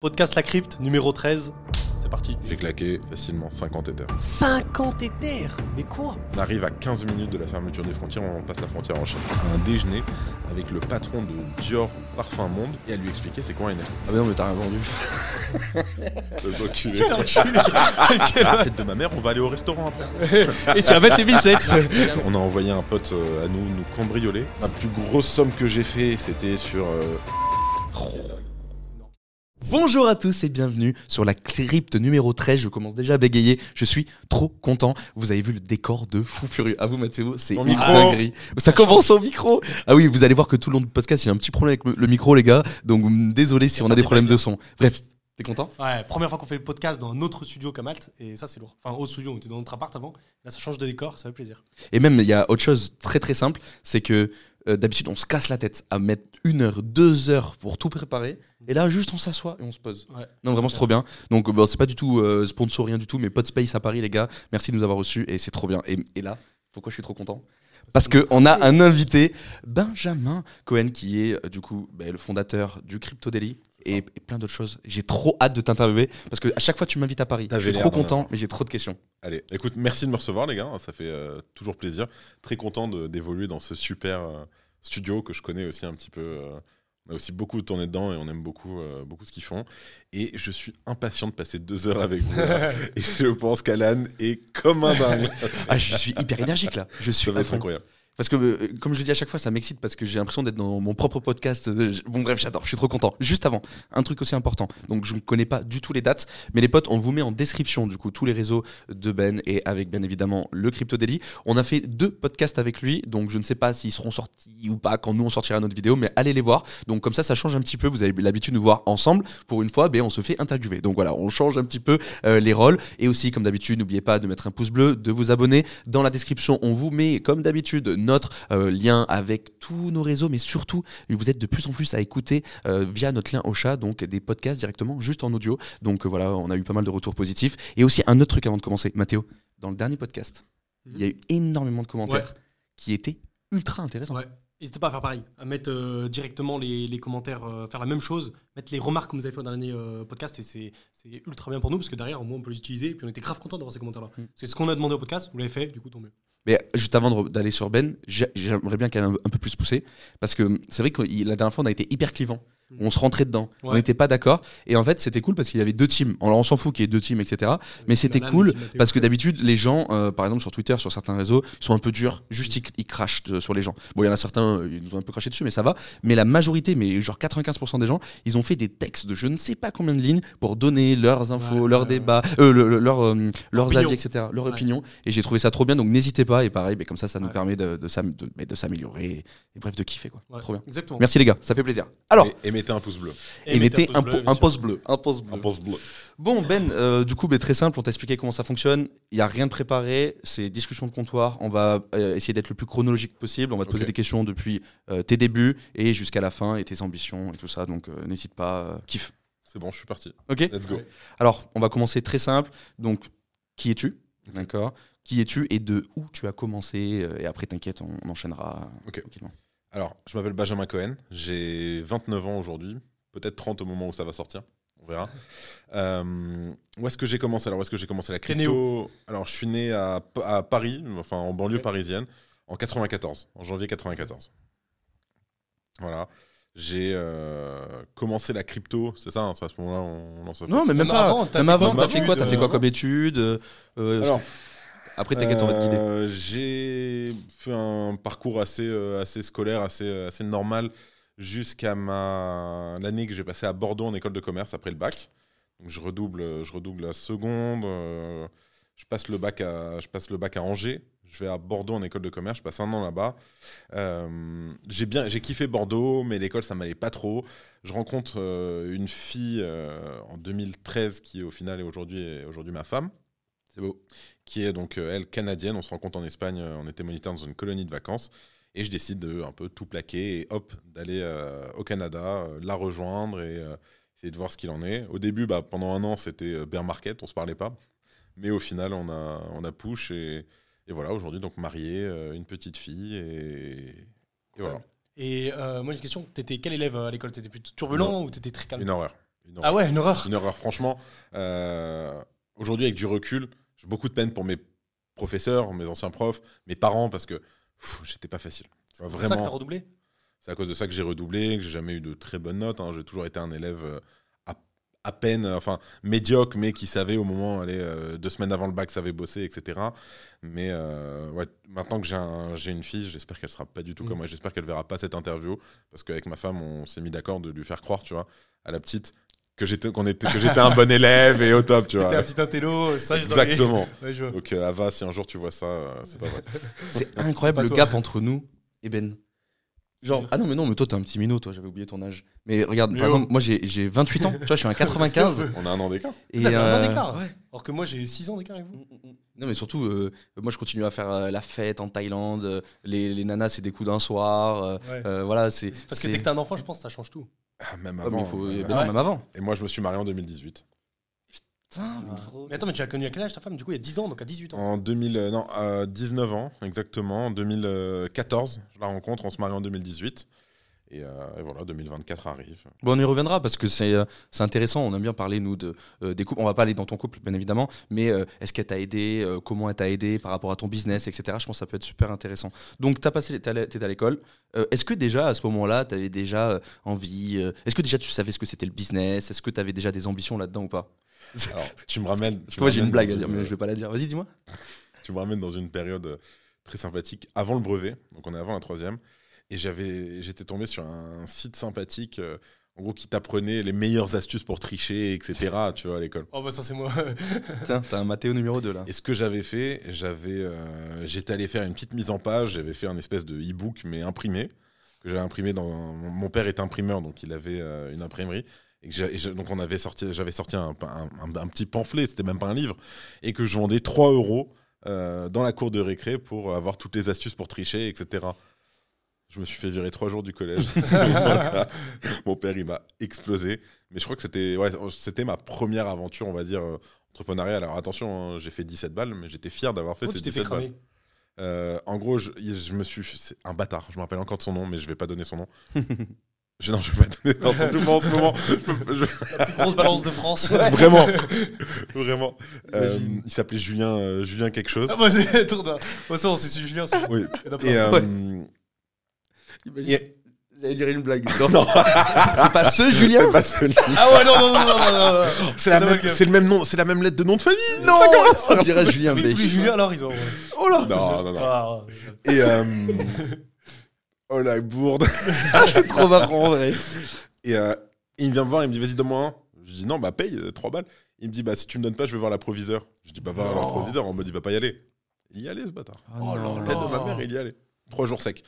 Podcast La Crypte, numéro 13. C'est parti. J'ai claqué facilement 50 Ethers. 50 éthers? Mais quoi? On arrive à 15 minutes de la fermeture des frontières, on passe la frontière en Chine. Un déjeuner avec le patron de Dior Parfum Monde et à lui expliquer c'est quoi un NFT. Ah mais non mais t'as rien vendu. Quel enculé Quel- À la tête de ma mère, on va aller au restaurant après. Et tu vas mettre les 1007 On a envoyé un pote euh, à nous nous cambrioler. La plus grosse somme que j'ai fait, c'était sur euh, Bonjour à tous et bienvenue sur la crypte numéro 13. Je commence déjà à bégayer. Je suis trop content. Vous avez vu le décor de fou furieux. À vous Mathéo, c'est une micro. dinguerie. Ça commence au micro. Ah oui, vous allez voir que tout le long du podcast, il y a un petit problème avec le- micro les gars. Donc désolé si on a des problèmes de son. Bref, t'es content? Ouais, première fois qu'on fait le podcast dans un autre studio qu'à Malte, et ça c'est lourd. Enfin, autre studio, on était dans notre appart avant. Là, ça change de décor, ça fait plaisir. Et même, il y a autre chose très très simple, c'est que euh, d'habitude, on se casse la tête à mettre une heure, deux heures pour tout préparer. Et là, juste on s'assoit et on se pose. Ouais. Non, vraiment, c'est trop bien. Donc, bon, c'est pas du tout euh, sponsor, rien du tout, mais Podspace à Paris, les gars. Merci de nous avoir reçus et c'est trop bien. Et, et là, pourquoi je suis trop content? Parce que on a un invité, Benjamin Cohen, qui est euh, du coup bah, le fondateur du Crypto Daily et, et plein d'autres choses. J'ai trop hâte de t'interviewer parce que à chaque fois tu m'invites à Paris. Je suis trop content, mais j'ai trop de questions. Allez, écoute, merci de me recevoir les gars, ça fait euh, toujours plaisir. Très content d'évoluer dans ce super euh, studio que je connais aussi un petit peu. euh, on a aussi beaucoup tourné dedans et on aime beaucoup, beaucoup ce qu'ils font. Et je suis impatient de passer deux heures avec vous. et je pense qu'Alan est comme un dingue. Ah, je suis hyper énergique là. Je suis Ça va être incroyable. Parce que, euh, comme je dis à chaque fois, ça m'excite parce que j'ai l'impression d'être dans mon propre podcast. Euh, Bon, bref, j'adore, je suis trop content. Juste avant, un truc aussi important. Donc, je ne connais pas du tout les dates, mais les potes, on vous met en description, du coup, tous les réseaux de Ben et avec bien évidemment le Crypto Daily. On a fait deux podcasts avec lui, donc je ne sais pas s'ils seront sortis ou pas quand nous on sortira notre vidéo, mais allez les voir. Donc, comme ça, ça change un petit peu. Vous avez l'habitude de nous voir ensemble. Pour une fois, ben, on se fait interviewer. Donc, voilà, on change un petit peu euh, les rôles. Et aussi, comme d'habitude, n'oubliez pas de mettre un pouce bleu, de vous abonner. Dans la description, on vous met, comme d'habitude, notre euh, lien avec tous nos réseaux, mais surtout, vous êtes de plus en plus à écouter euh, via notre lien au chat, donc des podcasts directement, juste en audio. Donc euh, voilà, on a eu pas mal de retours positifs. Et aussi, un autre truc avant de commencer, Mathéo, dans le dernier podcast, il y a eu énormément de commentaires qui étaient ultra intéressants. Ouais. N'hésitez pas à faire pareil, à mettre euh, directement les, les commentaires, euh, faire la même chose, mettre les remarques que vous avez fait dans l'année euh, podcast, et c'est c'est ultra bien pour nous, parce que derrière, au moins, on peut les utiliser, et puis on était grave content d'avoir ces commentaires-là. Mm. C'est ce qu'on a demandé au podcast, vous l'avez fait, du coup, tant mieux. Mais juste avant d'aller sur Ben, j'ai- j'aimerais bien qu'elle ait un, peu plus poussé, parce que c'est vrai que la dernière fois, on a été hyper clivant. On se rentrait dedans, on n'était pas d'accord. Et en fait, c'était cool parce qu'il y avait deux teams. Alors, on s'en fout qu'il y ait deux teams, etc. Mais c'était cool. Parce que d'habitude, les gens, euh, par exemple sur Twitter, sur certains réseaux, ils sont un peu durs, juste ils, ils crachent euh, sur les gens. Bon, il y en a certains, euh, ils nous ont un peu craché dessus, mais ça va. Mais la majorité, mais genre 95% des gens, ils ont fait des textes de je ne sais pas combien de lignes pour donner leurs infos, Ouais, leurs ouais, débats, euh, le- le- leurs, euh, avis, etc., leurs Ouais. opinions. Et j'ai trouvé ça trop bien, donc n'hésitez pas. Et pareil, mais comme ça, ça nous permet de, de, de- de s'améliorer et, et bref, de kiffer. Quoi. Ouais, Trop bien. Exactement. Merci les gars, ça fait plaisir. Alors, Et, et mettez un pouce bleu. et, mettez un, un pouce bleu. Un pouce bleu. Un pouce bleu. Bon Ben, euh, du coup, ben, très simple, on t'a expliqué comment ça fonctionne. Il n'y a rien de préparé, c'est discussion de comptoir. On va euh, essayer d'être le plus chronologique possible. On va te poser des questions depuis euh, tes débuts et jusqu'à la fin et tes ambitions et tout ça. Donc euh, n'hésite pas, euh, kiffe. C'est bon, je suis parti. Ok Let's go. Ouais. Alors, on va commencer très simple. Donc, qui es-tu? D'accord. Qui es-tu et de où tu as commencé? Et après, t'inquiète, on, on enchaînera Ok. tranquillement. Alors, je m'appelle Benjamin Cohen, j'ai 29 ans aujourd'hui, peut-être 30 au moment où ça va sortir, on verra. Euh, où est-ce que j'ai commencé? Alors, où est-ce que j'ai commencé? La crypto Alors, je suis né à, Pa- à Paris, enfin en banlieue parisienne, en 94, en janvier 94. Voilà. J'ai euh, commencé la crypto, c'est ça, hein, c'est à ce moment-là on lance Non, mais même Même pas. avant, t'as même fait avant, quoi? t'as fait comme quoi T'as fait quoi étude, comme étude euh, euh, Alors, Après, t'inquiète, on va te guider. Euh, J'ai fait un parcours assez, euh, assez scolaire, assez, assez normal, jusqu'à ma l'année que j'ai passée à Bordeaux en école de commerce après le bac. Donc je redouble, je redouble la seconde. euh, je passe le bac à, je passe le bac à Angers. Je vais à Bordeaux en école de commerce. Je passe un an là-bas. Euh, j'ai kiffé Bordeaux, mais l'école ça m'allait pas trop. Je rencontre euh, une fille euh, en 2013 qui au final est aujourd'hui aujourd'hui ma femme C'est beau. qui est donc euh, elle canadienne. On se rencontre en Espagne, euh, on était moniteur dans une colonie de vacances. Et je décide de un peu tout plaquer et hop, d'aller euh, au Canada, euh, la rejoindre et euh, essayer de voir ce qu'il en est. Au début, bah, pendant un an, c'était bear market, on se parlait pas. Mais au final, on a, on a push et, et voilà, aujourd'hui, donc marié, une petite fille et, et voilà. Et moi, j'ai une question. T'étais quel élève à l'école? T'étais plutôt turbulent ou t'étais très calme? Une horreur. une Ah ouais, une horreur. une erreur, franchement. Aujourd'hui, avec du recul, j'ai beaucoup de peine pour mes professeurs, mes anciens profs, mes parents, parce que j'étais pas facile. C'est pour ça que t'as Vraiment, redoublé? C'est à cause de ça que j'ai redoublé, que j'ai jamais eu de très bonnes notes. hein. J'ai toujours été un élève euh, à, à peine, enfin médiocre, mais qui savait au moment, allez, euh, deux semaines avant le bac, savait bosser, etc. Mais euh, ouais, maintenant que j'ai un- j'ai une fille, j'espère qu'elle sera pas du tout Mm. comme moi. J'espère qu'elle verra pas cette interview, parce qu'avec ma femme, on s'est mis d'accord de lui faire croire, tu vois, à la petite, que j'étais qu'on était, que j'étais un bon élève et au top, tu T'es vois. un petit intello, sage dans les- Exactement. Ouais, je vois. Donc euh, Ava, si un jour tu vois ça, euh, c'est pas vrai. C'est incroyable le toi. gap entre nous et Ben. Genre, ah non, mais non, mais toi, t'es un petit minot, toi, j'avais oublié ton âge. Mais regarde, Mais par oh. exemple, moi, j'ai j'ai 28 ans, tu vois, je suis un 95. On a un an d'écart. et, Ça fait un an euh, d'écart. ouais. Alors que moi, j'ai 6 ans d'écart avec vous. Non, mais surtout, euh, moi, je continue à faire euh, la fête en Thaïlande. euh, les, les nanas, c'est des coups d'un soir. euh, Ouais. euh, voilà, c'est. Parce que dès que t'as un enfant, je pense que ça change tout. Ah, même Ah, avant. mais faut- même avant. non, même avant. Et moi, je me suis marié en 2018. Putain, Mais attends, mais tu as connu à quel âge ta femme Du coup, il y a 10 ans, donc à 18 ans? En 2000, euh, non, à 19 ans, exactement. En 2014, je la rencontre, on se marie en 2018. Et, euh, et voilà, 2024 arrive. Bon, on y reviendra parce que c'est euh, intéressant. On aime bien parler, nous, de, euh, des couples. On va pas aller dans ton couple, bien évidemment, mais euh, est-ce qu'elle t'a aidé Comment elle t'a aidé par rapport à ton business, etc. Je pense que ça peut être super intéressant. Donc, t'as passé, t'es allé- t'es à l'école. Est-ce que déjà, à ce moment-là, tu avais déjà envie Est-ce que déjà tu savais ce que c'était le business? Est-ce que tu avais déjà des ambitions là-dedans ou pas? Alors, tu me ramènes. Parce tu moi, j'ai une blague à dire, mais je vais pas la dire. Vas-y, dis-moi. Tu me ramènes dans une période très sympathique avant le brevet, donc on est avant la troisième, et j'avais, j'étais tombé sur un site sympathique, euh, en gros qui t'apprenait les meilleures astuces pour tricher, etc. Tu vois à l'école. Oh, bah ça, c'est moi. Tiens, t'as un Mathéo numéro 2 là. Et ce que j'avais fait, j'avais, euh, j'étais allé faire une petite mise en page. J'avais fait un espèce de e-book mais imprimé que j'avais imprimé dans. Mon mon père est imprimeur, donc il avait euh, une imprimerie. Et que et donc on avait sorti, j'avais sorti un, un- un- un petit pamphlet, c'était même pas un livre, et que je vendais 3 euros euh, dans la cour de récré pour avoir toutes les astuces pour tricher, etc. Je me suis fait virer trois jours du collège. Mon père, il m'a explosé. Mais je crois que c'était ouais, c'était ma première aventure, on va dire, euh, entrepreneuriale. Alors attention, hein, j'ai fait 17 balles, mais j'étais fier d'avoir fait Comment ces tu t'es fait 17 balles. Euh, en gros, je, je me suis. C'est un bâtard. Je me rappelle encore de son nom, mais je vais pas donner son nom. je, non, je vais pas donner. En ce moment. Je- je- La plus grosse balance de France. vraiment. Vraiment. Euh, il s'appelait Julien, euh, Julien quelque chose. Ah, bah, c'est tourne. Bon, ça, on c'est Julien. c'est- Oui. Euh, et- J'allais dire une blague. Non, c'est pas ce Julien c'est pas celui- Ah ouais, non, non, non, non, non, non, non. C'est la, Non, même- c'est le même nom, c'est la même lettre de nom de famille. Non On dirait Julien Oui, Bey. plus Julien, alors ils ont. Oh là Non, non, non. Ah, Et euh, oh la bourde. C'est trop marrant en vrai. Et euh, il vient me voir, il me dit vas-y donne-moi un. Je dis non bah paye euh, 3 balles. Il me dit bah si tu me donnes pas je vais voir l'approviseur. Je dis bah va voir Non. l'approviseur. En mode il va pas y aller. Il y allait ce bâtard. Oh là La là. tête de ma mère il y allait. Trois jours secs.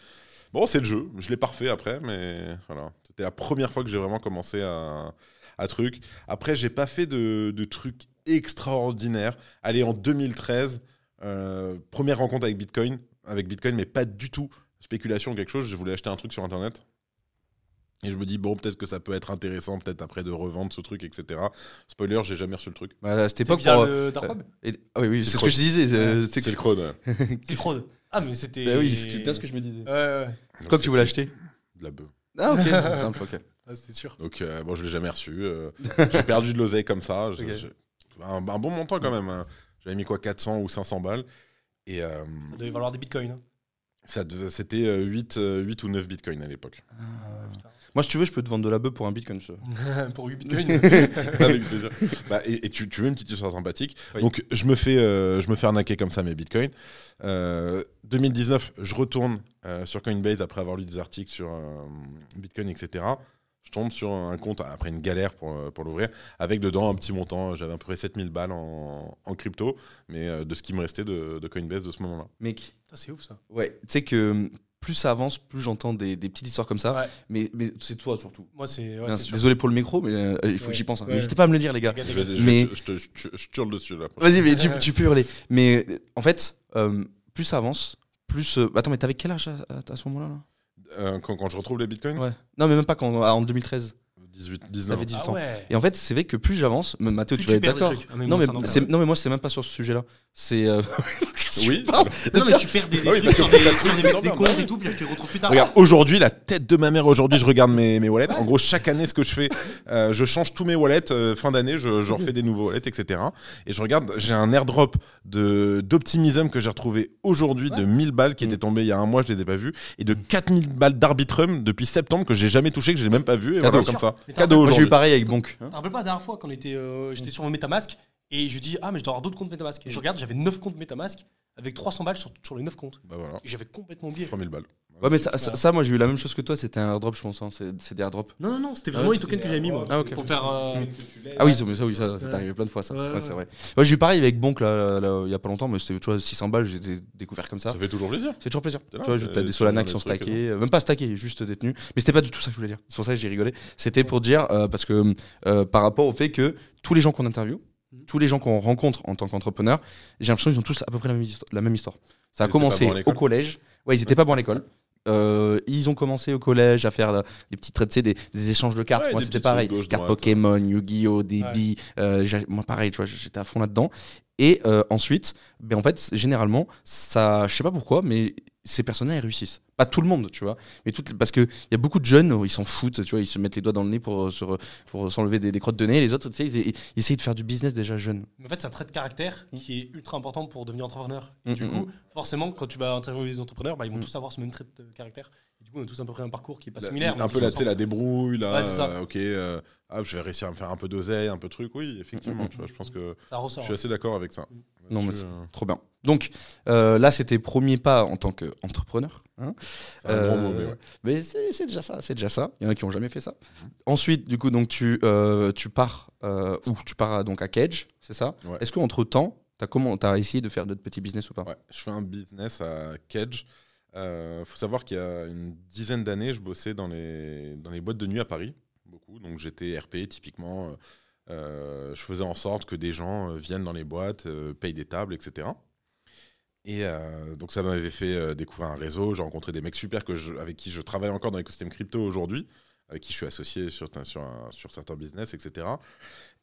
Bon c'est le jeu. Je l'ai parfait après mais voilà. C'était la première fois que j'ai vraiment commencé à, à truc. Après j'ai pas fait de, de trucs extraordinaires. Allez en 2013 euh, première rencontre avec Bitcoin avec Bitcoin mais pas du tout spéculation ou quelque chose. Je voulais acheter un truc sur internet. Et je me dis, bon, peut-être que ça peut être intéressant, peut-être après de revendre ce truc, etc. Spoiler, j'ai jamais reçu le truc. Bah, à cette C'était époque, pour, le Dark Web Et- ah oui, oui, C'est ce que je disais. euh, c'est le ouais. C'est fraude. Ah, mais c'était. Bah oui, c'est bien ce que je me disais. Ouais, ouais. C'est quoi que tu voulais acheter De la bœuf. Ah ok, simple, ok. Ah, c'est sûr. Donc, euh, bon, je l'ai jamais reçu. euh, j'ai perdu de l'oseille comme ça. J'ai- Ok. j'ai- un, un bon montant quand même. hein. J'avais mis quoi, 400 ou 500 balles. Et euh, Ça devait valoir des bitcoins. hein. ça devait- c'était euh, 8, euh, 8 ou 9 bitcoins à l'époque. Ah, putain. Moi, si tu veux, je peux te vendre de la bœuf pour un bitcoin. ça. Pour 8 bitcoins. Avec plaisir. Bah, et, et tu, tu veux une petite histoire sympathique Oui. Donc je me fais euh, je me fais arnaquer comme ça mes bitcoins. Euh, 2019, je retourne euh, sur Coinbase après avoir lu des articles sur euh, Bitcoin, etc. Je tombe sur un compte après une galère pour, euh, pour l'ouvrir, avec dedans un petit montant. J'avais à peu près 7000 balles en, en crypto, mais euh, de ce qui me restait de, de Coinbase de ce moment-là. Mec, C'est ouf ça. ouais, tu sais que hum, plus ça avance, plus j'entends des, des petites histoires comme ça. Ouais. Mais, mais c'est toi surtout. Moi, c'est. ouais, sûr. Désolé pour le micro, mais euh, il faut Ouais. que j'y pense. hein. N'hésitez pas à me le dire, les gars. Je, je, Mais- je, te- je, je te hurle dessus là. Vas-y, mais tu, tu peux hurler. Mais en fait, euh, plus ça avance, plus. euh, Attends, mais t'avais quel âge à, à- à ce moment-là là? Quand, quand je retrouve les bitcoins, Ouais. Non, mais même pas quand, en 2013. 18, Il 19 avait ans. 18 Ah ans. ouais. Et en fait, c'est vrai que plus j'avance, Mathéo, Plus tu vas être perds des d'accord. trucs. Ah, mais Non, moi, mais ça c'est- non, mais moi, c'est même pas sur ce sujet-là. C'est. euh, Oui. parle Non, mais tu perds des, des Ah oui, trucs parce sur que des, t'as sur tout des, dedans, des comptes et tout, puis tu les retrouves plus tard. Regarde, aujourd'hui, la tête de ma mère, aujourd'hui, je regarde mes, mes wallets. En gros, chaque année, ce que je fais, euh, je change tous mes wallets. euh, fin d'année, je, je refais des nouveaux wallets, etc. Et je regarde, j'ai un airdrop de- d'Optimism que j'ai retrouvé aujourd'hui de 1000 balles qui était tombé il y a un mois, je ne les ai pas vus, et de 4000 balles d'Arbitrum depuis septembre que j'ai jamais touché, que j'ai même pas vu. Et Cadeau. voilà, comme ça. Cadeau j'ai eu pareil avec Bonk. hein. Tu te rappelles pas la dernière fois quand on était, euh, j'étais sur mon Metamask et je dis ah mais je dois avoir d'autres comptes Metamask et je regarde j'avais 9 comptes Metamask avec 300 balles sur, sur les 9 comptes Bah voilà, et j'avais complètement oublié. 3000 balles. Ouais, mais ça, ça, ça, moi, j'ai eu la même chose que toi. C'était un airdrop, je pense. hein. C'est c'est des airdrops. Non non non c'était Ah vraiment les tokens que j'avais mis moi. Ah, ok. Faut faire euh, Ah oui, ça, mais ça, oui, ça, ça Ouais. t'est arrivé plein de fois, ça. Ouais, Ouais, ouais. c'est vrai. Ouais, j'ai eu pareil avec Bonk, là, là, là, il y a pas longtemps, mais c'était, tu vois, 600 balles, j'ai été découvert comme ça. Ça fait toujours plaisir. C'est toujours plaisir. Tu vois, mais t'as des tu Solana qui sont stackés, euh, même pas stackés, juste détenus. Mais c'était pas du tout ça que je voulais dire. C'est pour ça que j'ai rigolé. C'était pour dire, euh, parce que euh, par rapport au fait que tous les gens qu'on interviewe, Mhm. tous les gens qu'on rencontre en tant qu'entrepreneur, j'ai l'impression qu'ils ont tous à peu près la même, histo- la même histoire. Ça a Ils étaient commencé pas bons à au l'école collège. Ouais, ils étaient pas bons à l'école. Euh, ils ont commencé au collège à faire euh, des petits traits, des, des échanges de cartes. Ouais, Moi, c'était pareil. Cartes. Pokémon, Yu-Gi-Oh, des Ouais. euh, moi, pareil, tu vois, j'étais à fond là-dedans. Et euh, ensuite, ben, en fait, généralement, ça, je sais pas pourquoi, mais ces personnes-là, elles réussissent. Pas tout le monde, tu vois. Mais toutes, parce qu'il y a beaucoup de jeunes, ils s'en foutent, tu vois, ils se mettent les doigts dans le nez pour, euh, pour s'enlever des, des crottes de nez. Les autres, tu sais, ils, ils essayent de faire du business déjà jeunes. Mais en fait, c'est un trait de caractère qui est ultra important pour devenir entrepreneur. Et Mm, du mm, coup, forcément, quand tu vas interviewer des entrepreneurs, bah, ils vont Mm. tous avoir ce même trait de caractère. Et du coup, on a tous à peu près un parcours qui est pas La- similaire. un peu la, tu sais, la débrouille, là. Ouais, c'est ça. euh, ok, euh, ah, je vais réussir à me faire un peu d'oseille, un peu de truc. Oui, effectivement, tu vois, je pense que Ça je ressort. suis assez d'accord avec ça. Non, mais c'est- euh, Trop bien. Donc euh, là, c'était premier pas en tant qu'entrepreneur. Hein c'est un Euh, mot, mais ouais. Mais c'est déjà ça, c'est déjà ça. Il y en a qui n'ont jamais fait ça. Ensuite, du coup, donc tu, euh, tu pars euh, où Tu pars à- donc à Cage, c'est ça? Ouais. Est-ce qu'entre temps, tu as, as essayé de faire d'autres petits business ou pas? Ouais, je fais un business à Kedge. Il faut savoir qu'il y a une dizaine d'années, je bossais dans les, dans les boîtes de nuit à Paris, beaucoup. Donc j'étais RP typiquement. euh, euh, je faisais en sorte que des gens euh, viennent dans les boîtes, euh, payent des tables, etc. Et euh, donc ça m'avait fait euh, découvrir un réseau. J'ai rencontré des mecs super que avec qui je travaille encore dans l'écosystème crypto aujourd'hui, avec qui je suis associé sur, sur, sur certains business, etc.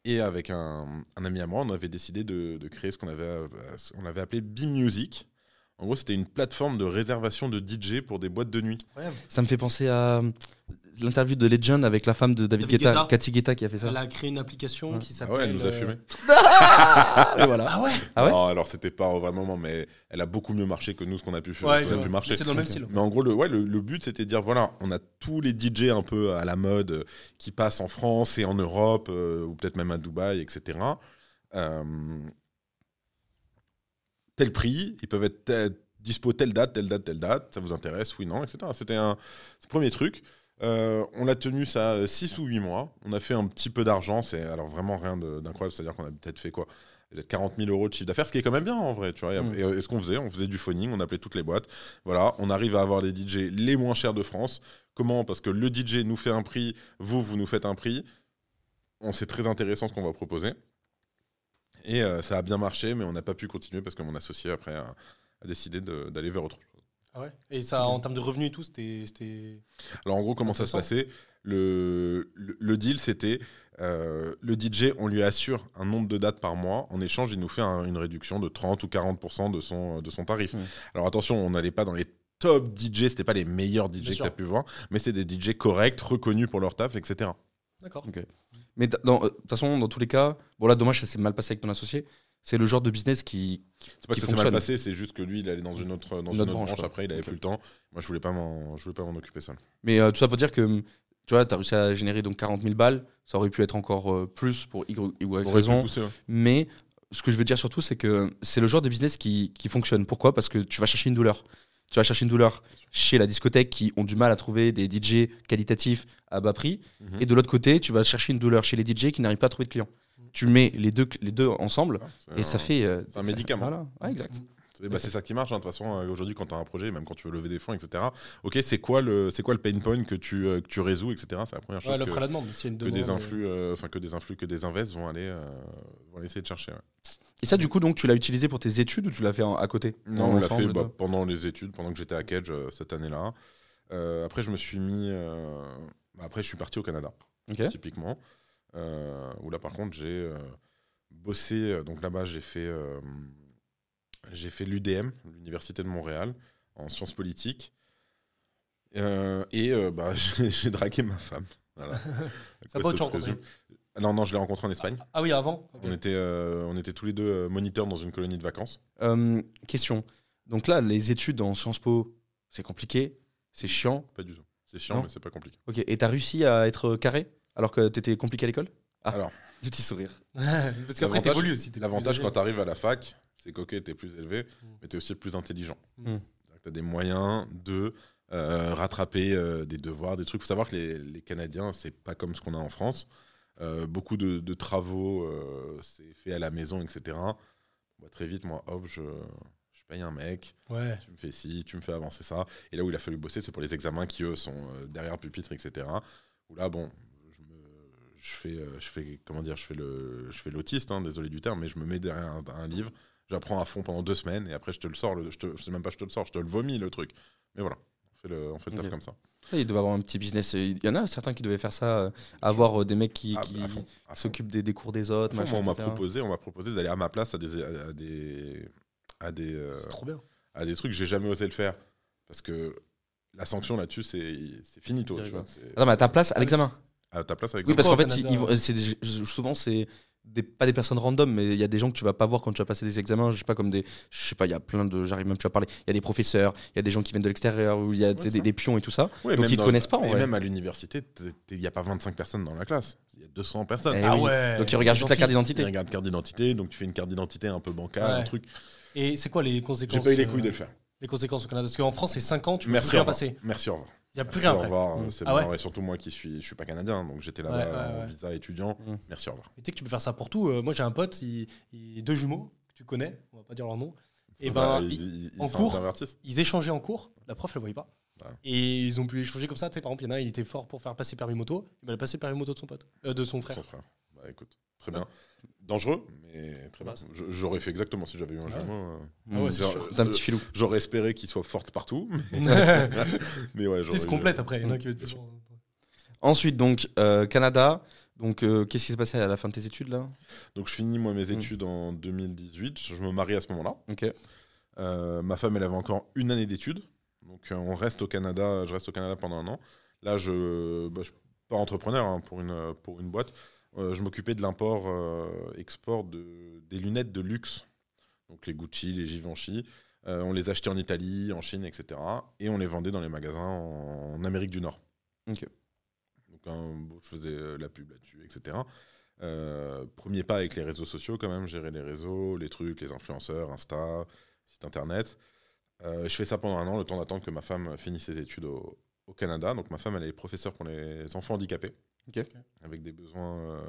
Et avec un, ami à moi, on avait décidé de, créer ce qu'on avait, euh, qu'on avait appelé B-Music. En gros, c'était une plateforme de réservation de DJ pour des boîtes de nuit. Ça me fait penser à euh, l'interview de Legend avec la femme de David, David Guetta, Guetta. Cathy Guetta qui a fait ça. Elle a créé une application Ouais. qui Ah s'appelle. ouais, elle nous a euh, fumé. Ah, voilà. Ah ouais Ah ouais non, alors c'était pas au vrai moment, mais elle a beaucoup mieux marché que nous, ce qu'on a pu, faire, Ouais, a pu marcher. C'est dans le même style. Mais en gros, le, ouais, le, le but, c'était de dire voilà, on a tous les DJ un peu à la mode euh, qui passent en France et en Europe, euh, ou peut-être même à Dubaï, etc. Tel prix, ils peuvent être dispo telle date, telle date, telle date, ça vous intéresse, oui, non, etc. C'était un premier truc. Euh, on l'a tenu ça 6 ou 8 mois. On a fait un petit peu d'argent, c'est alors vraiment rien d'incroyable, c'est-à-dire qu'on a peut-être fait quoi? Peut-être 40 000 euros de chiffre d'affaires, ce qui est quand même bien en vrai. Tu vois. Et- Mm. Et, ce qu'on faisait, on faisait du phoning, on appelait toutes les boîtes. Voilà, on arrive à avoir les DJ les moins chers de France. Comment? Parce que le DJ nous fait un prix, vous, vous nous faites un prix. On C'est très intéressant ce qu'on va proposer. Et euh, ça a bien marché, mais on n'a pas pu continuer parce que mon associé, après, a, a décidé d'aller vers autre chose. Ah ouais? Et ça, en termes de revenus et tout, c'était. c'était- Alors en gros, comment ça se passait? Le, le, le deal, c'était euh, le DJ, on lui assure un nombre de dates par mois. En échange, il nous fait un- une réduction de 30 ou 40% de son, de son tarif. Alors attention, on n'allait pas dans les top DJ, c'était pas les meilleurs DJ Bien que tu as pu voir, mais c'est des DJ corrects, reconnus pour leur taf, etc. D'accord. Mais euh, de toute façon, dans tous les cas, bon là, dommage, ça s'est mal passé avec ton associé. C'est le genre de business qui. C'est pas Qui que ça s'est mal passé, c'est juste que lui, il allait dans une autre, dans Une autre branche, après, il avait Ok. plus le temps. Moi, je voulais pas m'en, je voulais pas m'en occuper seul. Mais euh, tout ça pour dire que tu vois, tu as réussi à générer donc 40 000 balles. Ça aurait pu être encore euh, plus pour Y, Y raison. ouais. Mais ce que je veux dire surtout, c'est que c'est le genre de business qui, qui fonctionne. Pourquoi? Parce que tu vas chercher une douleur. Tu vas chercher une douleur chez la discothèque qui ont du mal à trouver des DJ qualitatifs à bas prix. Mhm. Et de l'autre côté, tu vas chercher une douleur chez les DJ qui n'arrivent pas à trouver de clients. Tu mets les deux, les deux ensemble C'est et ça fait. euh, c'est un médicament. Voilà, Ouais, exact. Bah, c'est ça qui marche, hein, de toute façon, euh, aujourd'hui, quand tu as un projet, même quand tu veux lever des fonds, etc. Ok, c'est quoi, le, c'est quoi le pain point que tu, euh, que tu résous, etc. C'est la première chose Ouais, que, à la demande. Une que demande, des euh, influx, euh, enfin que des influx, que des invests vont aller, euh, vont aller essayer de chercher. ouais. Et ça, du coup, donc, tu l'as utilisé pour tes études ou tu l'as fait en- à côté? Non, on l'a fait bah, pendant les études, pendant que j'étais à Kedge euh, cette année-là. Euh, après, je me suis mis. euh, après, je suis parti au Canada. Typiquement. Où là, par contre, j'ai bossé. Donc là-bas, j'ai fait, j'ai fait l'UDM, l'Université de Montréal, en sciences politiques. Et bah, j'ai dragué ma femme. Voilà. Ça va, tu rencontré. Non, non, je l'ai rencontré en Espagne. Ah oui, avant. On, était, euh, on était tous les deux euh, moniteurs dans une colonie de vacances. Euh, question. Donc là, les études en Sciences Po, c'est compliqué, c'est chiant. Pas du tout. C'est chiant, Non. mais c'est pas compliqué. Ok. Et t'as réussi à être carré alors que t'étais compliqué à l'école? Ah. Alors, Petit sourire. Parce qu'après, t'évolues aussi. L'avantage quand âgé. tu arrives à la fac, c'est qu'ok, t'es plus élevé, Mm. mais t'es aussi plus intelligent. Mm. Tu as des moyens de euh, rattraper euh, des devoirs, des trucs. Il faut savoir que les, les Canadiens, c'est pas comme ce qu'on a en France. Euh, beaucoup de, de travaux, euh, c'est fait à la maison, etc. Bah, très vite, moi, hop, je, je paye un mec, Ouais. tu me fais ci, tu me fais avancer ça. Et là où il a fallu bosser, c'est pour les examens qui, eux, sont euh, derrière le pupitre, etc. Où là, bon, je, me, je, fais, je fais, comment dire, je fais le- je fais l'autiste, hein, désolé du terme, mais je me mets derrière un, un livre, j'apprends à fond pendant deux semaines, et après, je te le sors, le, je te, c'est même pas je te le sors, je te le vomis, le truc. Mais voilà, fait le, on fait le taf comme ça. Ça, il devait avoir un petit business. Il y en a certains qui devaient faire ça, euh, avoir euh, des mecs qui, Ah, qui à à fond. s'occupent des, des cours des autres. À fond, machin, moi, on m'a proposé, on m'a proposé d'aller à ma place à des, à des, à des, euh, C'est trop bien. à des trucs que j'ai jamais osé le faire. Parce que la sanction là-dessus, c'est c'est finito. Direct, Tu vois, Attends, mais à ta place à l'examen. à ta place avec Oui, C'est parce qu'en fait, ils souvent, c'est des, pas des personnes random, mais il y a des gens que tu vas pas voir quand tu vas passer des examens. Je sais pas, comme des. Je sais pas, il y a plein de. J'arrive même plus à parler. Il y a des professeurs, il y a des gens qui viennent de l'extérieur, ou il y a Ouais, des, pions et tout ça. Ouais, Donc ils te dans- connaissent pas, en Et vrai. même à l'université, il n'y a pas 25 personnes dans la classe. Il y a 200 personnes. Eh ah oui. ouais. Donc ils regardent juste la carte Ils d'identité. regardent carte d'identité, donc tu fais une carte d'identité un peu bancale, Ouais. un truc. Et c'est quoi les conséquences J'ai pas eu les euh, couilles de le faire. Les conséquences au Canada Parce qu'en France, c'est 5 ans, tu peux Merci, rien passer. Merci, au revoir. Il n'y a plus Merci, rien au revoir. Mm. euh, C'est Ah ouais. Et surtout moi qui suis, je suis pas canadien, donc j'étais là-bas Ouais, ouais, en ouais. visa étudiant. Mm. Merci, au revoir. Et tu sais que tu peux faire ça pour tout. Euh, moi, j'ai un pote, il, il- deux jumeaux que tu connais, on va pas dire leur nom. Et Bah, ben, ils- en cours, ils échangeaient en cours. La prof, elle voyait pas. Et ils ont pu échanger comme ça. Tu sais, par exemple, il y en a un, il était fort pour faire passer permis moto. Il a passé le permis moto de son pote, euh, de son frère. Son frère. Bah écoute, très bien. Dangereux, mais très Je- J'aurais fait exactement si j'avais eu un euh, Ah ouais, c'est un petit filou. J'aurais espéré qu'il soit forte partout. Mais, mais ouais, se complète après. Il y en a un qui va être Bien plus. Ensuite, donc, euh, Canada. Donc, euh, qu'est-ce qui s'est passé à la fin de tes études là? Donc je finis moi mes Mm. études en 2018. Je me marie à ce moment-là. Ok. Euh, ma femme, elle avait encore une année d'études. Donc euh, on reste au Canada. Je reste au Canada pendant un an. Là, je, bah, je suis pas entrepreneur hein, pour une pour une boîte. Euh, je m'occupais de l'import euh, de des lunettes de luxe. Donc les Gucci, les Givenchy. Euh, on les achetait en Italie, en Chine, etc. Et on les vendait dans les magasins en, en Amérique du Nord. Ok. Donc hein, bon, je faisais la pub là-dessus, etc. Euh, premier pas avec les réseaux sociaux quand même, gérer les réseaux, les trucs, les influenceurs, Insta, site internet. Euh, je fais ça pendant un an, le temps d'attendre que ma femme finisse ses études au, au Canada. Donc ma femme, elle est professeure pour les enfants handicapés, Avec des besoins euh,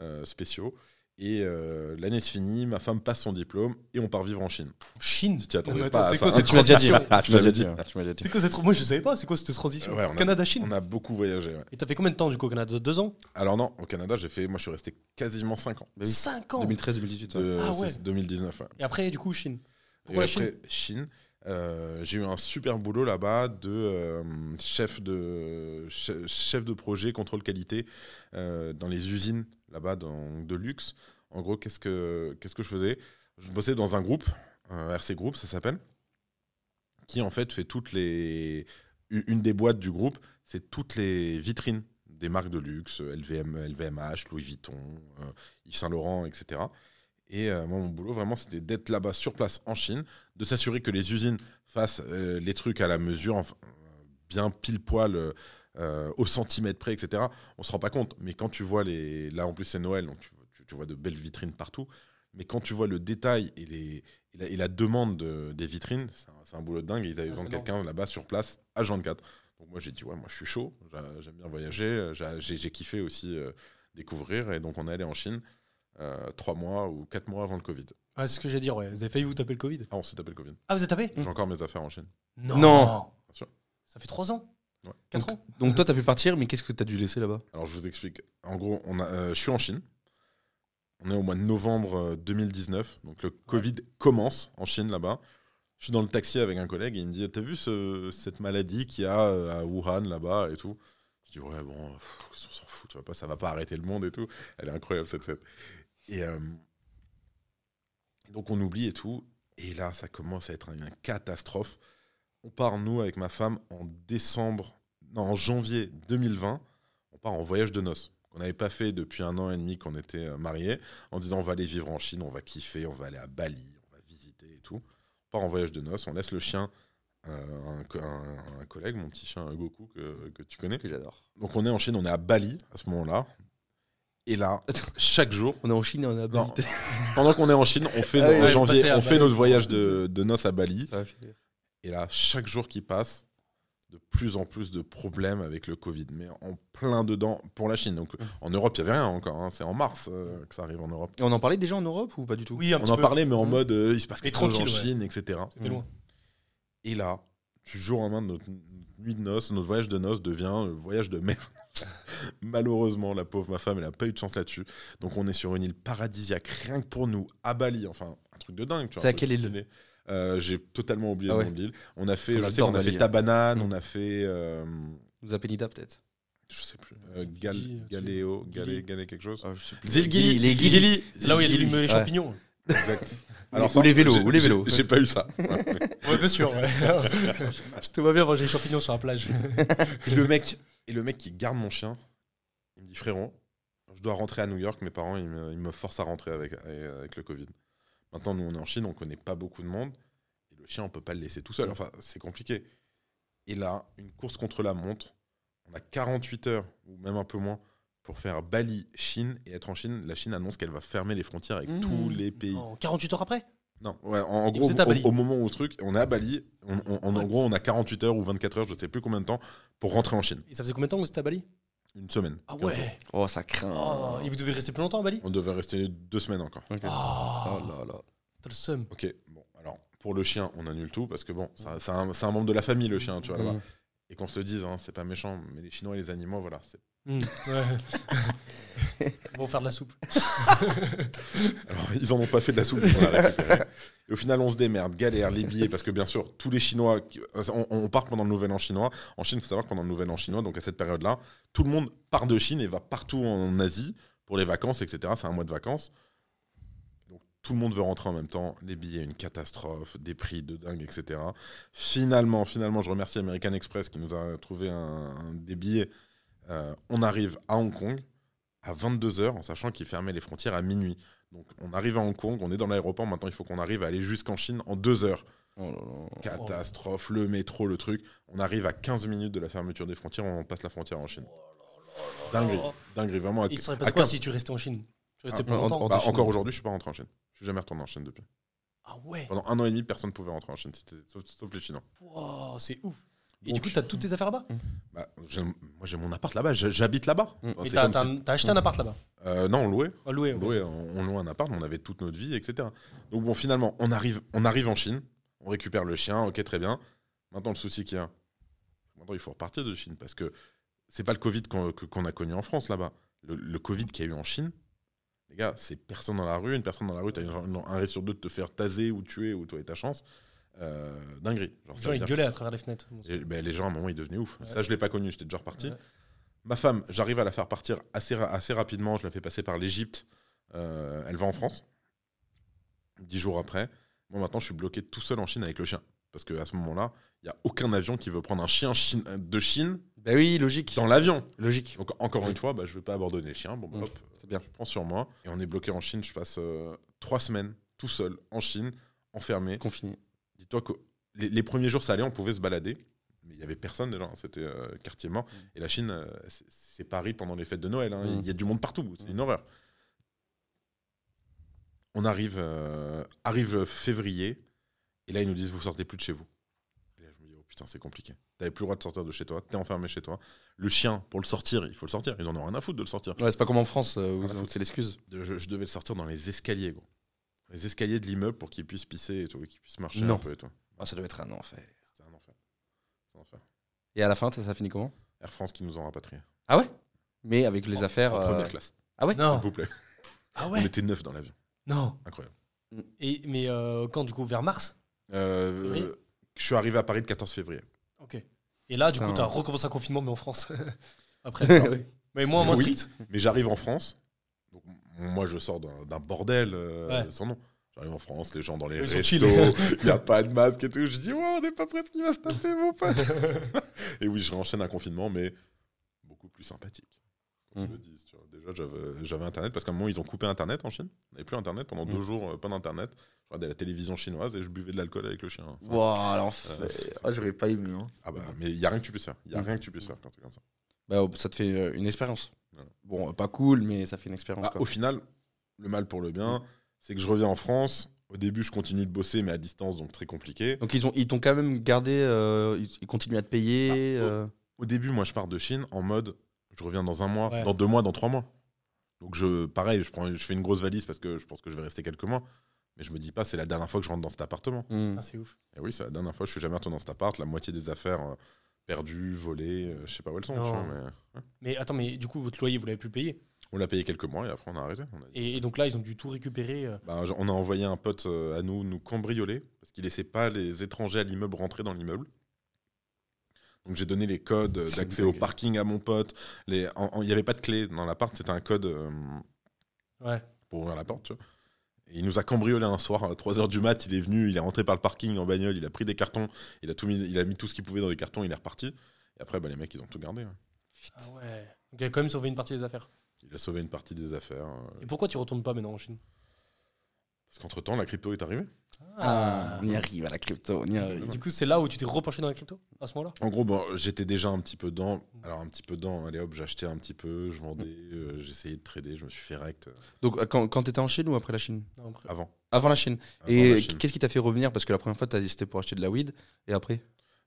euh, spéciaux. Et euh, l'année se finit, ma femme passe son diplôme et on part vivre en Chine. Chine. Tu t'y attendais pas c'est quoi cette Tu m'as déjà dit. transition Ah, tu m'as déjà J'avais dit. dit. ouais, tu m'as déjà dit. C'est quoi cette Moi, je savais pas. C'est quoi cette transition Ouais, on a- Canada-Chine. On a beaucoup voyagé. ouais. Et t'as fait combien de temps du coup au Canada? Deux ans? Alors non, au Canada, j'ai fait, moi je suis resté quasiment 5 ans. Bah oui. 5 ans 2013-2018. De- Ah ouais. c'est 2019. ouais. Et après, du coup, Chine. Et Pourquoi la après, Chine Chine. Euh, j'ai eu un super boulot là-bas de euh, chef de che- chef de projet contrôle qualité euh, dans les usines là-bas de luxe. En gros, qu'est-ce que qu'est-ce que je faisais? Je bossais dans un groupe, RC Group, ça s'appelle, qui en fait fait toutes les une des boîtes du groupe, c'est toutes les vitrines des marques de luxe, LVM, LVMH, Louis Vuitton, Yves Saint Laurent, etc. Et euh, moi, mon boulot, vraiment, c'était d'être là-bas sur place en Chine, de s'assurer que les usines fassent euh, les trucs à la mesure, enfin, bien pile poil, euh, au centimètre près, etc. On se rend pas compte, mais quand tu vois les. Là, en plus, c'est Noël, donc tu, tu- tu vois de belles vitrines partout. Mais quand tu vois le détail et, les, et, la, et la demande de- des vitrines, c'est un, boulot de dingue. Et ils avaient Ah, besoin de quelqu'un là-bas sur place, à 24. Donc moi, j'ai dit, ouais, moi, je suis chaud, j'a- j'aime bien voyager, j'a- j'ai kiffé aussi découvrir. Et donc, on est allé en Chine trois mois ou quatre mois avant le Covid. Ah, c'est ce que j'ai dit, ouais. Vous avez failli vous taper le Covid. Ah, on s'est tapé le Covid. Ah, vous êtes tapé J'ai encore mes affaires en Chine. Non. Non. Bien sûr. Ça fait 3 ans Ouais. 4 ans Donc, toi, t'as pu partir, mais qu'est-ce que t'as dû laisser là-bas? Alors, je vous explique. En gros, on a, euh, je suis en Chine. On est au mois de novembre euh, 2019. Donc, le Covid commence en Chine, là-bas. Je suis dans le taxi avec un collègue et il me dit T'as vu ce- cette maladie qu'il y a euh, à Wuhan, là-bas et tout? Je dis, ouais, bon, pff, qu'est-ce qu'on s'en fout, tu vois pas, ça va pas arrêter le monde et tout. Elle est incroyable cette scène. Et euh, donc on oublie et tout. Et là, ça commence à être une catastrophe. On part, nous, avec ma femme, en décembre, non, en janvier 2020, on part en voyage de noces. qu'on n'avait pas fait depuis un an et demi qu'on était euh, mariés, en disant on va aller vivre en Chine, on va kiffer, on va aller à Bali, on va visiter et tout. On part en voyage de noces, on laisse le chien euh, à un, co- un- un collègue, mon petit chien Goku que, que tu connais. Que j'adore. Donc on est en Chine, on est à Bali à ce moment-là. Et là, chaque jour, On est en Chine et on a Non. pendant qu'on est en Chine, on fait Ah nos- oui, en ouais, janvier, passer à on fait Bali. notre voyage de, de noces à Bali. Ça va faire- Et là, chaque jour qui passe, de plus en plus de problèmes avec le Covid, mais en plein dedans pour la Chine. Donc en Europe, il n'y avait rien encore. hein. C'est en mars euh, que ça arrive en Europe. Et on en parlait déjà en Europe ou pas du tout? Oui, un On petit en peu. parlait, mais en Mmh. mode euh, il se passe quelque chose en ouais. Chine, etc. C'était loin. Et là, du jour au lendemain de notre nuit de noces, notre voyage de noces devient un voyage de merde. Malheureusement, la pauvre ma femme, elle n'a pas eu de chance là-dessus. Donc on est sur une île paradisiaque, rien que pour nous, à Bali. Enfin, un truc de dingue. tu vois, C'est à quelle île. Euh, J'ai totalement oublié Ah le ouais. nom de l'île. On a fait, On je sais adore qu'on a Bali, fait hein. Tabanan, Mm. on a fait, euh, Nous a Penida peut-être. je sais plus, euh, Gal, Galéo, Galé. Galé quelque chose. Ah, les Gili. Là où il y a les Ouais. champignons. Exact. Ou ça, les vélos, j'ai- ou les vélos. J'ai pas eu ça. Ouais, bien sûr. ouais. Je te vois bien manger les champignons sur la plage. Le mec, et le mec qui garde mon chien, il me dit frérot, je dois rentrer à New York. Mes parents, ils me, ils me forcent à rentrer avec, avec le Covid. Maintenant, nous, on est en Chine, on connaît pas beaucoup de monde. Et le chien, on peut pas le laisser tout seul. Enfin, c'est compliqué. Et là, une course contre la montre. On a 48 heures, ou même un peu moins, pour faire Bali, Chine. Et être en Chine, la Chine annonce qu'elle va fermer les frontières avec Mmh. tous les pays. En 48 heures après? Non, ouais, en, Et gros, au, moment où le truc, on est à Bali, on, on- en, gros, on a 48 heures ou 24 heures, je sais plus combien de temps, pour rentrer en Chine. Et ça faisait combien de temps que vous étiez à Bali? Une semaine. Ah ouais Oh, ça craint. Oh, Et vous devez rester plus longtemps à Bali? On devait rester deux semaines encore. Ok. Oh, Oh là là. T'as le seum. Ok, bon, alors, pour le chien, on annule tout, parce que bon, ça- c'est un, c'est un membre de la famille, le chien, tu vois, là-bas. Et qu'on se le dise, hein, c'est pas méchant, mais les Chinois et les animaux, voilà. Hmm, ouais. Bon, faire de la soupe. Alors, ils en ont pas fait de la soupe, la. Et au final, on se démerde, galère, les billets, parce que bien sûr, tous les Chinois, on, on part pendant le Nouvel An chinois. En Chine, il faut savoir que pendant le Nouvel An chinois, donc à cette période-là, tout le monde part de Chine et va partout en Asie pour les vacances, etc. C'est un mois de vacances. Tout le monde veut rentrer en même temps. Les billets, une catastrophe, des prix de dingue, etc. Finalement, finalement, je remercie American Express qui nous a trouvé un, un- des billets. Euh, on arrive à Hong Kong à 22h, en sachant qu'ils fermaient les frontières à minuit. Donc on arrive à Hong Kong, on est dans l'aéroport, maintenant il faut qu'on arrive à aller jusqu'en Chine en deux heures. Oh là là. Catastrophe, le métro, le truc. On arrive à 15 minutes de la fermeture des frontières, on passe la frontière en Chine. Dinguerie, dinguerie, vraiment. à- Il serait à passé quoi 15 si tu restais en Chine? Tu restais Ah, plus en- longtemps? en- Bah, Chine. encore aujourd'hui, je suis pas rentré en Chine. Jamais retourné en Chine depuis. Ah ouais Pendant un an et demi, personne ne pouvait rentrer en Chine, c'était- sauf, sauf les Chinois. Wow, C'est ouf. Et Donc- du coup, t'as toutes tes affaires là-bas Bah, j'ai- moi j'ai mon appart là-bas, j'habite là-bas. Mm. Enfin, t'as si- t'as acheté un appart là-bas Euh, non, on louait. On ok. louait, on, on louait un appart, mais on avait toute notre vie, etc. Donc bon, finalement, on arrive, on arrive en Chine, on récupère le chien, ok, très bien. Maintenant, le souci qu'il y a, maintenant, il faut repartir de Chine parce que c'est pas le Covid qu'on que- qu'on a connu en France là-bas. Le, le Covid qu'il y a eu en Chine, les gars, c'est personne dans la rue. Une personne dans la rue, t'as un risque sur deux de te faire taser ou tuer ou toi et ta chance. Euh, dinguerie. Genre, Les gens ils gueulaient à travers les fenêtres. et, ben, les gens, à un moment, ils devenaient ouf. Ouais. Ça, je l'ai pas connu, j'étais déjà reparti. Ouais. Ma femme, j'arrive à la faire partir assez, ra- assez rapidement. Je la fais passer par l'Égypte. Euh, elle va en France. Dix jours après. Moi, maintenant, je suis bloqué tout seul en Chine avec le chien. Parce qu'à ce moment-là, il n'y a aucun avion qui veut prendre un chien chine- de Chine Bah oui, logique. dans l'avion. Logique. Donc, encore Oui. une fois, bah, je ne vais pas abandonner le chien. Bon, bah, Mm. hop, C'est bien. je prends sur moi. Et on est bloqué en Chine. Je passe euh, trois semaines tout seul en Chine, enfermé. Confiné. Dis-toi que les, les premiers jours, ça allait, on pouvait se balader. Mais il n'y avait personne déjà, hein, c'était euh, quartier mort. Et la Chine, euh, c'est- Paris pendant les fêtes de Noël. hein, Il Mm. y a du monde partout, c'est Mm. une horreur. On arrive, arrive février, et là ils nous disent vous sortez plus de chez vous. Et là je me dis oh putain c'est compliqué. T'avais plus le droit de sortir de chez toi, t'es enfermé chez toi. Le chien pour le sortir, il faut le sortir. Ils en ont rien à foutre de le sortir. Ouais, c'est pas comme en France euh, où c'est l'excuse. Je, je devais le sortir dans les escaliers, gros. Les escaliers de l'immeuble pour qu'il puisse pisser et tout, et qu'il puisse marcher Non. un peu et tout. Ah, ça doit être un enfer. C'était un enfer. C'est un enfer. Et à la fin, ça, ça finit comment? Air France qui nous ont rapatriés. Ah ouais? Mais avec les affaires. En euh, première classe, Ah ouais? Non. s'il vous plaît. Ah On ouais était neuf dans l'avion. Non. Incroyable. Et, mais euh, quand du coup Vers mars? Euh, je suis arrivé à Paris le 14 février. Ok. Et là, du coup, Putain. t'as recommencé un confinement, mais en France. Après, d'accord. mais moins, moins Oui. strict. Mais j'arrive en France. Donc, moi, je sors d'un d'un bordel euh, Ouais. sans nom. J'arrive en France, les gens dans les Ils sont restos, il n'y a pas de masque et tout. Je dis, ouais, on n'est pas prêt, qu'il va se taper, mon pote. et oui, je réenchaîne un confinement, mais beaucoup plus sympathique. Qu'on Mm. dise, tu vois. Déjà, j'avais- Internet, parce qu'à un moment, ils ont coupé Internet en Chine. On n'avait plus Internet pendant deux jours, euh, pas d'Internet. Je regardais la télévision chinoise et je buvais de l'alcool avec le chien. Waouh, l'enfer. Euh, Ah, j'aurais pas aimé. hein. Ah bah, mais il n'y a rien que tu puisses faire. Il n'y a Mm. rien que tu puisses faire quand c'est comme ça. Bah, ça te fait euh, une expérience. Voilà. Bon, pas cool, mais ça fait une expérience. Bah, au final, le mal pour le bien, c'est que je reviens en France. Au début, je continue de bosser, mais à distance, donc très compliqué. Donc ils ont, ils t'ont quand même gardé, euh, ils, continuent à te payer. Ah, oh. euh. Au début, moi, je pars de Chine en mode, je reviens dans un mois, Ouais. dans deux mois, dans trois mois. Donc, je, pareil, je, prends, je fais une grosse valise parce que je pense que je vais rester quelques mois. Mais je me dis pas, c'est la dernière fois que je rentre dans cet appartement. Ah, c'est ouf. Et oui, c'est la dernière fois, je suis jamais retourné dans cet appart. La moitié des affaires euh, perdues, volées, euh, je sais pas où elles sont. tu Non. vois, mais, hein. Mais attends, mais du coup, votre loyer, vous l'avez plus payé? On l'a payé quelques mois et après, on a arrêté. On a dit- Et, et donc là, ils ont dû tout récupérer. euh. Bah, on a envoyé un pote à nous nous cambrioler parce qu'il laissait pas les étrangers à l'immeuble rentrer dans l'immeuble. Donc j'ai donné les codes euh, d'accès au parking à mon pote. Il n'y avait pas de clé dans l'appart, c'était un code euh, Ouais. pour ouvrir la porte. tu vois. Et il nous a cambriolé un soir à 3h du mat. Il est venu, il est rentré par le parking en bagnole, il a pris des cartons, il a, tout mis, il a mis tout ce qu'il pouvait dans des cartons, il est reparti. Et après, bah, les mecs, ils ont tout gardé. ouais. Ah ouais. Donc il a quand même sauvé une partie des affaires. Il a sauvé une partie des affaires. euh, Et pourquoi tu retournes pas maintenant en Chine? Parce qu'entre-temps, la crypto est arrivée. Ah, on y arrive à la crypto, on y Et arrive. du coup, c'est là où tu t'es repenché dans la crypto à ce moment-là? En gros, bon, j'étais déjà un petit peu dedans. Alors, un petit peu dedans, allez hop, j'achetais un petit peu, je vendais, euh, j'essayais de trader, je me suis fait rect Donc euh, quand, quand t'étais en Chine ou après la Chine? Non, après. avant. Avant la Chine. avant Et la Chine. qu'est-ce qui t'a fait revenir? Parce que la première fois, t'as dit c'était pour acheter de la weed. Et après?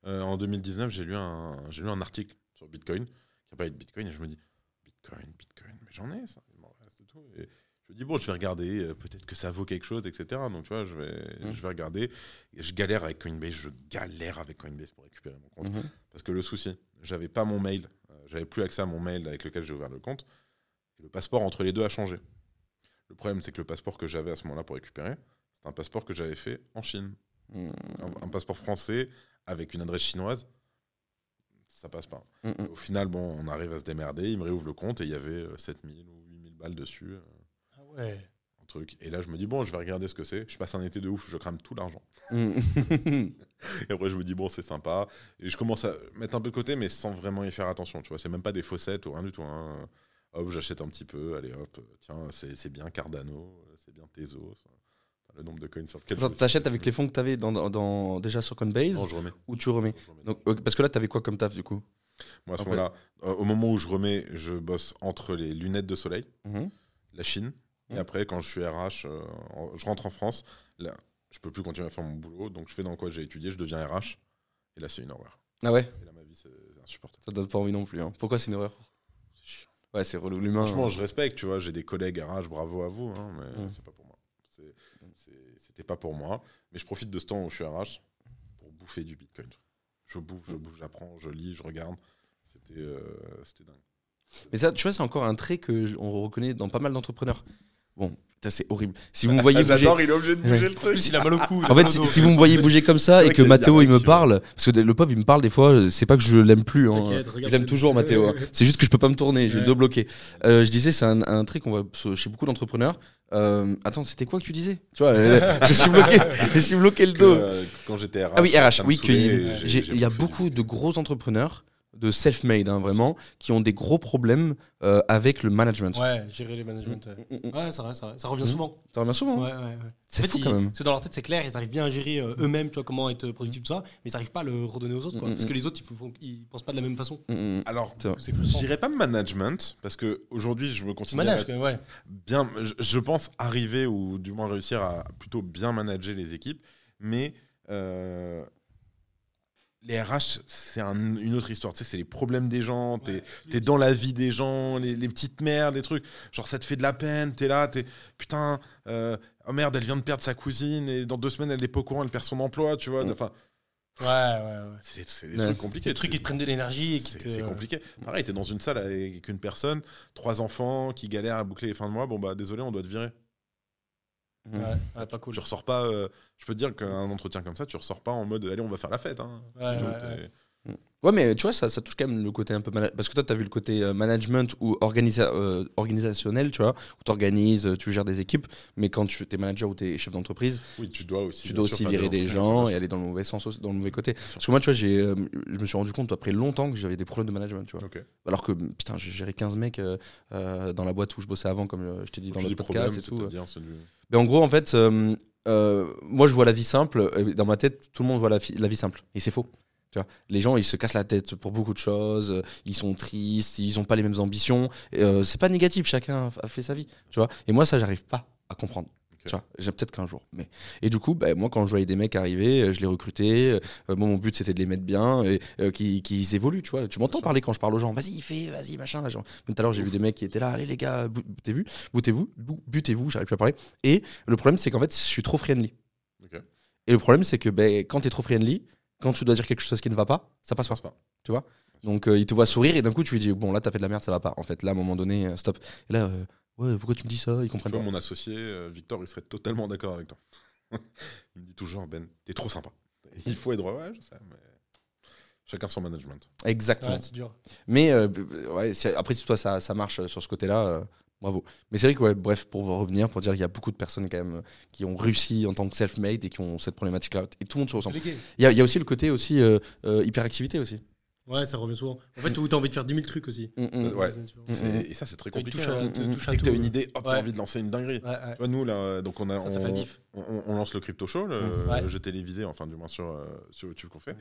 Euh, en 2019, j'ai lu, un, j'ai lu un article sur Bitcoin qui parlait de Bitcoin et je me dis Bitcoin, Bitcoin, mais j'en ai ça, il m'en reste et tout. Et je me dis, bon, je vais regarder, euh, peut-être que ça vaut quelque chose, etc. Donc, tu vois, je vais, Mm. je vais regarder. Et je galère avec Coinbase, je galère avec Coinbase pour récupérer mon compte. Mhm. Parce que le souci, j'avais pas mon mail, euh, j'avais plus accès à mon mail avec lequel j'ai ouvert le compte. Et le passeport entre les deux a changé. Le problème, c'est que le passeport que j'avais à ce moment-là pour récupérer, c'est un passeport que j'avais fait en Chine. Mhm. Un, un passeport français avec une adresse chinoise, ça passe pas. Au final, bon, on arrive à se démerder, il me réouvre le compte et il y avait euh, 7000 ou 8000 balles dessus. Ouais. un truc. Et là, je me dis, bon, je vais regarder ce que c'est. Je passe un été de ouf, je crame tout l'argent. Mhm. Et après, je me dis, bon, c'est sympa. Et je commence à mettre un peu de côté, mais sans vraiment y faire attention. Tu vois, c'est même pas des faussettes ou rien du tout. hein. Hop, j'achète un petit peu. Allez, hop, tiens, c'est c'est bien Cardano, c'est bien Tezos. Le nombre de coins sur lequel. Genre, t'achètes avec les fonds que t'avais dans, dans, dans- déjà sur Coinbase Non, je remets. ou tu remets. Donc, Parce que là, t'avais quoi comme taf du coup? Moi, à ce moment-là, euh, au moment où je remets, je bosse entre les lunettes de soleil, Mhm. la Chine. Et Mhm. après, quand je suis RH, euh, je rentre en France. Là, je peux plus continuer à faire mon boulot. Donc, je fais dans quoi j'ai étudié. Je deviens RH. Et là, c'est une horreur. Ah ouais Et là, ma vie, c'est insupportable. Ça donne pas envie non plus. hein. Pourquoi c'est une horreur? C'est chiant. Ouais, c'est relou l'humain. Franchement, hein. je respecte, tu vois, j'ai des collègues RH, bravo à vous, hein, mais Mm. c'est pas pour moi. C'était pas pour moi. Mais je profite de ce temps où je suis RH pour bouffer du Bitcoin. Je bouffe, je bouffe, j'apprends, je lis, je regarde. C'était euh, c'était dingue. Mais ça, tu vois, c'est encore un trait que j- on reconnaît dans pas mal d'entrepreneurs. Bon, putain, c'est horrible. Si vous me voyez bouger. J'adore, il est obligé de bouger le truc. plus, il a mal au cou. En fait, si, vous me voyez bouger comme ça et que Mathéo il me parle, parce que le pauvre il me parle des fois, c'est pas que je l'aime plus, hein. Je l'aime toujours Mathéo. hein. C'est juste que je peux pas me tourner, j'ai le dos bloqué. Euh, je disais, c'est un, un trait qu'on voit chez beaucoup d'entrepreneurs. Euh, attends, c'était quoi que tu disais? Tu vois, euh, je suis bloqué, je suis bloqué le Que, dos. euh, quand j'étais RH. Ah oui, RH, oui, il y a beaucoup de gros entrepreneurs, de self-made, hein, vraiment, qui ont des gros problèmes euh, avec le management. Ouais, gérer les managements. ouais. Mm, mm. Ouais, c'est vrai, c'est vrai. Ça revient Mm. souvent. Ça revient souvent. Ouais, ouais, ouais. C'est En fait, fou ils- quand même. parce que dans leur tête, c'est clair, ils arrivent bien à gérer euh, eux-mêmes, tu vois, comment être productif, tout ça, mais ils n'arrivent pas à le redonner aux autres, quoi. Parce que les autres, ils, font, ils pensent pas de la même façon. Alors, je dirais pas management, parce que aujourd'hui, je me être quand même, ouais. bien, je, je pense arriver ou du moins réussir à plutôt bien manager les équipes, mais euh, les RH, c'est un- une autre histoire. Tu sais, c'est les problèmes des gens, t'es es dans la vie des gens, les, les petites merdes, les trucs. Genre, ça te fait de la peine, t'es là, t'es putain, euh, oh merde, elle vient de perdre sa cousine et dans deux semaines, elle est pas au courant, elle perd son emploi, tu vois. Mm. Enfin, Ouais, ouais, ouais. c'est des Ouais. trucs C'est compliqués. des trucs qui te prennent de l'énergie te. c'est compliqué. Pareil, t'es dans une salle avec une personne, trois enfants qui galèrent à boucler les fins de mois. Bon, bah, désolé, on doit te virer. Ouais, ouais, pas cool. Tu ressors pas. euh, je peux te dire qu'un entretien comme ça, tu ressors pas en mode allez, on va faire la fête. hein. Ouais, ouais, mais tu vois, ça, ça touche quand même le côté un peu. Parce que toi, tu as vu le côté euh, management ou organisa- euh, organisationnel, tu vois, où tu organises, tu gères des équipes, mais quand tu es manager ou tu es chef d'entreprise, Oui, tu dois aussi. tu dois aussi virer des gens et aller dans le mauvais sens, dans le mauvais côté. Parce que moi, tu vois, j'ai, euh, je me suis rendu compte après longtemps que j'avais des problèmes de management, tu vois. Alors que, putain, j'ai géré 15 mecs euh, euh, dans la boîte où je bossais avant, comme euh, je t'ai dit dans le podcast et tout. du- Mais en gros, en fait, euh, euh, moi, je vois la vie simple. et Dans ma tête, tout le monde voit la, la vie simple. Et c'est faux. Tu vois, les gens, ils se cassent la tête pour beaucoup de choses. euh, Ils sont tristes. Ils n'ont pas les mêmes ambitions. euh, c'est pas négatif. Chacun a fait sa vie. Tu vois. Et moi, ça, j'arrive pas à comprendre. Ok. Tu vois, j'ai peut-être qu'un jour. Mais et du coup, bah, moi, quand je voyais des mecs arriver, euh, je les recrutais. euh, mon but, c'était de les mettre bien et euh, qu'ils évoluent. Tu vois, tu m'entends parler quand je parle aux gens. Vas-y, fais, vas-y, machin. Là, genre. Même Tout à l'heure, j'ai vu des mecs qui étaient là. Allez, les gars, bu- butez-vous, butez-vous, bu- butez-vous. J'arrive plus à parler. Et le problème, c'est qu'en fait, je suis trop friendly. Et le problème, c'est que ben, quand tu es trop friendly, quand tu dois dire quelque chose qui ne va pas, ça passe pas. passe pas. Donc euh, il te voit sourire et d'un coup, tu lui dis Bon, là, t'as fait de la merde, ça va pas. En fait, là, à un moment donné, euh, stop. Et là, euh, ouais, pourquoi tu me dis ça? Ils Tu comprennent vois, pas. mon associé, Victor, il serait totalement d'accord avec toi. il me dit toujours, Ben, t'es trop sympa. Il faut être droit, ouais, je sais, mais chacun son management. Exactement. Ouais, c'est dur. Mais euh, ouais, c'est- après, si toi, ça, ça marche sur ce côté-là, euh, bravo. Mais c'est vrai que, ouais, bref, pour revenir, pour dire qu'il y a beaucoup de personnes quand même euh, qui ont réussi en tant que self-made et qui ont cette problématique-là. Et tout le monde se ressemble. Il y, a- il y a aussi le côté aussi euh, euh, hyperactivité aussi. Ouais, ça revient souvent. En fait, où t'as envie de faire 10 000 trucs aussi. Mm, mm. Ouais. Et ça, c'est très compliqué. touche à, hein. te touche à Dès que tout. t'as une idée, hop, Ouais. t'as envie de lancer une dinguerie. Ouais, ouais. Tu vois, nous, là, euh, donc on, a, Ça, ça fait on, diff. on- on lance le crypto show, le. Ouais. le jeu télévisé, enfin du moins sur, euh, sur YouTube qu'on fait. Ouais.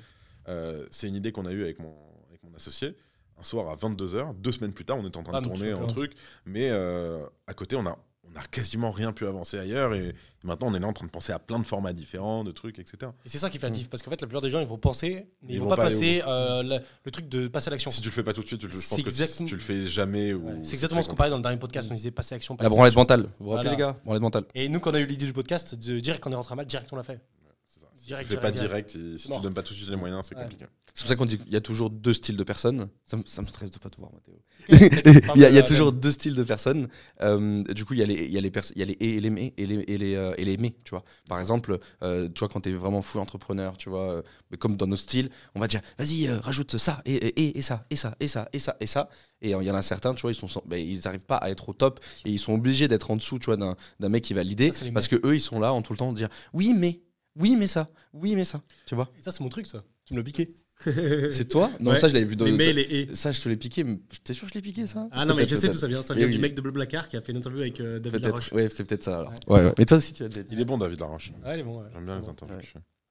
Euh, c'est une idée qu'on a eue avec mon, avec mon associé. Un soir à 22h, deux semaines plus tard, on était en train Ah, de tourner un truc, mais euh, à côté, on a, on a quasiment rien pu avancer ailleurs et maintenant on est là en train de penser à plein de formats différents, de trucs, etc. Et c'est ça qui fait la Mm. diff, parce qu'en fait, la plupart des gens, ils vont penser, mais ils, Ils vont, vont pas passer euh, le, le truc de passer à l'action. Si tu le fais pas tout de suite, tu le- je pense C'est que tu, tu le fais jamais. ou Ouais, C'est exactement ce qu'on parlait dans le dernier Mm. podcast, on disait passer à l'action. La passer branlette mentale. Vous vous rappelez, Voilà. les gars? Branlette mentale. Et nous, quand on a eu l'idée du podcast, de dire qu'on est rentré à mal, direct on l'a fait. Direct, tu fais pas direct, direct, et si Mort. tu donnes pas tout de suite les moyens, c'est Ouais. compliqué. C'est pour ça qu'on dit qu'il y a toujours deux styles de personnes. Ça me, ça me stresse de pas te voir, Mathéo. Parle il y a, de il y a la- toujours deux styles de personnes. Euh, du coup, il y a les, il y a les, pers- il y a les et les mais et les, et les, euh, et les mais, tu vois. Par exemple, euh, tu vois, quand tu es vraiment fou entrepreneur, tu vois, mais comme dans nos styles, on va dire, vas-y, euh, rajoute ça, et, et, et, et ça, et ça, et ça, et ça, et ça. Et il y en a certains, tu vois, ils sont, ben, ils n'arrivent pas à être au top, et ils sont obligés d'être en dessous, tu vois, d'un d'un mec qui va l'idée, parce que eux, ils sont là en tout le temps de dire, oui, mais, oui, mais ça, oui, mais ça, tu vois. Et ça, c'est mon truc, ça. Tu me l'as piqué. C'est toi Non, Ouais. ça, je l'avais vu dans Les ça- mails et. Ça, je te l'ai piqué. mais T'es sûr que je l'ai piqué, ça Ah non, mais je sais d'où ça vient. Ça vient oui. du mec de Bleu Blacard qui a fait une interview avec euh, David Laroche. Ouais, c'est peut-être ça alors. Ouais. Ouais, ouais. Mais toi aussi, tu as déjà dit. Il est bon, David Laroche. Ouais, il est bon. ouais. J'aime bien les bon. interviews.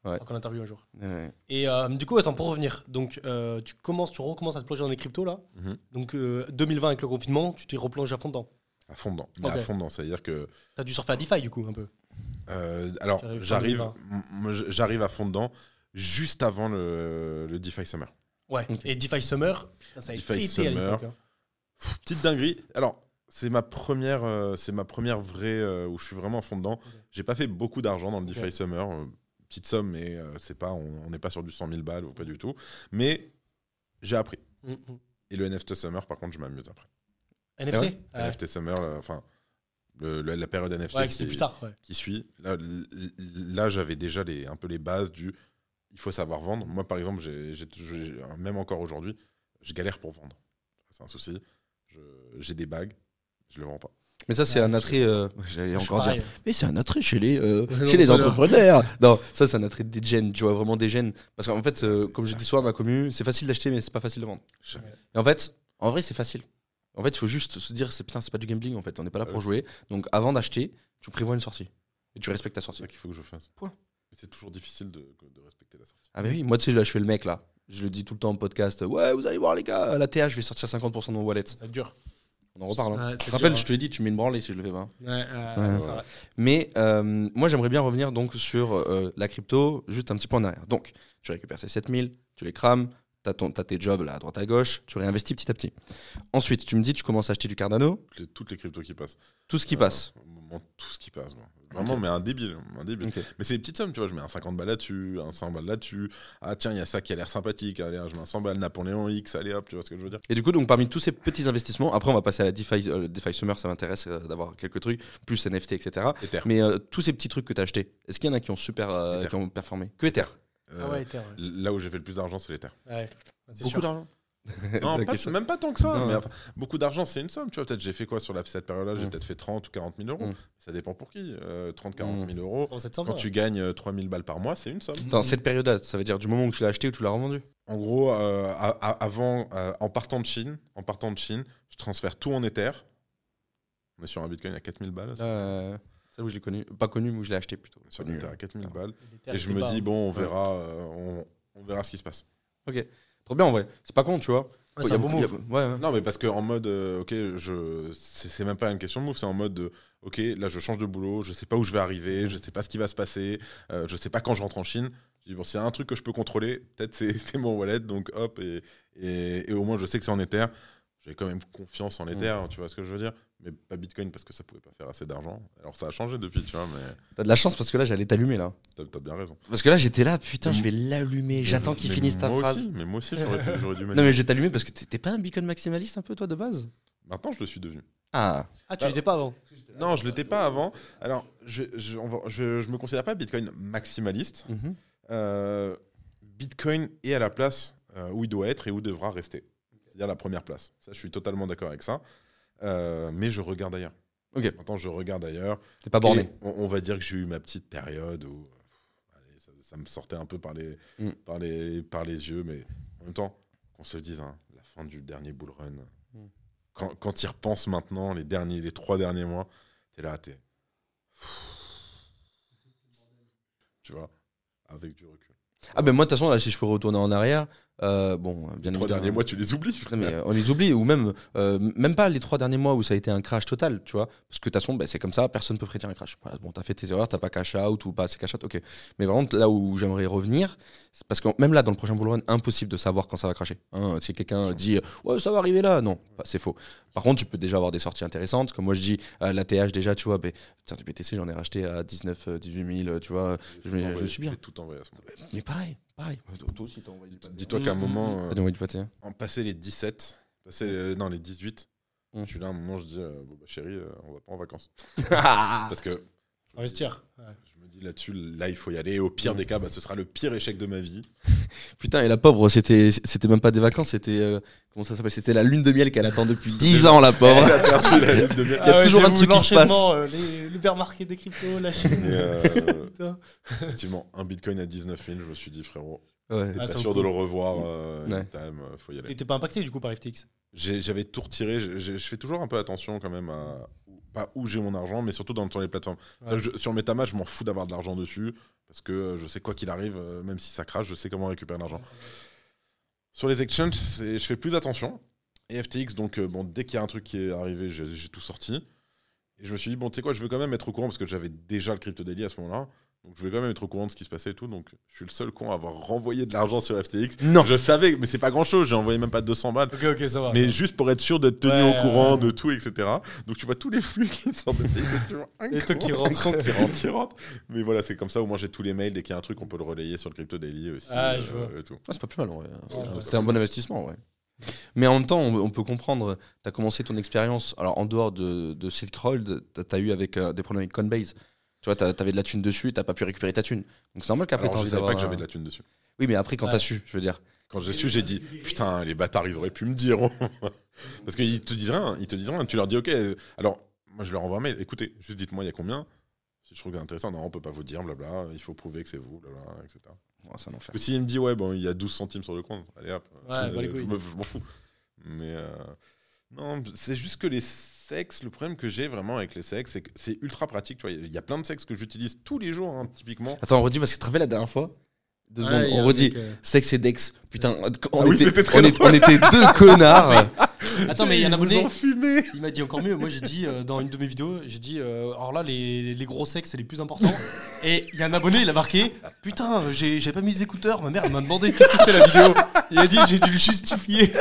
Ouais. qu'on interviewe un jour. Ouais. Et euh, du coup, attends, pour revenir, donc euh, tu commences, tu recommences à te plonger dans les cryptos là. Mhm. Donc euh, 2020 avec le confinement, tu t'es replongé à fond dedans. À fond dedans. Mais Ok. à fond dedans, c'est-à-dire que. T'as dû surfer à DeFi du coup un peu. Euh, alors, J'arrive fin j'arrive 2020. m- moi, j'arrive à fond dedans juste avant le, le DeFi Summer. Ouais. Et DeFi Summer, ça, a DeFi été à Summer. l'époque. hein. Pff, petite dinguerie. Alors, c'est ma première, euh, c'est ma première vraie euh, où je suis vraiment à fond dedans. J'ai pas fait beaucoup d'argent dans le DeFi. Summer, euh, petite somme, mais euh, c'est pas, on n'est pas sur du 100 000 balles ou pas du tout. Mais j'ai appris. Mm, mm. Et le NFT Summer, par contre, je m'amuse après. NFC ouais Ouais, NFT Summer, enfin, le- le- la période NFT Ouais, qui, c'était plus tard. Ouais. qui suit. Là, j'avais déjà les, un peu les bases du. Il faut savoir vendre. Moi, par exemple, j'ai- même encore aujourd'hui, je galère pour vendre. C'est un souci. J'ai des bagues, je le vends pas. Mais ça, c'est Ouais, un attrait. euh, J'allais encore dire. Mais c'est un attrait chez les, euh, chez les entrepreneurs. non, ça, c'est un attrait des gènes. Tu vois, vraiment des gènes. Parce qu'en fait, euh, comme je dis souvent à ma commu, c'est facile d'acheter, mais c'est pas facile de vendre. Jamais. Et en fait, en vrai, c'est facile. En fait, il faut juste se dire, c'est putain, c'est pas du gambling. En fait, on n'est pas là pour jouer. Donc, avant d'acheter, tu prévois une sortie et tu respectes ta C'est sortie. ça qu'il faut que je fasse. Point. Mais c'est toujours difficile de, de respecter la sortie. Ah bah oui, moi tu sais, là je fais le mec là. Je le dis tout le temps en podcast. Ouais, vous allez voir les gars, à la TH, je vais sortir 50% de mon wallet. Ça dure. On en reparle. Hein. Ouais, Tu c'est te rappelles, je te l'ai dit, tu mets une branlée si je le fais pas. Ouais, ouais, Ouais. c'est vrai. Mais euh, moi j'aimerais bien revenir donc sur euh, la crypto, juste un petit peu en arrière. Donc, tu récupères ces 7000, tu les crames, tu as, tes jobs là à droite à gauche, tu réinvestis petit à petit. Ensuite, tu me dis, tu commences à acheter du Cardano, Toutes les, toutes les cryptos qui passent. tout ce qui Euh, passe. vraiment tout ce qui passe. Vraiment, mais un débile. Un débile. Mais c'est des petites sommes, tu vois. Je mets un 50 balles là-dessus, un 100 balles là-dessus. Ah, tiens, il y a ça qui a l'air sympathique. Allez, je mets un 100 balles Napoléon X. Allez, hop, tu vois ce que je veux dire. Et du coup, donc parmi tous ces petits investissements, après on va passer à la DeFi, euh, DeFi Summer, ça m'intéresse euh, d'avoir quelques trucs, plus NFT, etc. Ether. Mais euh, tous ces petits trucs que tu as achetés, est-ce qu'il y en a qui ont super euh, qui ont performé? Que Ether Euh, Ah ouais, Ether. ouais. Là où j'ai fait le plus d'argent, c'est l'Ether. Ouais. C'est Beaucoup sûr. d'argent. Non, pas- même pas tant que ça. Non, mais enfin, beaucoup d'argent, c'est une somme. Tu vois, peut-être j'ai fait quoi sur la, cette période-là? J'ai Mm. peut-être fait 30 ou 40 000 euros. Mm. Ça dépend pour qui. Euh, 30, 40 Mm. 000 euros. Oh. Quand tu gagnes euh, 3 000 balles par mois, c'est une somme. Dans cette période-là, ça veut dire du moment où tu l'as acheté ou tu l'as revendu? En gros, euh, avant, euh, en partant de Chine, en partant de Chine, je transfère tout en Ether. On est sur un Bitcoin à 4000 balles. Euh, Celle où je l'ai connu. Pas connu, mais où je l'ai acheté plutôt. Connu, Ether à euh. 4000 Ah. balles. Et je était me dis, hein. bon, on verra, euh, on, on verra ce qui se passe. Trop bien en vrai. C'est pas con, tu vois. Ouais, y a un bon y a- move. Ouais, ouais. Non, mais parce que en mode, euh, ok, je, c'est même pas une question de move, c'est en mode, de, ok, là je change de boulot, je sais pas où je vais arriver, je sais pas ce qui va se passer, euh, je sais pas quand je rentre en Chine. Je dis, bon, s'il y a un truc que je peux contrôler, peut-être c'est c'est mon wallet, donc hop, et, et, et au moins je sais que c'est en Ether. J'ai quand même confiance en Ether, tu vois ce que je veux dire Mais pas Bitcoin parce que ça pouvait pas faire assez d'argent. Alors ça a changé depuis, tu vois, mais T'as de la chance parce que là, j'allais t'allumer là. t'as as bien raison. Parce que là, j'étais là, putain, je vais l'allumer. J'attends qu'il finisse ta moi phrase. Aussi, mais moi aussi, j'aurais dû mettre. Non, mais je vais t'allumer parce que t'es pas un beacon maximaliste un peu, toi, de base? Maintenant, je le suis devenu. Ah, Ah, tu l'étais pas avant Non, je l'étais pas avant. Alors, je, je, on va- je, je me considère pas Bitcoin maximaliste. mhm. Euh, Bitcoin est à la place euh, où il doit être et où il devra rester. C'est-à-dire la première place. Ça, je suis totalement d'accord avec ça. Euh, mais je regarde ailleurs. Ok. Maintenant, je regarde ailleurs. t'es pas borné. on, on va dire que j'ai eu ma petite période où allez, ça, ça me sortait un peu par les, Mm. par, les, par les yeux. Mais en même temps, qu'on se le dise, hein, la fin du dernier bull run, Mm. quand, quand tu y repenses maintenant, les, derniers, les trois derniers mois, t'es là, t'es. Tu vois, avec du recul. Ah, ben moi, de toute façon, là, si je peux retourner en arrière, euh, bon, bien Les trois derniers mois, tu les oublies. frère. Non, mais, euh, on les oublie, ou même, euh, même pas les trois derniers mois où ça a été un crash total, tu vois. Parce que de toute façon, bah, c'est comme ça, personne peut prédire un crash. Voilà, bon, t'as fait tes erreurs, t'as pas cash out ou pas assez cash out, ok. Mais par contre, là où j'aimerais revenir, c'est parce que même là, dans le prochain bull run, impossible de savoir quand ça va cracher. hein. si quelqu'un dit, ouais, ça va arriver là, non, bah, c'est faux. Par contre, tu peux déjà avoir des sorties intéressantes. Comme moi, je dis, la TH, déjà, tu vois, bah, putain, du BTC, j'en ai racheté à 19, euh, 18 000, tu vois. Je je me suis bien. tout. Mais pareil, pareil. Toi aussi, t'as envoyé du pâté. Dis-toi qu'à un Mm, moment, mm, euh, T'as envoyé du pâté, hein. en passer les 17, passer les- non, les 18, Mm. je suis là, à un moment, je dis, euh, bon, bah, chérie, euh, on va pas en vacances. Parce que Investir. Ouais. je me dis là-dessus, là, il faut y aller. Et au pire des cas, bah, ce sera le pire échec de ma vie. Putain, et la pauvre, c'était c'était même pas des vacances, c'était. euh, comment ça s'appelle? C'était la lune de miel qu'elle attend depuis 10 ans, la pauvre. Elle a perdu la lune de miel. Il y a toujours un truc qui se passe. euh, market des cryptos, la Chine. Euh, effectivement, un bitcoin à 19 000, je me suis dit, frérot, Ouais. t'es Ah, pas sûr de le revoir euh, Ouais. anytime, euh, faut y aller. Et t'es pas impacté du coup par FTX J'avais tout retiré. Je fais toujours un peu attention quand même à pas où j'ai mon argent, mais surtout dans, sur les plateformes. Ouais. Je- sur MetaMask, je m'en fous d'avoir de l'argent dessus parce que euh, je sais quoi qu'il arrive, euh, même si ça crache, je sais comment récupérer l'argent. Sur les exchanges, je fais plus attention. Et FTX, donc euh, bon, dès qu'il y a un truc qui est arrivé, j'ai j'ai tout sorti. Et je me suis dit bon, tu sais quoi, je veux quand même être au courant parce que j'avais déjà le crypto daily à ce moment-là. Donc je voulais quand même être au courant de ce qui se passait et tout. Donc je suis le seul con à avoir renvoyé de l'argent sur FTX. Non. Je savais, mais c'est pas grand chose. J'ai envoyé même pas 200 balles. Ok, ok, ça va. Mais juste pour être sûr d'être tenu Ouais, au courant ouais, ouais. de tout, etc. Donc tu vois tous les flux qui sortent de un Et toi qui rentre. qui rentre, qui rentre. Mais voilà, c'est comme ça, au moins j'ai tous les mails. Dès qu'il y a un truc, on peut le relayer sur le Crypto Daily aussi. euh, Ah, je vois. et tout. Ah, c'est pas plus mal, en vrai. C'était ouais. c'était un bon investissement, ouais. Mais en même temps, on, on peut comprendre, tu as commencé ton expérience, alors en dehors de, de Silk Road, tu as eu avec, euh, des problèmes avec Coinbase. Tu vois, tu avais de la thune dessus, tu pas pu récupérer ta thune. Donc c'est normal qu'après, Alors tu je savais pas que j'avais de la thune dessus. Oui, mais après, quand Ouais. tu as su, je veux dire. Quand j'ai su, j'ai dit putain, les bâtards, ils auraient pu me dire. Parce qu'ils te disent rien, ils te disent rien. Tu leur dis ok. Alors moi je leur envoie un mail. Écoutez, juste dites-moi il y a combien? Si je trouve que c'est intéressant, non, on peut pas vous dire, blabla. Il faut prouver que c'est vous, blabla, etc. Ouais, c'est un enfer. Parce que s'il me dit ouais, bon, il y a 12 centimes sur le compte, allez hop. Ouais, Euh, bah je m'en fous. Mais euh, non, c'est juste que les sexes, le problème que j'ai vraiment avec les sexes, c'est que c'est ultra pratique. Tu vois, il y a plein de sexes que j'utilise tous les jours, hein, typiquement. Attends, on redit parce que tu te rappelles la dernière fois? Deux Ouais, secondes, on redit. mec, euh, Sexe et Dex. Putain, on, Ah oui, était, est- on était deux connards. Attends, mais il y a un abonné. Il m'a dit encore mieux. Moi, j'ai dit euh, dans une de mes vidéos, j'ai dit euh, alors là, les, les gros sexes, c'est les plus importants. Et il y a un abonné, il a marqué Putain, j'ai j'ai pas mis les écouteurs. Ma mère elle m'a demandé qu'est-ce que c'était la vidéo? Il a dit J'ai dû le justifier.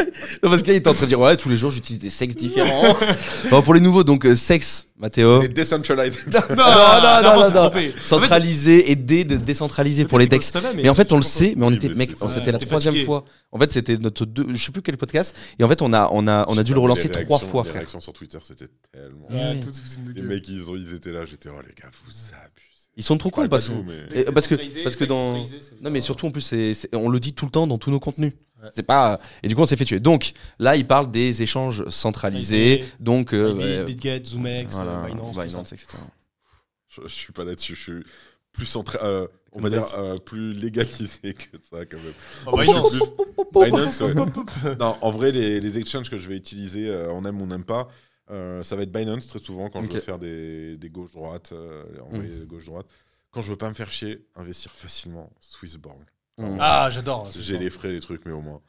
Non, parce que là, il était en train de dire Ouais, tous les jours, j'utilise des sexes différents. Bon, pour les nouveaux, donc, euh, sexe, Mathéo. Les decentralized. Non, non, non, non, non. trompé. Centralisé et dé de décentralisé pour les textes. Mais en fait, on le sait, mais on était, mec, c'était la troisième fois. En fait, c'était notre deux, je sais plus quel podcast. Et en fait, on a, on a, on a dû le relancer trois fois, Les frère. réactions sur Twitter, c'était tellement. Les mecs, ils, ont, ils étaient là, j'étais, oh les gars, vous abusez. Ils sont trop cons pas parce que. parce que- parce que dans- Non, mais surtout en plus, on le dit tout le temps dans tous nos contenus. Ouais. C'est pas. Et du coup, on s'est fait tuer. Donc là, il parle des échanges centralisés. Donc. euh, Bybit, ouais, BitGet, ZoomX, voilà, euh, Binance. Binance, etc. Je, je suis pas là-dessus. Je suis plus centré. euh, on va dire euh, plus légalisé que ça, quand même. Oh, Binance. plus- Binance, ouais. Non, en vrai, les, les exchanges que je vais utiliser, euh, on aime ou on n'aime pas, euh, ça va être Binance très souvent quand je veux faire des, des gauche-droite, euh, envoyer gauche-droite. Quand je veux pas me faire chier, investir facilement, Swissborg. Mm. Ah, j'adore. c'est J'ai les frais, les trucs, mais au moins.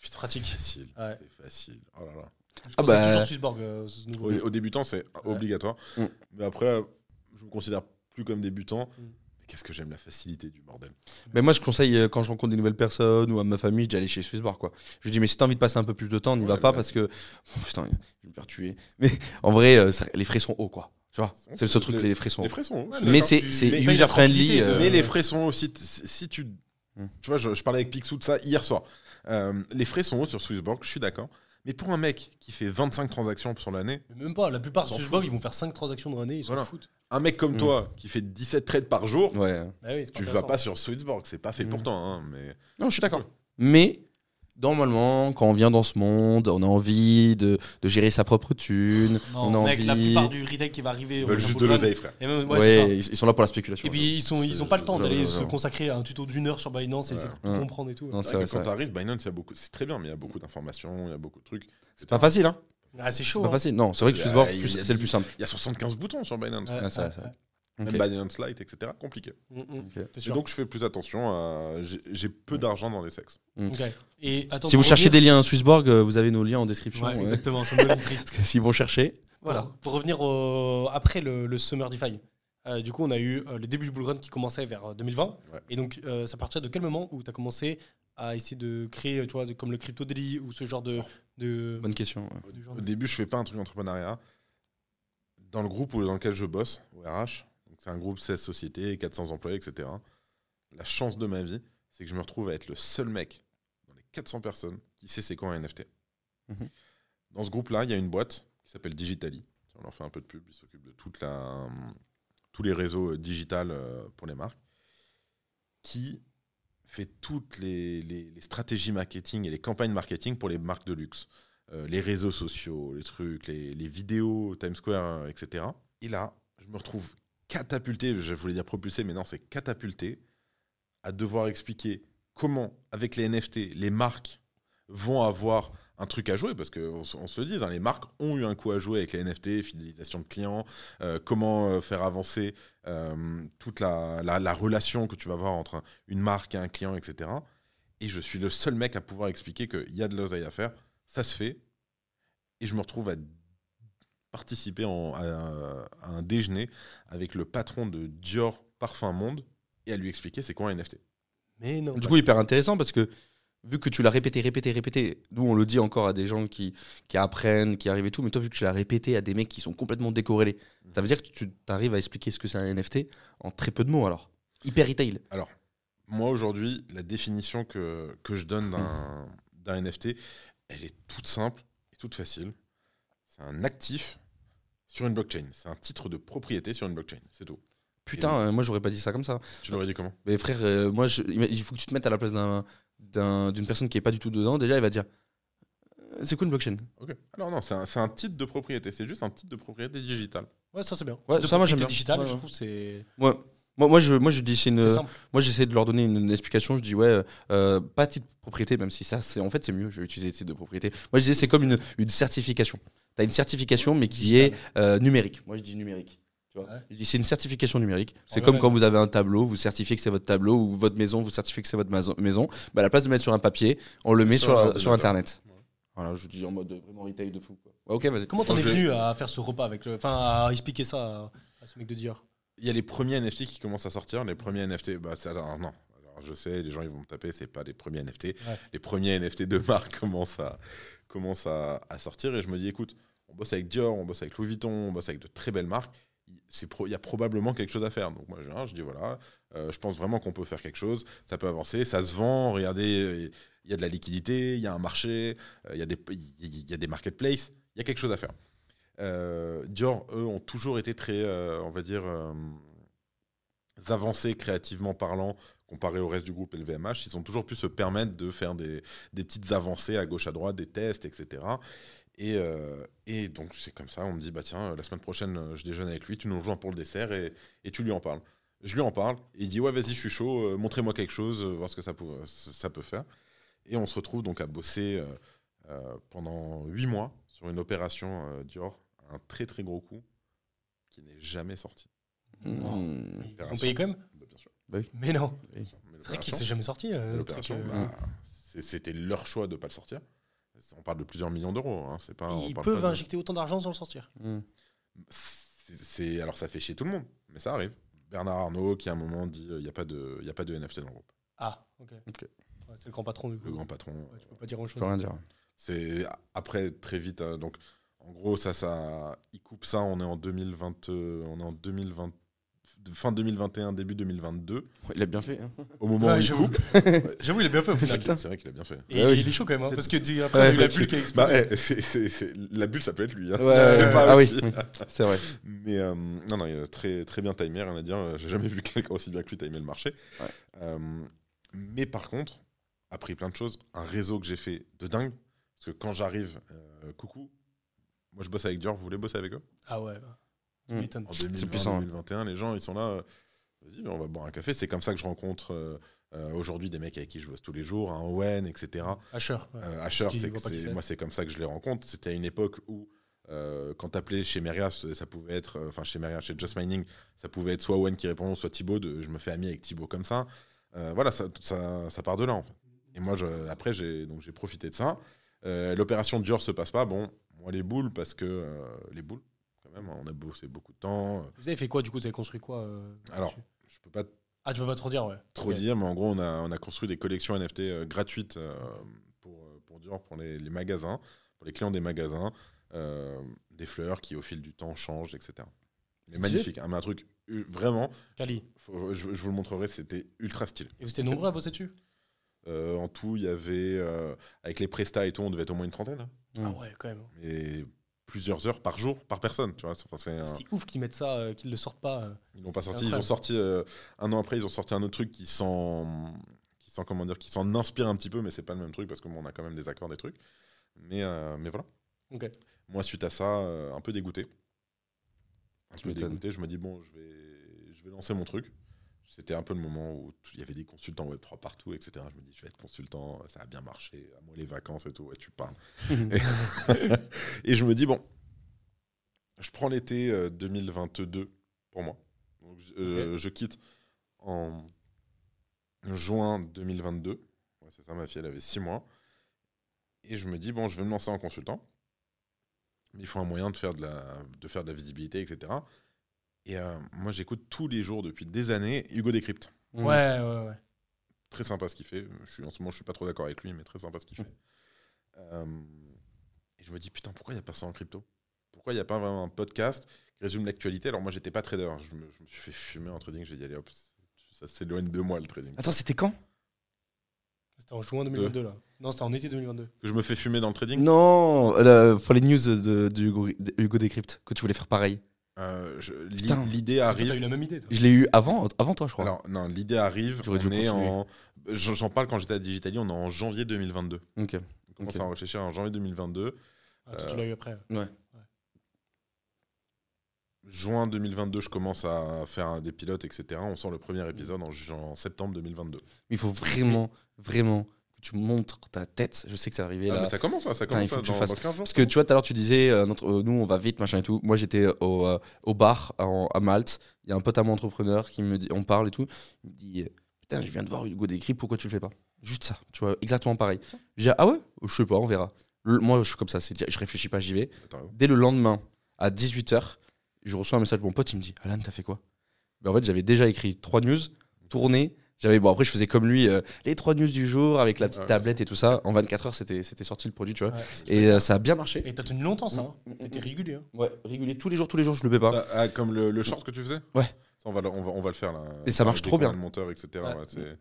Putain, Pratique. C'est facile. Ouais. C'est facile. Oh là là. Je Ah bah- toujours Swissborg, euh, ce nouveau. Au, au débutant, c'est obligatoire. Mm. Mais après, je me considère plus comme débutant. Mm. Mais qu'est-ce que j'aime la facilité du bordel. Mais moi, je conseille euh, quand je rencontre des nouvelles personnes ou à ma famille, d'aller chez Swissbar. Quoi. Je dis, mais si t'as envie de passer un peu plus de temps, n'y Ouais, va pas là, parce que. Oh, putain, je vais me faire tuer. Mais en vrai, euh, ça- les frais sont hauts, quoi. Tu vois, c'est le seul truc, Les- les frais sont Les hauts. frais sont hauts, Mais c'est c'est user friendly. euh, Mais les frais sont hauts si tu. Mm. Tu vois, je, je parlais avec Pixou de ça hier soir. Euh, les frais sont hauts sur Swissborg, je suis d'accord. Mais pour un mec qui fait 25 transactions sur l'année, Même pas, la plupart s'en Swissborg, ils vont faire 5 transactions dans l'année, ils s'en Voilà. foutent. un mec comme Mm. toi qui fait 17 trades par jour, Ouais. Bah oui, tu vas pas sur Swissborg. C'est pas fait Mm. pour toi. hein, mais... Non, je suis d'accord. Mais normalement, quand on vient dans ce monde, on a envie de, de gérer sa propre thune. Non, on a mec, la envie. plupart du retail qui va arriver. Ils veulent juste de l'oseille, frère. Et même, ouais, Ouais, c'est ça. ils, sont là pour la spéculation. Et puis ils sont ils ont pas le temps d'aller se consacrer à un tuto d'une heure sur Binance et essayer de tout comprendre et tout. Non, C'est c'est vrai c'est quand t'arrives, Binance, il y a beaucoup. C'est très bien, mais il y a beaucoup d'informations, il y a beaucoup de trucs. C'est pas facile, hein. Ah, c'est C'est chaud. pas hein. facile. Non, c'est vrai que Il y a- Swissborg, il y a plus- des- c'est le plus simple. Il y a 75 boutons sur Binance. Ouais, Ah, ça, ouais, ça. ouais. Ok. Même Binance Lite, etc. Compliqué. Mm, mm. Et sûr. donc, je fais plus attention à. J'ai peu d'argent dans les sexes. Ok. Et attends, Si vous pour cherchez revenir- des liens Swissborg, euh, vous avez nos liens en description. Ouais, ouais. exactement. Parce que s'ils vont chercher. Voilà. Pour revenir au- après le, le Summer DeFi. euh, du coup, on a eu euh, le début du bull run qui commençait vers euh, 2020. Ouais. Et donc, euh, à partir de quel moment où tu as commencé à essayer de créer, tu vois, de- comme le Crypto Daily ou ce genre de. de Bonne question. Au début, je fais pas un truc d'entrepreneuriat. Dans le groupe dans lequel je bosse, au RH, c'est un groupe 16 sociétés, 400 employés, etc. La chance de ma vie, c'est que je me retrouve à être le seul mec dans les 400 personnes qui sait c'est quoi un NFT. Mhm. Dans ce groupe-là, il y a une boîte qui s'appelle Digitally. On leur fait un peu de pub, ils s'occupent de toute la, tous les réseaux euh, digitales euh, pour les marques, qui fait toutes les, les- les stratégies marketing et les campagnes marketing pour les marques de luxe. Euh, les réseaux sociaux, les trucs, les, les vidéos, Times Square, etc. Et là, je me retrouve catapulté, je voulais dire propulsé, mais non, c'est catapulté, à devoir expliquer comment, avec les NFT, les marques vont avoir un truc à jouer, parce qu'on on se le dit, hein, les marques ont eu un coup à jouer avec les NFT, fidélisation de clients, euh, comment euh, faire avancer euh, toute la, la- la relation que tu vas avoir entre un- une marque et un client, etc. Et je suis le seul mec à pouvoir expliquer qu'il y a de l'oseille à faire, ça se fait, et je me retrouve à participer en- à, à un déjeuner avec le patron de Dior Parfum Monde et à lui expliquer c'est quoi un NFT. Mais non. Du coup, hyper intéressant parce que vu que tu l'as répété, répété, répété, nous on le dit encore à des gens qui, qui apprennent, qui arrivent et tout, mais toi, vu que tu l'as répété à des mecs qui sont complètement décorrélés, ça veut dire que tu arrives à expliquer ce que c'est un NFT en très peu de mots alors. Hyper retail. Moi aujourd'hui, la définition que, que je donne d'un d'un NFT, elle est toute simple et toute facile. C'est un actif sur une blockchain. C'est un titre de propriété sur une blockchain. C'est tout. Putain, euh, moi j'aurais pas dit ça comme ça. Tu l'aurais dit comment? Mais frère, euh, moi je- il faut que tu te mettes à la place d'un- d'un- d'une personne qui est pas du tout dedans. Déjà, il va dire euh, c'est quoi une blockchain? Ok. Alors non, c'est un, c'est un titre de propriété. C'est juste un titre de propriété digitale. Ouais, ça c'est bien. Ouais, De ça, moi, j'aime propriété bien. digitale, Ouais, je ouais. trouve c'est moi, moi, moi, je, moi, je dis c'est une. c'est simple. Moi, j'essaie de leur donner une, une explication. Je dis, ouais, euh, pas titre de propriété, même si ça, c'est en fait, c'est mieux. Je vais utiliser titre de propriété. Moi, je disais, c'est comme une, une certification. Tu as une certification, mais qui est euh, numérique. Moi, je dis numérique. Tu vois Ouais. Je dis, c'est une certification numérique. C'est comme quand vous avez un tableau, vous certifiez que c'est votre tableau, ou votre maison, vous certifiez que c'est votre maison-. Bah, à la place de mettre sur un papier, on le met Sur sur Internet. Ouais. Voilà, je dis en mode vraiment retail de fou. Quoi. Ouais, ok, vas-y. Comment t'en es venu à faire ce repas avec le. Enfin, à expliquer ça à, à ce mec de Dior? Il y a les premiers NFT qui commencent à sortir. Les premiers NFT, bah, c'est- alors, non. Alors, je sais, les gens ils vont me taper, c'est pas les premiers NFT. Ouais. Les premiers NFT de marque commencent à, commencent à, sortir et je me dis, écoute, on bosse avec Dior, on bosse avec Louis Vuitton, on bosse avec de très belles marques. Il y a probablement quelque chose à faire. Donc moi, je dis, voilà, euh, je pense vraiment qu'on peut faire quelque chose. Ça peut avancer, ça se vend. Regardez, il y a de la liquidité, il y a un marché, euh, il y, des- il y a des marketplaces. Il y a quelque chose à faire. Euh, Dior, eux, ont toujours été très, euh, on va dire, euh, avancés créativement parlant comparé au reste du groupe LVMH. Ils ont toujours pu se permettre de faire des, des petites avancées à gauche à droite, des tests, etc. Et, euh, et donc c'est comme ça, on me dit, bah tiens, la semaine prochaine, euh, je déjeune avec lui, tu nous rejoins pour le dessert et, et tu lui en parles. Je lui en parle, et il dit, ouais, vas-y, je suis chaud, euh, montrez-moi quelque chose, euh, voir ce que ça peut, ça ça peut faire. Et on se retrouve donc à bosser euh, euh, pendant huit mois sur une opération euh, Dior, un très très gros coup qui n'est jamais sorti. Ils ont payé quand même? Bah. Mais non. C'est vrai qu'il s'est jamais sorti. euh, le truc, L'opération, euh. bah, c'était leur choix de ne pas le sortir. On parle de plusieurs millions d'euros. Hein, c'est pas, on Ils peuvent pas de- injecter autant d'argent sans le sortir. Hmm. C'est, alors ça fait chier tout le monde, mais ça arrive. Bernard Arnault qui à un moment dit il n'y a, pas de- y a pas de NFT dans le groupe. Ah, ok. Ouais, c'est le grand patron du coup. Le grand patron. Ouais, tu peux pas dire autre Je chose. peux rien dire. C'est après très vite. euh, donc en gros ça ça il coupe ça. On est en 2020. euh, on est en 2020 fin 2021 début 2022 Il a bien fait. hein. au moment Ouais, où il j'avoue. coupe. J'avoue, il est bien fait au final. C'est vrai qu'il a bien fait. Et Ouais, oui. il est chaud quand même, hein, parce que du- après, Ouais, il y a eu la bulle qui a Bah, explosé. la bulle ça peut être lui. hein. Ouais, Je sais ouais, pas ah oui, aussi. oui, c'est vrai. Mais euh, non, non, il a très, très bien timé, rien à dire. Euh, J'ai jamais vu quelqu'un aussi bien que lui timer le marché. Ouais. Euh, mais par contre, appris plein de choses. Un réseau que j'ai fait de dingue. Parce que quand j'arrive, euh, coucou, moi je bosse avec Dior, vous voulez bosser avec eux? Ah ouais, bah, m'étonnes. En 2020, puissant, hein. 2021, les gens ils sont là. euh, Vas-y, on va boire un café. C'est comme ça que je rencontre euh, euh, aujourd'hui des mecs avec qui je bosse tous les jours, un Owen, etc. Asher. ouais. Euh, Asher, c'est moi, c'est comme ça que je les rencontre. C'était à une époque où, euh, quand t'appelais chez Meria, ça pouvait être, euh, enfin chez Meria, chez Just Mining, ça pouvait être soit Owen qui répond, soit Thibaut. de- je me fais ami avec Thibaut comme ça. Euh, voilà, ça, ça, ça part de là en fait. Et moi, je, après, j'ai donc j'ai profité de ça. Euh, L'opération Dior se passe pas. Bon, moi les boules parce que euh, les boules, même, on a bossé beaucoup de temps. Vous avez fait quoi du coup Vous avez construit quoi euh, Alors, je peux pas Ah, tu peux pas trop dire, ouais. trop dire, mais en gros, on a, on a construit des collections NFT euh, gratuites euh, pour, euh, pour Dior, pour les, les magasins, pour les clients des magasins, euh, des fleurs qui, au fil du temps, changent, etc. Mais magnifique, hein, mais un truc euh, vraiment, Cali. faut- je, je vous le montrerai, c'était ultra stylé. Et vous étiez nombreux à bosser dessus? Euh, en tout, il y avait, euh, avec les prestats et tout, on devait être au moins une trentaine, hein. Ah ouais, quand même. et plusieurs heures par jour, par personne, tu vois. c'est- un- ouf qu'ils mettent ça, euh, qu'ils le sortent pas. euh. Ils l'ont pas sorti. Ils ont sorti euh, un an après. Ils ont sorti un autre truc qui s'en, qui s'en comment dire, qui s'en inspire un petit peu, mais c'est pas le même truc parce que bon, on a quand même des accords, des trucs. Mais euh, mais voilà. Moi, suite à ça, euh, un peu dégoûté. Un Tu peu m'étonnes. dégoûté. Je me dis bon, je vais, je vais lancer mon truc. C'était un peu le moment où il y avait des consultants Web 3 partout, etc. Je me dis, je vais être consultant, ça a bien marché, à moi les vacances et tout, ouais, tu parles. et, et je me dis, bon, je prends l'été euh, 2022 pour moi. Donc, euh, je quitte en juin 2022. Ouais, c'est ça, ma fille, elle avait six mois. Et je me dis, bon, je vais me lancer en consultant. Il faut un moyen de faire de la, de faire de la visibilité, etc. Et euh, moi, j'écoute tous les jours depuis des années Hugo Décrypte. Ouais, ouais, ouais. Très sympa ce qu'il fait. Je suis, en ce moment, je suis pas trop d'accord avec lui, mais très sympa ce qu'il fait. Euh, et je me dis, putain, pourquoi il n'y a pas ça en crypto? Pourquoi il n'y a pas vraiment un podcast qui résume l'actualité? Alors, moi, j'étais pas trader. Je me, je me suis fait fumer en trading. J'ai dit, allez hop, ça s'éloigne de moi le trading. Attends, c'était quand? C'était en juin 2022, là. Non, c'était en été 2022. Que je me fais fumer dans le trading? Non, euh, pour les news de, de Hugo, de Hugo Décrypte, que tu voulais faire pareil. Euh, je- l'i- Putain. L'idée T'as eu arrive. la même idée, toi. Je l'ai eu avant, avant toi, je crois. Alors, non, l'idée arrive. J'aurais dû On est continuer. en. J'en j'en parle quand j'étais à Digitali, on est en janvier 2022. ok. On commence Ok. à en réfléchir en janvier 2022. Ah, toi, Euh, tu l'as eu après. Juin 2022, je commence à faire des pilotes, etc. On sort le premier épisode en, en septembre 2022. Il faut vraiment, vraiment tu montres ta tête. Je sais que c'est arrivé Ah, là. mais ça commence, là, ça commence il faut là, que tu dans, fasses- dans 15 jours. Parce que tu vois, tout à l'heure, tu disais, euh, notre- euh, nous, on va vite, machin et tout. Moi, j'étais au, euh, au bar en- à Malte. Il y a un pote à moi entrepreneur qui me dit, on parle et tout. Il me dit, putain, je viens de voir Hugo Décrypte, pourquoi tu le fais pas? Juste ça, tu vois, exactement pareil. J'ai dit, ah ouais? Je sais pas, on verra. Le- moi, je suis comme ça, je réfléchis pas, j'y vais. Attends, Dès le lendemain, à 18h, je reçois un message de mon pote, il me dit Alan, t'as fait quoi? Ben, En fait, j'avais déjà écrit trois news, tourné. J'avais, bon, après, je faisais comme lui, euh, les trois news du jour avec la petite Ouais, tablette et tout ça. En 24 heures, c'était, c'était sorti le produit, tu vois. Ouais. Et euh, ça a bien marché. Et t'as tenu longtemps, ça. hein. Mm, mm, T'étais mm. régulier. hein. Ouais, régulier. Tous les jours, tous les jours, je le paie pas. ça, ah, comme le, le short que tu faisais? Ouais. Ça, on, va, le- on, va, on va le faire là. Et ça marche trop bien. monteurs, etc. Ouais.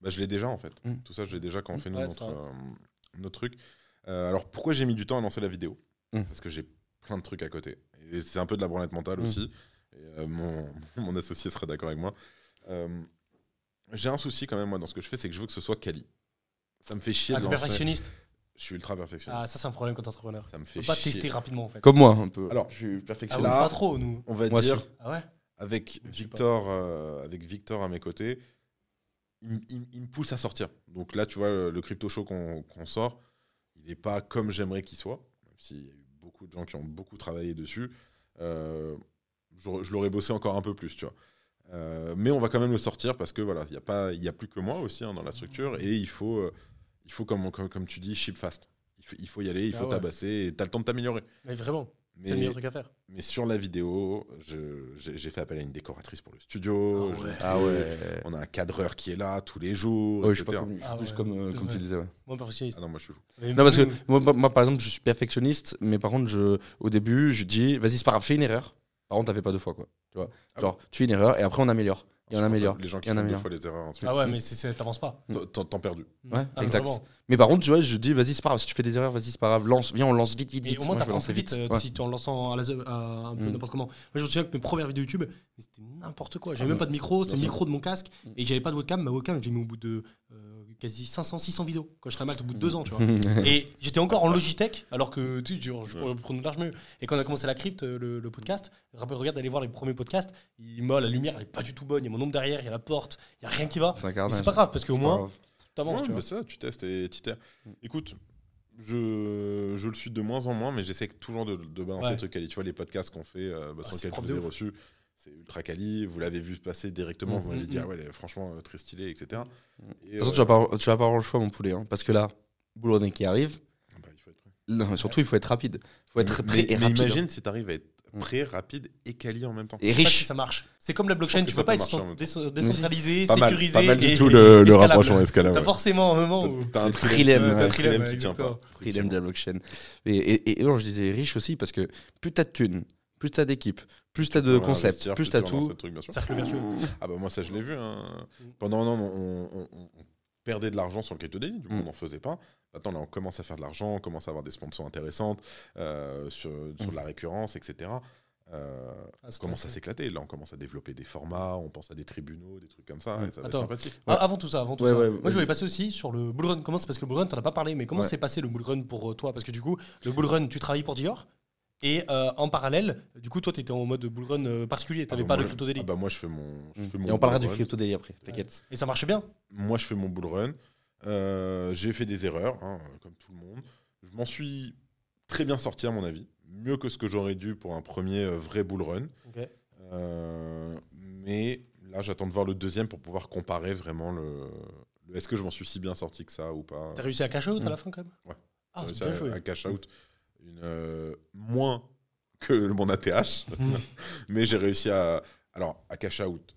bah, je l'ai déjà en fait. Mm. Tout ça, je l'ai déjà quand on fait nous, notre, euh, notre truc. Alors pourquoi j'ai mis du temps à lancer la vidéo? Parce que j'ai plein de trucs à côté. Et c'est un peu de la branlette mentale aussi. Et, mon, mon associé sera d'accord avec moi. J'ai un souci quand même, moi, dans ce que je fais, c'est que je veux que ce soit quali. Ça me fait chier Ah, de t'es lancer- perfectionniste Je suis ultra perfectionniste. Ah, ça, c'est un problème quand t'es entrepreneur. ça me Faut fait pas chier. tester rapidement, en fait. Comme moi, un peu. Alors, je suis Ah, perfectionniste. ouais, là- pas trop, nous. On va Moi dire. Ah ouais avec Je sais Victor, euh, avec Victor à mes côtés, il, m- il m- il me pousse à sortir. Donc là, tu vois, le, le crypto show qu'on qu'on sort, il n'est pas comme j'aimerais qu'il soit, même s'il y a eu beaucoup de gens qui ont beaucoup travaillé dessus. Euh, je je l'aurais bossé encore un peu plus, tu vois. Euh, mais on va quand même le sortir parce que voilà, il n'y a, pas- il y a plus que moi aussi hein, dans la structure et il faut, euh, il faut comme, comme, comme tu dis, ship fast. Il faut, il faut y aller, il Ah faut ouais. tabasser et tu as le temps de t'améliorer. Mais vraiment, c'est le Mais, meilleur truc à faire. mais sur la vidéo, j'ai fait appel à une décoratrice pour le studio. Ah ouais. Ah ouais. On a un cadreur qui est là tous les jours, Ouais, je suis etc. pas comme, Ah plus ouais. comme, euh, comme tu disais. ouais. Moi, perfectionniste. Ah non, moi je suis fou. Mais Non, parce que moi, moi, moi, par exemple, je suis perfectionniste, mais par contre, je, au début, je dis, vas-y, c'est pas grave, fais une erreur. Par contre, t'as fait pas deux fois, quoi. Tu vois Ah Genre, tu fais une erreur et après, on améliore. Et on améliore. Les gens qui font deux fois les erreurs. Ah ouais, mais t'avances pas. T'en- perdu. Ouais, Ah, mais exact. Mais par contre, tu vois, je dis, vas-y, c'est pas grave. Si tu fais des erreurs, vas-y, c'est pas grave. Lance, viens, on lance vite, vite, Et vite. au moins, Moi, je vais t'apprends vite euh, Ouais. si tu en lançant à la, à un peu Mm. n'importe comment. Moi, je me souviens que mes premières vidéos YouTube, c'était n'importe quoi. J'avais Ah, même pas de micro, c'était le micro de mon casque Mm. et j'avais pas de webcam. Ma webcam, j'ai mis au bout de euh, quasi 500, 600 vidéos quand je serais max au bout de deux ans, tu vois. Et j'étais encore en Logitech, alors que tu sais, genre, je pourrais prendre large mieux. Et quand on a commencé la crypte, euh, le, le podcast, rappelle, regarde d'aller voir les premiers podcasts. Il, moi, la lumière, elle est pas du tout bonne. Il y a mon nom derrière, il y a la porte, il y a rien qui va. C'est pas grave parce qu'au moins, t'avances, Ouais, tu vois. bah ça, tu testes et t'itères. Mm. Écoute, je, je le suis de moins en moins, mais j'essaie toujours de, de balancer Ouais. des trucs quali. Tu vois, les podcasts qu'on fait, euh, bah, Ah, sur c'est lesquels je vous ai reçu, c'est ultra quali. Vous l'avez vu passer directement, vous Mm, m'avez mm, dit, mm. ah ouais, franchement, euh, très stylé, etc. Mm. Et, De toute façon, euh, tu vas pas, tu vas pas avoir le choix, mon poulet. hein, parce que là, Boulodin qui arrive, bah, il faut être prêt. non, surtout, il faut être rapide. Il faut être mais, prêt et mais rapide. hein. imagine si tu arrives à être Mm. prêt, rapide et quali en même temps. Et si riche. ça marche. C'est comme la blockchain, tu ça peux pas être en décentralisé, Pas mal, sécurisé. pas mal du et- tout et le, le escalable. rapprochement escalade. T'as forcément un moment où. T'as un Le trilemme, trilemme, t'as un trilemme Trilemme, qui tient pas. Freedom de la blockchain. Et, et- et non, je disais riche aussi parce que plus t'as de thunes, plus t'as d'équipes, plus t'as de concepts, plus tu t'as tout. le truc, bien sûr. Cercle vertueux. Ah bah moi ça je l'ai vu. hein. Mm. Pendant un an on, on- on- on perdait de l'argent sur le crypto daily, du coup Mm. on n'en faisait pas. Maintenant là on commence à faire de l'argent, on commence à avoir des sponsors intéressantes euh, sur, sur Mm. de la récurrence, etc. Euh, Ah, on commence à s'éclater. Là on commence à développer des formats, on pense à des tribunaux, des trucs comme ça. Mm. Et ça va Attends. être sympathique. Ah, avant tout ça, avant tout Ouais, ça. ouais, Moi, je voulais passer aussi sur le bull run. Comment c'est parce que le bull run, t'en as pas parlé, mais comment Ouais. s'est passé le bull run pour euh, toi? Parce que du coup, le bull run, tu travailles pour Dior? Et euh, en parallèle, du coup, toi, tu étais en mode bull run euh, particulier. T'avais Ah bah, pas de crypto daily. Ah bah moi je fais mon, je fais mon Et on parlera bull du run. crypto daily après, t'inquiète. Et ça marchait bien. Moi, je fais mon bull run. Euh, j'ai fait des erreurs, hein, comme tout le monde. Je m'en suis très bien sorti, à mon avis. Mieux que ce que j'aurais dû pour un premier euh, vrai bull run. Ok. Euh, mais là, j'attends de voir le deuxième pour pouvoir comparer vraiment le. le- Est-ce que je m'en suis si bien sorti que ça ou pas T'as réussi à cash out à la fin quand même? Ouais. Ah, c'est bien joué. à cash out une, euh, moins que mon ATH, mais j'ai réussi à. Alors, à cash out,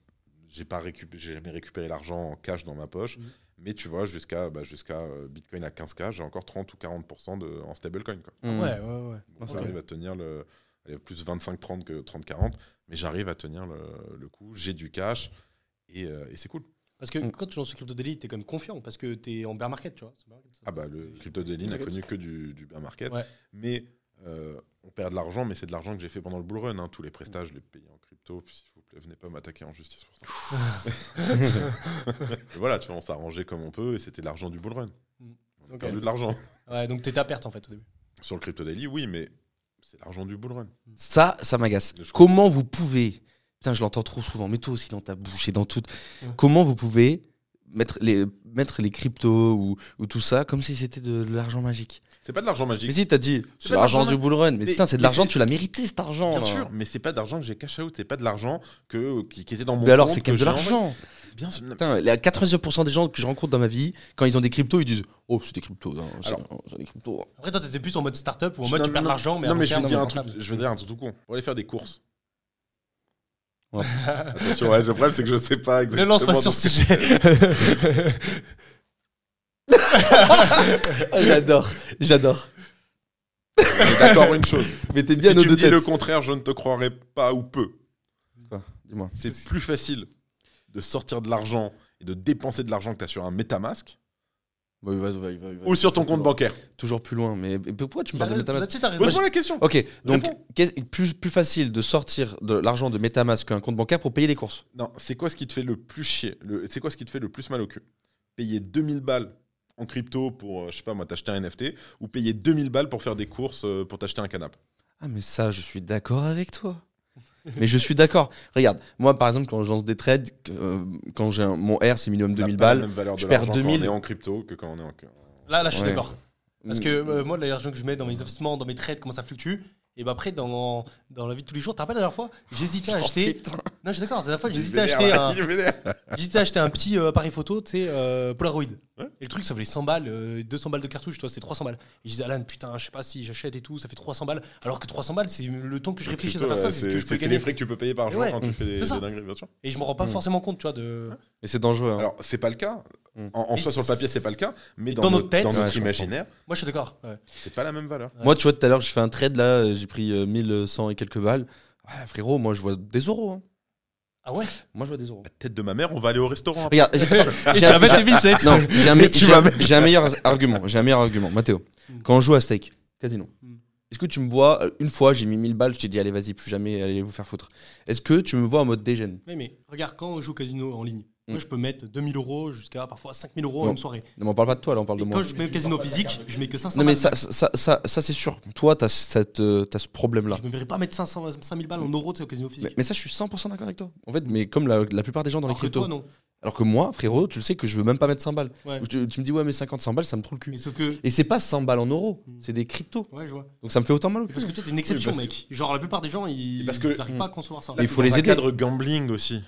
j'ai pas récupéré, j'ai jamais récupéré l'argent en cash dans ma poche, Mm. mais tu vois, jusqu'à bah, jusqu'à euh, Bitcoin à 15K, j'ai encore 30 ou 40% de, en stablecoin. Quoi. Mm. Ouais, ouais, ouais. Donc, j'arrive à tenir le. allez, plus 25-30 que 30-40, mais j'arrive à tenir le, le coup, j'ai du cash, et, euh, et c'est cool. Parce que Mm. quand tu lances le crypto daily, t'es quand même confiant parce que t'es en bear market, tu vois. Ah bah le crypto daily n'a connu que du, du bear market. Ouais. Mais euh, on perd de l'argent, mais c'est de l'argent que j'ai fait pendant le bull run. hein. Tous les prestats, je les paye en crypto. Puis, S'il vous plaît, venez pas m'attaquer en justice pour ça. Voilà, tu vois, on s'est arrangé comme on peut et c'était de l'argent du bull run. Mm. On a Ok. perdu de l'argent. Ouais, donc t'étais à perte en fait au début. Sur le crypto daily, oui, mais c'est l'argent du bull run. Ça, ça m'agace. Comment vous pouvez. Putain, je l'entends trop souvent, mais toi aussi dans ta bouche et dans tout. Ouais. Comment vous pouvez mettre les, mettre les cryptos ou, ou tout ça comme si c'était de, de l'argent magique C'est pas de l'argent magique. Mais si, t'as dit, c'est l'argent du bull run. Mais, Mais- putain, c'est de l'argent, tu l'as mérité cet argent. Bien là. sûr, mais c'est pas d'argent que j'ai cash out, c'est pas de l'argent que, qui, qui était dans mon Mais alors, c'est quand même que de l'argent. Bien sûr. Putain, les 90% des gens que je rencontre dans ma vie, quand ils ont des cryptos, ils disent Oh, c'est des cryptos. hein, c'est Alors- c'est des cryptos. Après, toi, t'étais plus en mode startup ou en mode non, tu perds l'argent, mais non, mais je terme, dire un truc, je vais dire un truc tout con. Pour aller faire des courses. Ouais. Attention, ouais, le problème c'est que je sais pas Ne exactement. lance pas sur ce sujet. J'adore, j'adore. D'accord, une chose. Mais t'es bien si nos tu deux me dis le contraire, je ne te croirai pas ou peu. Quoi Dis-moi. C'est plus facile de sortir de l'argent et de dépenser de l'argent que tu as sur un MetaMask Bah, il va- il va- il va- il va- Ou sur ton compte bancaire Toujours plus loin. Mais mais pourquoi tu me parles de MetaMask. Pose-moi la question. Ok, donc Réponds. qu'est- plus, plus facile de sortir de l'argent de MetaMask qu'un compte bancaire pour payer des courses? Non, c'est quoi ce qui te fait le plus chier Le- C'est quoi ce qui te fait le plus mal au cul? Payer 2000 balles en crypto pour, euh, je sais pas moi, t'acheter un NFT ou payer 2000 balles pour faire des courses euh, pour t'acheter un canapé? Ah mais ça, je suis d'accord avec toi. Mais je suis d'accord. Regarde, moi par exemple quand je lance des trades, euh, quand j'ai un- mon R c'est minimum On n'a 2000 pas la balles. je perds l'argent quand 2000. on est en crypto que quand on est en. Là, là, je suis Ouais. d'accord. Parce que euh, moi, l'argent que je mets dans mes investissements, dans mes trades, comment ça fluctue. Et bah après, dans, dans la vie de tous les jours, t'as pas la dernière fois J'hésitais à acheter. Non, je suis d'accord, la dernière fois, j'hésitais à acheter un. J'hésitais à acheter un petit euh, appareil photo, tu sais, euh, Polaroid. Ouais. Et le truc, ça valait 100 balles, euh, 200 balles de cartouche, toi, c'est 300 balles. Et je disais, Alan, putain, je sais pas si j'achète et tout, ça fait 300 balles. Alors que 300 balles, c'est le temps que je réfléchisse à faire ça, c'est ce que je peux C'est gagner. les frais que tu peux payer par jour Ouais. quand tu fais des, dingueries, bien sûr. Et je me rends pas Mm. forcément compte, tu vois, de. Mais c'est dangereux. hein. Alors, c'est pas le cas. Mm. En, soi, sur le papier, c'est- pas le cas. Mais dans, dans notre, tête, dans ouais, notre imaginaire, Moi, je suis d'accord. ouais. c'est pas la même valeur. Moi, tu vois, tout à l'heure, je fais un trade là, euh, j'ai pris euh, 1100 et quelques balles. Ouais, frérot, moi je vois des euros. Ah ouais Moi je vois des euros. La tête de ma mère, on va aller au restaurant. Regarde, j'ai- un- avais tes 1007 Non, j'ai un, j'ai un- meilleur argument. J'ai un meilleur argument. Mathéo, Mm. quand on joue à steak, casino, Mm. est-ce que tu me vois, euh, une fois j'ai mis 1000 balles, je t'ai dit allez vas-y, plus jamais, allez vous faire foutre. Est-ce que tu me vois en mode dégène Oui, mais regarde, quand on joue casino en ligne, moi Mm. je peux mettre 2000 euros jusqu'à parfois 5000 euros en Non. une soirée. Ne m'en parle pas de toi, là on parle de moi. quand je mets au casino physique, je mets que 500 Non mais balles. ça, ça, ça, ça, c'est sûr. Toi, t'as cette, euh, t'as ce problème-là. Je me verrais pas mettre 500, 5000 balles en euros tu sais, au casino Mais, physique. mais ça, je suis 100% d'accord avec toi. En fait, mais comme la, la plupart des gens dans les Alors que cryptos. toi, non. Alors que moi, frérot, tu le sais que je veux même pas mettre 100 balles. Ouais. Tu, tu me dis ouais mais 50 100 balles, ça me trouve le Mais cul. sauf que. Et c'est pas 100 balles en euros, Mm. c'est des cryptos. Ouais, je vois. Donc ça me fait autant mal au cul. Parce que toi, t'es une exception, parce que- mec. Genre, la plupart des gens, ils, parce que- ils arrivent pas à concevoir ça. Mais il faut les dans un aider. cadre gambling aussi.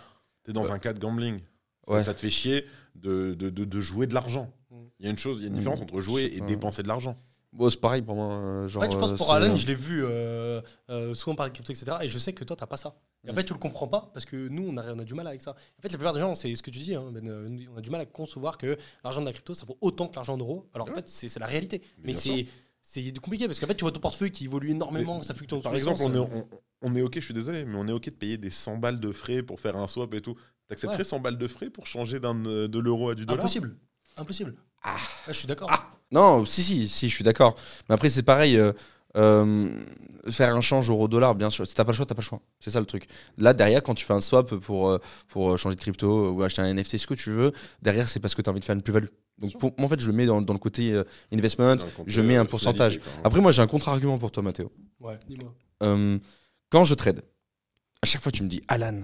T'es dans Ouais. un cadre gambling. Ça- Ouais. Ça te fait chier de, de, de, de jouer de l'argent. Il y a une chose, il y a une différence entre jouer et dépenser de l'argent. Bon, c'est pareil pour moi. euh, Genre, Ouais, je pense euh, pour Alan, je l'ai vu euh, euh, souvent parler de crypto, etc. Et je sais que toi, t'as pas ça. Et en Mm. fait, tu le comprends pas parce que nous, on a, on a du mal avec ça. En fait, la plupart des gens, c'est ce que tu dis, hein, Ben, on a du mal à concevoir que l'argent de la crypto, ça vaut autant que l'argent en euros. Alors en fait, c'est la réalité. Mais c'est. C'est compliqué parce qu'en fait, tu vois ton portefeuille qui évolue énormément, Mais, ça fluctue dans Par exemple, sens, on est, on, on est OK, je suis désolé, mais on est OK de payer des 100 balles de frais pour faire un swap et tout. T'accepterais Ouais. 100 balles de frais pour changer d'un, euh, de l'euro à du dollar? Impossible. Impossible. Ah, je suis d'accord. Non, si, si, si, je suis d'accord. Mais après, c'est pareil. euh, euh, faire un change euro-dollar, bien sûr. Si t'as pas le choix, t'as pas le choix. C'est ça le truc. Là, derrière, quand tu fais un swap pour, pour changer de crypto ou acheter un NFT, ce que tu veux, derrière, c'est parce que tu as envie de faire une plus-value. Donc, pour, moi, en fait, je le mets dans, dans le côté euh, investment. Le je mets un pourcentage. Après, moi, j'ai un contre-argument pour toi, Mathéo. Ouais, dis-moi. Euh, quand je trade, à chaque fois, tu me dis Alan,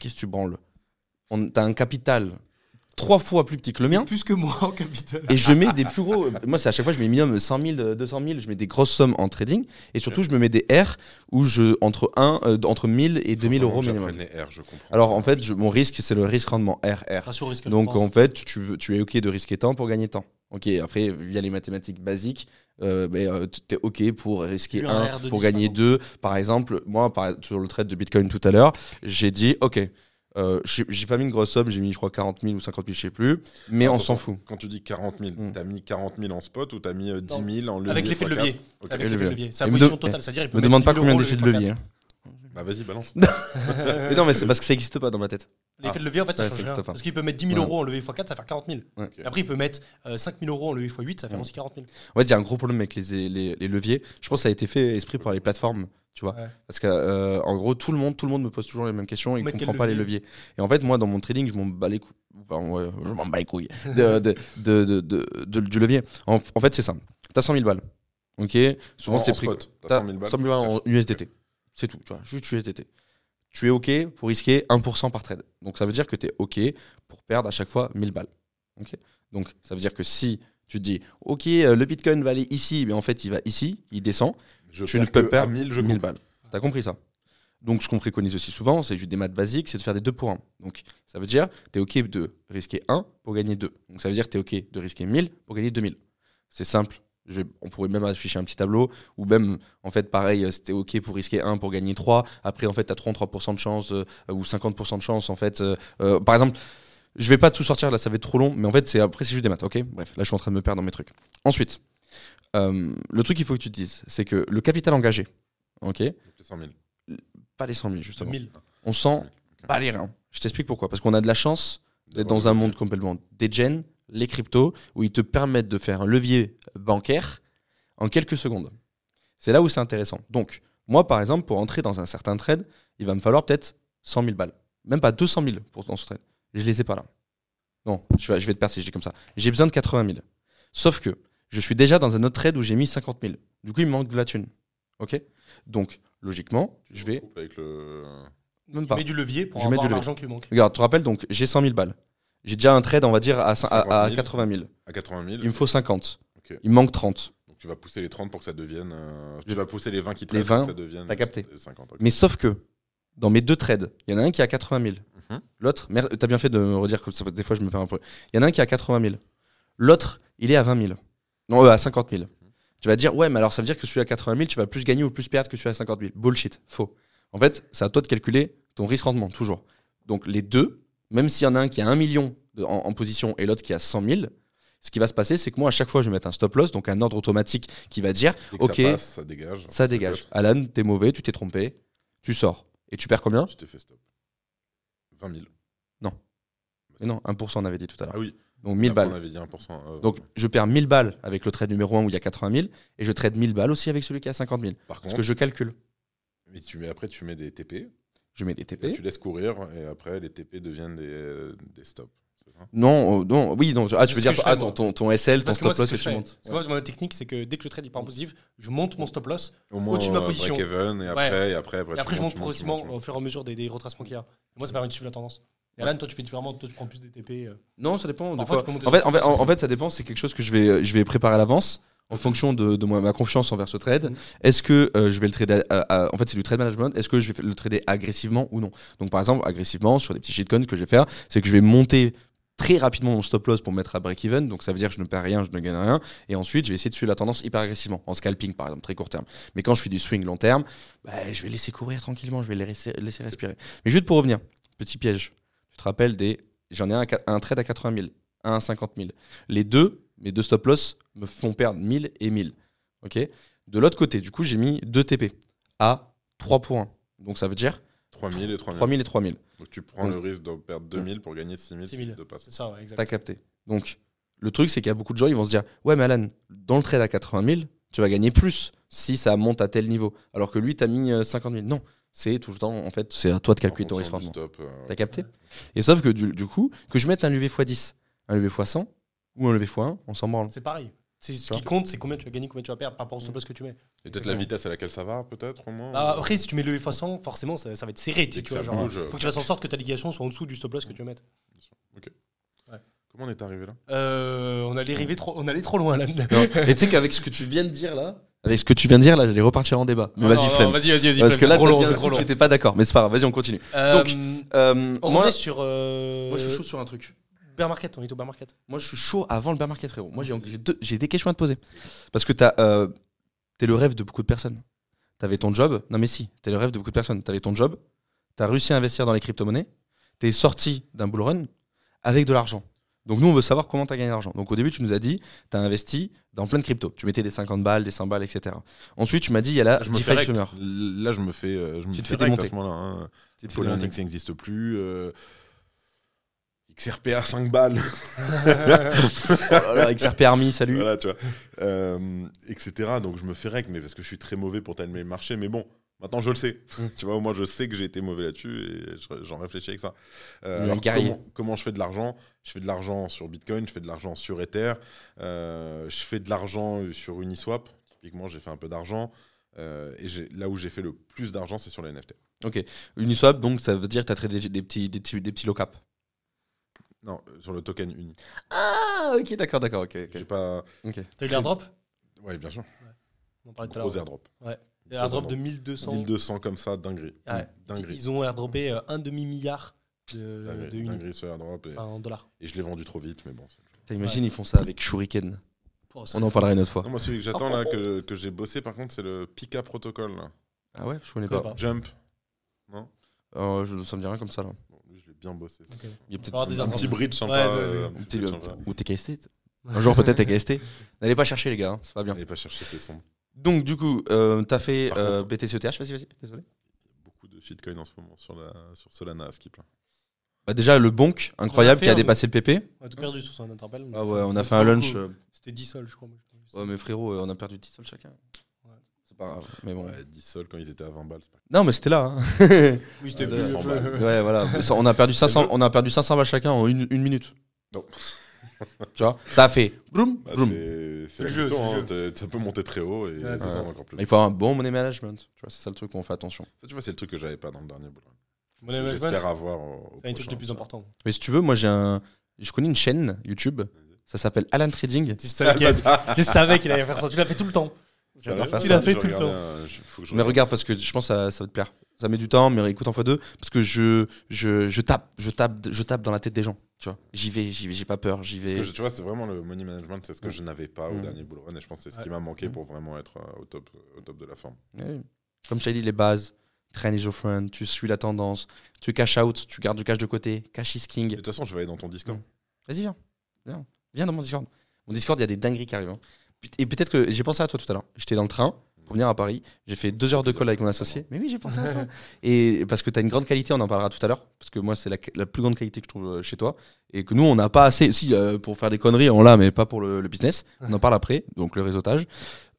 qu'est-ce que tu branles? T'as un capital trois fois plus petit que le mien. Plus que moi en capital. Et je mets des plus gros. Moi, c'est à chaque fois, je mets minimum 100 000, 200 000. Je mets des grosses sommes en trading. Et surtout, je me mets des R où je. entre, 1, euh, entre 1000 et Faut 2000 vraiment euros minimum. les R, je comprends. Alors, en fait, je- mon risque, c'est le risque rendement RR. Ratio risque Donc, en fait, tu, veux- tu es OK de risquer temps pour gagner temps. OK, après, via les mathématiques basiques, euh, ben, euh, tu es OK pour risquer Plus un 1, R de pour 10, gagner par 2. Par exemple, moi, par- sur le trade de Bitcoin tout à l'heure, j'ai dit OK. Euh, j'ai pas mis une grosse somme, j'ai mis, je crois, 40 000 ou 50 000, je sais plus. Mais on s'en fout. Quand tu dis 40 000, Mm. t'as mis 40 000 en spot ou t'as mis euh, 10 Non. 000 en levier Avec l'effet de levier. quatre Ok. Avec Et l'effet de levier. C'est la position de- totale. C'est-à-dire, il Me demande pas 10 000 combien d'effets de levier. hein. Bah vas-y, balance. Mais non, mais c'est parce que ça existe pas dans ma tête. L'effet de levier, en fait, ça Ouais, change ça rien. existe pas. Parce qu'il peut mettre 10 000 Ouais. euros en levier x4, ça fait 40 000. Ouais. Ok. Et après, il peut mettre euh, 5 000 euros en levier x8, ça fait Ouais. aussi 40 000. En fait, il y a un gros problème avec les, les, les leviers. Je pense que ça a été fait esprit par les plateformes, tu vois. Ouais. Parce que, euh, en gros, tout le monde, tout le monde me pose toujours les mêmes questions et ne comprend pas les levier leviers. Et en fait, moi, dans mon trading, je m'en bats les couilles. Enfin, ouais, je m'en bats les couilles de, de, de, du levier. En, en fait, c'est simple. T'as 100 000 balles. Ok? Souvent, En- c'est pris. t'as T'as 100 000 balles. 100 000 balles en USDT. C'est tout, tu vois, juste USDT. Tu es OK pour risquer 1% par trade. Donc ça veut dire que tu es OK pour perdre à chaque fois 1000 balles. OK? Donc ça veut dire que si tu te dis OK, euh, le Bitcoin va aller ici, mais en fait il va ici, il descend, Je tu ne peux perdre 1000, je 1000 coupe. balles. T'as compris ça? Donc ce qu'on préconise aussi souvent, c'est juste des maths basiques, c'est de faire des 2 pour 1. Donc ça veut dire tu es OK de risquer 1 pour gagner 2. Donc ça veut dire que tu es OK de risquer 1000 pour gagner 2000. C'est simple. Je vais- on pourrait même afficher un petit tableau ou même en fait pareil euh, c'était ok pour risquer 1 pour gagner 3 après en fait tu as 33% de chance euh, ou 50% de chance en fait euh, euh, par exemple je vais pas tout sortir là ça va être trop long mais en fait c'est après c'est juste des maths ok? Bref là je suis en train de me perdre dans mes trucs ensuite euh, le truc qu'il faut que tu te dises c'est que le capital engagé ok 100 000. pas les 100 000 justement 1000. on sent pas les reins je t'explique pourquoi parce qu'on a de la chance d'être dans un monde complètement dégène les cryptos où ils te permettent de faire un levier bancaire en quelques secondes. C'est là où c'est intéressant. Donc, moi, par exemple, pour entrer dans un certain trade, il va me falloir peut-être 100 000 balles. Même pas 200 000 pour dans ce trade. Je les ai pas là. Non, je vais, je vais te percer, je dis comme ça. J'ai besoin de 80 000. Sauf que je suis déjà dans un autre trade où j'ai mis 50 000. Du coup, il me manque de la thune. OK? Donc, logiquement, je vais. Coupe Avec le... Même Tu pas. mets du levier pour Je mets avoir du levier. l'argent qui manque. Regarde, tu te rappelles, donc j'ai 100 000 balles. J'ai déjà un trade, on va dire, à, cin- à- 50 à 000. 80 000. À 80 000. Il me faut 50. Ok. Il me manque 30. Donc tu vas pousser les 30 pour que ça devienne. euh, Tu vas pousser les 20 qui te Les restent pour 20, que ça devienne. t'as capté. les 50. ok. Mais sauf que, dans mes deux trades, il y en a un qui est à 80 000. Mhm. L'autre, merde, t'as bien fait de me redire que ça- des fois je me perds un peu. Il y en a un qui est à 80 000. L'autre, il est à 20 000. Non, euh, à 50 000. Tu vas dire, ouais, mais alors ça veut dire que celui à 80 000, tu vas plus gagner ou plus perdre que celui à 50 000. Bullshit, faux. En fait, c'est à toi de calculer ton risque-rendement, toujours. Donc les deux, même s'il y en a un qui a 1 million de- en, en position et l'autre qui a 100 000, ce qui va se passer, c'est que moi, à chaque fois, je vais mettre un stop loss, donc un ordre automatique qui va dire, ok, ça passe, ça dégage. ça dégage. Alan, t'es mauvais, tu t'es trompé, tu sors. Et tu perds combien? Tu t'es fait stop. 20 000. Mais non, 1% on avait dit tout à l'heure. Ah oui. Donc 1000 Après, On balles. avait dit 1%. euh, Donc je perds 1000 balles avec le trade numéro 1 où il y a 80 000 et je trade 1000 balles aussi avec celui qui a 50 000. par Parce contre, que je calcule. mais tu mets, après, tu mets des TP. Je mets des TP. Tu laisses courir et après, les TP deviennent des, euh, des stops. Non, euh, non, oui, non. Ah, tu veux dire ah, ton, ton, ton SL, ton Parce stop loss et que tu montes. Parce que moi, ma technique, c'est que dès que le trade il part en positif, je monte mon stop loss Au moins, Au-dessus de ma position. break-even et après, et après, après, et après je monte progressivement au fur et à mesure des, des retracements qu'il y a. Et moi, ça permet de suivre la tendance. Et Alan, toi, tu fais différemment, toi, tu prends plus des TP. euh. Non, ça dépend. des Parfois, fois. tu peux monter En fait, en, fait, stop loss en- en fait, ça dépend. C'est quelque chose que je vais, je vais préparer à l'avance en fonction de, de moi- ma confiance envers ce trade. Mhm. Est-ce que euh, je vais le trader à- à- En fait, c'est du trade management. Est-ce que je vais le trader agressivement ou non? Donc, par exemple, agressivement, sur des petits shitcoins, ce que je vais faire, c'est que je vais monter très rapidement mon stop loss pour me mettre à break-even. Donc, ça veut dire que je ne perds rien, je ne gagne rien. Et ensuite, je vais essayer de suivre la tendance hyper agressivement, en scalping, par exemple, très court terme. Mais quand je fais du swing long terme, bah, je vais laisser courir tranquillement, je vais les laisser, laisser respirer. Mais juste pour revenir, petit piège. Tu te rappelles des. J'en ai un, un trade à 80 000, un à 50 000. Les deux, mes deux stop loss, me font perdre 1000 et 1000. Ok? De l'autre côté, du coup, j'ai mis 2 TP à 3 points. Donc ça veut dire 3000 et 3000. 3000 et 3000. Donc tu prends le risque de perdre 2000 pour gagner 6000 6 000. de passe. C'est ça, ouais, exact. T'as capté. Donc le truc, c'est qu'il y a beaucoup de gens, ils vont se dire Ouais, mais Alan, dans le trade à 80 000, tu vas gagner plus si ça monte à tel niveau. Alors que lui, t'as mis euh, 50 000. Non, c'est tout le temps, en fait, c'est à toi de calculer ton risque rendement. euh, T'as capté Et sauf que du, du coup, que je mette un levier x10, un levier x100 ou un levier x1, on s'en branle. C'est pareil. C'est ce qui compte, c'est combien tu vas gagner, combien tu vas perdre par rapport au stop loss que tu mets. Et peut-être la vitesse à laquelle ça va, peut-être au moins. Ah, ou- après, si tu mets le x100, forcément, ça, ça va être serré. Si tu vois, genre, bouge, faut que tu fasses en sorte que ta liquidation soit en dessous du stop loss que tu vas mettre. Comment on est arrivé là? Euh, on allait trop, on allait trop loin là. Non. Et tu sais qu'avec ce que tu viens de dire là, avec ce que tu viens de dire là, j'allais repartir en débat. Mais vas-y, flemme. Vas-y, vas-y, vas-y. Parce que là, trop long, c'est trop long. j'étais pas d'accord. Mais c'est pas grave, vas-y, on continue. Euh, Donc, Euh, on moi, revenait sur. euh, moi, je suis chaud sur un truc. Bear market, on est au bear market. Moi, je suis chaud avant le bear market, frérot. Moi, j'ai j'ai deux- j'ai des questions à te poser. Parce que t'as, euh, t'es le rêve de beaucoup de personnes. T'avais ton job. Non, mais si, t'es le rêve de beaucoup de personnes. T'avais ton job. T'as réussi à investir dans les crypto-monnaies. T'es sorti d'un bull run avec de l'argent. Donc, nous, on veut savoir comment t'as gagné l'argent. Donc, au début, tu nous as dit, t'as investi dans plein de cryptos. Tu mettais des 50 balles, des 100 balles, etc. Ensuite, tu m'as dit, il y a la je DeFi. Summer. Là, je me fais, euh, je me Tu te fais démonter. à ce moment-là. hein. Tu Poloniex démonter. n'existe plus. euh, XRP à 5 balles. Oh là là, XRP Army, salut. voilà, tu vois. Euh, etc. Donc je me fais rec, mais parce que je suis très mauvais pour timer le marché. Mais bon, maintenant je le sais. tu vois, moi je sais que j'ai été mauvais là-dessus et je- j'en réfléchis avec ça. Euh, alors, comment, comment je fais de l'argent? Je fais de l'argent sur Bitcoin, je fais de l'argent sur Ether, euh, je fais de l'argent sur Uniswap. Typiquement, j'ai fait un peu d'argent. euh, et là où j'ai fait le plus d'argent, c'est sur les NFT. Uniswap, donc ça veut dire que t'as tradé des, des petits, des, petits, des petits low cap. Non, sur le token Uni. Ah, ok, d'accord, d'accord, ok. ok. J'ai pas. ok. T'as eu l'airdrop? Ouais, bien sûr. On en parlait tout à Gros l'heure. Airdrop. De 1200. 1200 comme ça, dinguerie. Ouais. Dinguerie. Ils ont airdroppé euh, un demi-milliard de, Dinguerie, de dinguerie ce airdrop. Et, Enfin, en dollars. et je l'ai vendu trop vite, mais bon. T'imagines, ils font ça avec Shuriken. Oh, On en parlera une autre fois. Non, moi, celui que j'attends là, que, que j'ai bossé par contre, c'est le Pika Protocol. Là. Ah ouais, je connais pas. pas. Jump. Non Euh, je, ça me dit rien comme ça là. Bon, lui, je l'ai bien bossé. Il y a peut-être des Un petit bridge sympa. Euh, c'est- un un petit petit- bridge sympa. ou TKST. Un jour peut-être TKST. N'allez pas chercher les gars, hein, c'est pas bien. N'allez pas chercher, c'est sombre. Donc du coup, euh, t'as fait Par euh, contre- BTCETH, vas-y, vas-y, désolé. Il y a beaucoup de shitcoins en ce moment sur, la, sur Solana à skip. Là. Bah, déjà, le bonk, incroyable, fait qui a un- dépassé le PP. On a tout perdu sur son interpelle. Ah ouais, on a fait fait un lunch. euh, C'était 10 sols, je crois. moi, je crois. Ouais, mais frérot, euh, on a perdu 10 sols chacun. C'est pas grave. Mais bon. Ouais, 10 sols quand ils étaient à 20 balles. c'est pas- Non, mais c'était là. hein. Oui, c'était Ouais, plus. 100 balles. ouais, voilà. Ça, on, a perdu 500, on a perdu 500 balles chacun en une, une minute. Non. Tu vois Ça a fait. Broum, Bah, broum. c'est c'est le jeu, c'est le jeu. Ça peut monter très haut et Ouais, ça sent encore plus. Il faut un bon money management. Tu vois, c'est ça le truc où on fait attention. Ça, tu vois, c'est le truc que j'avais pas dans le dernier boulot. Mon management, J'espère avoir. c'est un truc le plus important. Mais si tu veux, moi j'ai un. Je connais une chaîne YouTube. Ça s'appelle Alan Trading. Je savais qu'il je savais qu'il allait faire ça. Tu l'as fait tout le temps. Tu l'as fait tout le temps. un- je- faut que je Mais regarde. regarde, parce que je pense que ça, ça va te plaire. Ça met du temps, mais écoute en x2. Parce que je, je, je tape, je tape, je tape dans la tête des gens. Tu vois, j'y vais, j'y vais, j'ai pas peur, j'y vais. je- tu vois, c'est vraiment le money management, c'est ce que Mm. je n'avais pas au Mm. dernier boulot run et je pense que c'est ce qui m'a manqué Mm. pour vraiment être euh, au top, au top de la forme. Ouais. Comme je t'ai dit, les bases. Train is your friend, tu suis la tendance, tu cash out, tu gardes du cash de côté, cash is king. De toute façon, je vais aller dans ton Discord. Vas-y, viens. viens. Viens dans mon Discord. Mon Discord, il y a des dingueries qui arrivent. hein. Et peut-être que j'ai pensé à toi tout à l'heure. J'étais dans le train pour venir à Paris. J'ai fait deux heures de call avec mon associé. Mais oui, j'ai pensé à toi. Et parce que tu as une grande qualité, on en parlera tout à l'heure. Parce que moi, c'est la, la plus grande qualité que je trouve euh, chez toi. Et que nous, on n'a pas assez. Si, euh, pour faire des conneries, on l'a, mais pas pour le, le business. On en parle après, donc le réseautage.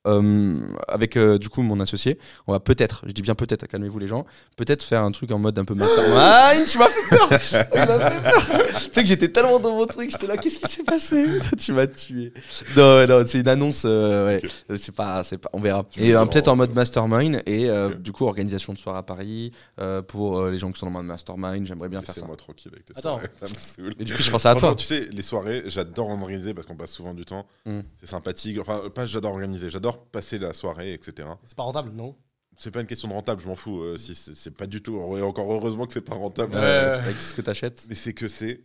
Euh, avec euh, du coup mon associé, on va peut-être, je dis bien peut-être, calmez-vous les gens, peut-être faire un truc en mode un peu mastermind. Ah, tu m'as fait peur Tu sais que j'étais tellement dans mon truc, j'étais là, qu'est-ce qui s'est passé? Tu m'as tué. Non, non, c'est une annonce, euh, ouais. C'est pas, c'est pas, on verra. Tu Et euh, peut-être en mode mastermind et euh, du coup organisation de soirée à Paris euh, pour euh, les gens qui sont dans le mode mastermind. J'aimerais bien faire ça. Laissez-moi tranquille avec tes Attends. soirées, ça me saoule. Mais du coup, je pensais à toi. Tu sais, les soirées, j'adore organiser parce qu'on passe souvent du temps. Mm. C'est sympathique. Enfin, pas j'adore organiser, j'adore passer la soirée, etc. C'est pas rentable, non? C'est pas une question de rentable, je m'en fous. euh, si c'est pas du tout. Et encore heureusement que c'est pas rentable. Euh, avec ce que t'achètes. Mais c'est que c'est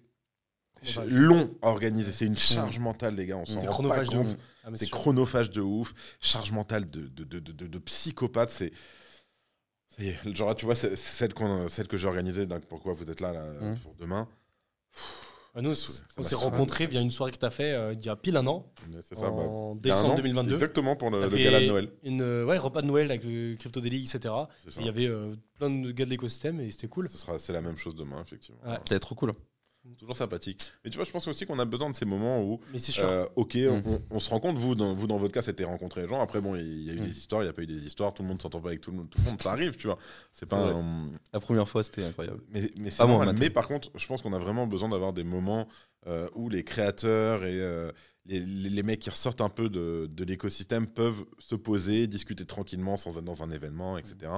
long à organiser. C'est une charge mentale, les gars. On s'en C'est rend pas chronophage de compte. ouf. Ah, C'est chronophage de ouf, charge mentale de, de, de, de, de- de psychopathe. C'est. Ça y est, genre, tu vois, celle, qu'on- celle que j'ai organisée, donc pourquoi vous êtes là, là Mm. pour demain? Ah, Nous, Ça on s'est se rencontrés via une soirée que t'as fait euh, il y a pile un an, C'est ça, bah, en un décembre an, 2022. Exactement pour le, gala de Noël. Une euh, ouais, repas de Noël avec le Crypto Daily, etc. Et ça. Il y avait euh, plein de gars de l'écosystème et c'était cool. Ce sera, c'est la même chose demain, effectivement. Ouais. C'est trop cool. Toujours sympathique. Mais tu vois, je pense aussi qu'on a besoin de ces moments où, Mais c'est sûr. euh, ok, Mm. on, on se rend compte, vous dans, vous, dans votre cas, c'était rencontrer les gens. Après, bon, il y a eu Mm. des histoires, il n'y a pas eu des histoires, tout le monde s'entend pas avec tout le monde. Tout le monde, ça arrive, tu vois. C'est pas un- La première fois, c'était incroyable. Mais, mais c'est Pas moi, normal. Matt. Mais par contre, je pense qu'on a vraiment besoin d'avoir des moments euh, où les créateurs et euh, les, les- les mecs qui ressortent un peu de, de l'écosystème peuvent se poser, discuter tranquillement sans être dans un événement, etc.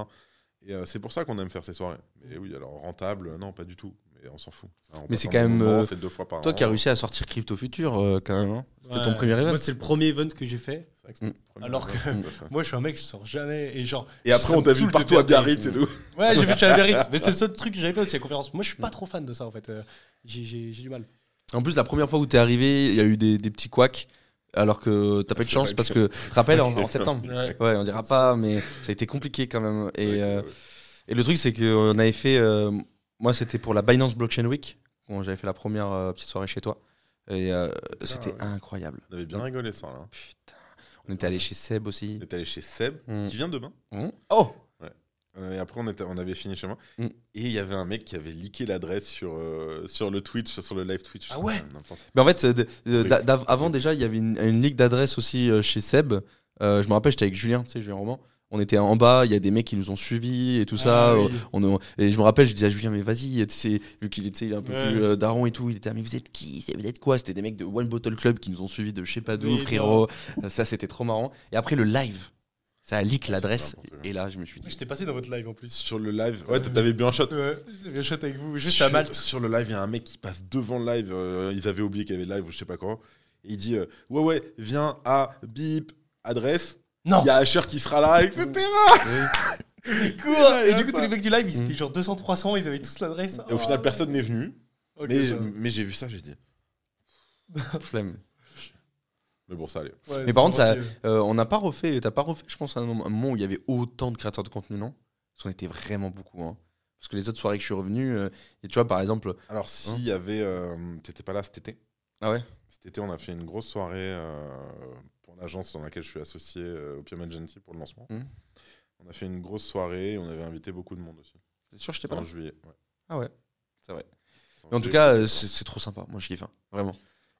Et euh, c'est pour ça qu'on aime faire ces soirées. Mais oui, alors rentable, non, pas du tout. On s'en fout. Ça, on Mais c'est quand même, moment, euh, c'est deux fois par Toi an. qui as réussi à sortir Crypto Future, euh, quand même. hein. C'était ton premier event. Moi, c'est le premier event que j'ai fait. Que Mm. Alors que- à. Moi, je suis un mec, je sors jamais. Et genre. Et après, on t'a vu partout à Biarritz et tout. Ouais, j'ai vu chez Biarritz. Mais c'est le seul truc que j'avais fait aussi à la conférence. Moi, je suis pas trop fan de ça en fait. Euh, J'ai du mal. En plus, la première fois où t'es arrivé, il y a eu des, des petits couacs. Alors que t'as pas eu de chance parce que- que, tu te rappelles, en, en septembre Ouais. Ouais, on dira pas, mais ça a été compliqué quand même. Et, Ouais, euh, ouais. et le truc, c'est qu'on avait fait. euh, moi, c'était pour la Binance Blockchain Week. Quand j'avais fait la première euh, petite soirée chez toi. Et euh, c'était ouais. incroyable. On avait bien rigolé ça. Là. Putain. On était allé chez Seb aussi. On est allé chez Seb, Mm. qui vient demain. Mmh. Oh et après, on, était, on avait fini chez moi. Mm. Et il y avait un mec qui avait leaké l'adresse sur, euh, sur le Twitch, sur le live Twitch. Ah ouais Mais en fait, de- de- avant déjà, il y avait une, une ligue d'adresses aussi euh, chez Seb. Euh, je me rappelle, j'étais avec Julien, tu sais, Julien Roman. On était en bas, il y a des mecs qui nous ont suivis et tout ça. Ah Euh, oui. On, on- et je me rappelle, je disais à Julien, mais vas-y, vu qu'il était il est un peu Ouais. plus euh, daron et tout, il était, ah, mais vous êtes qui C'est- Vous êtes quoi? C'était des mecs de One Bottle Club qui nous ont suivis de je sais pas d'où, Oui, frérot. Ça, c'était trop marrant. Et après, le live, ça a leak l'adresse. Et là, je me suis dit, J'étais passé dans votre live en plus. Sur le live, ouais, t'avais bien un shot. Ouais, j'ai un shot avec vous, juste sur, à Malte. sur le live, il y a un mec qui passe devant le live. euh, ils avaient oublié qu'il y avait le live ou je sais pas quoi. Et il dit euh, Ouais, ouais, viens à bip, adresse. Non Il y a Asher qui sera là, etc. Quoi Et du coup, tous les mecs du live, ils Mm. étaient genre 200-300, ils avaient tous l'adresse. Et au final, personne n'est venu. Mais ça va. mais j'ai vu ça, j'ai dit. flemme. Mais bon, ça allait. Ouais, Mais par contre, ça-. Euh, on n'a pas refait, t'as pas refait, je pense, un, moment un moment où il y avait autant de créateurs de contenu, non? Parce qu'on était vraiment beaucoup. Hein. Parce que les autres soirées que je suis revenu, euh, et tu vois, par exemple. Alors, s'il y avait. euh, T'étais pas là cet été? Ah ouais? Cet été, on a fait une grosse soirée euh, pour l'agence dans laquelle je suis associé euh, au PM Agency pour le lancement. Mhm. On a fait une grosse soirée et on avait invité beaucoup de monde aussi. T'es sûr que j'étais pas là En juillet. ouais. Ah ouais, c'est vrai. Mais en tout cas, c'est c'est trop sympa. Moi, je kiffe, hein, vraiment.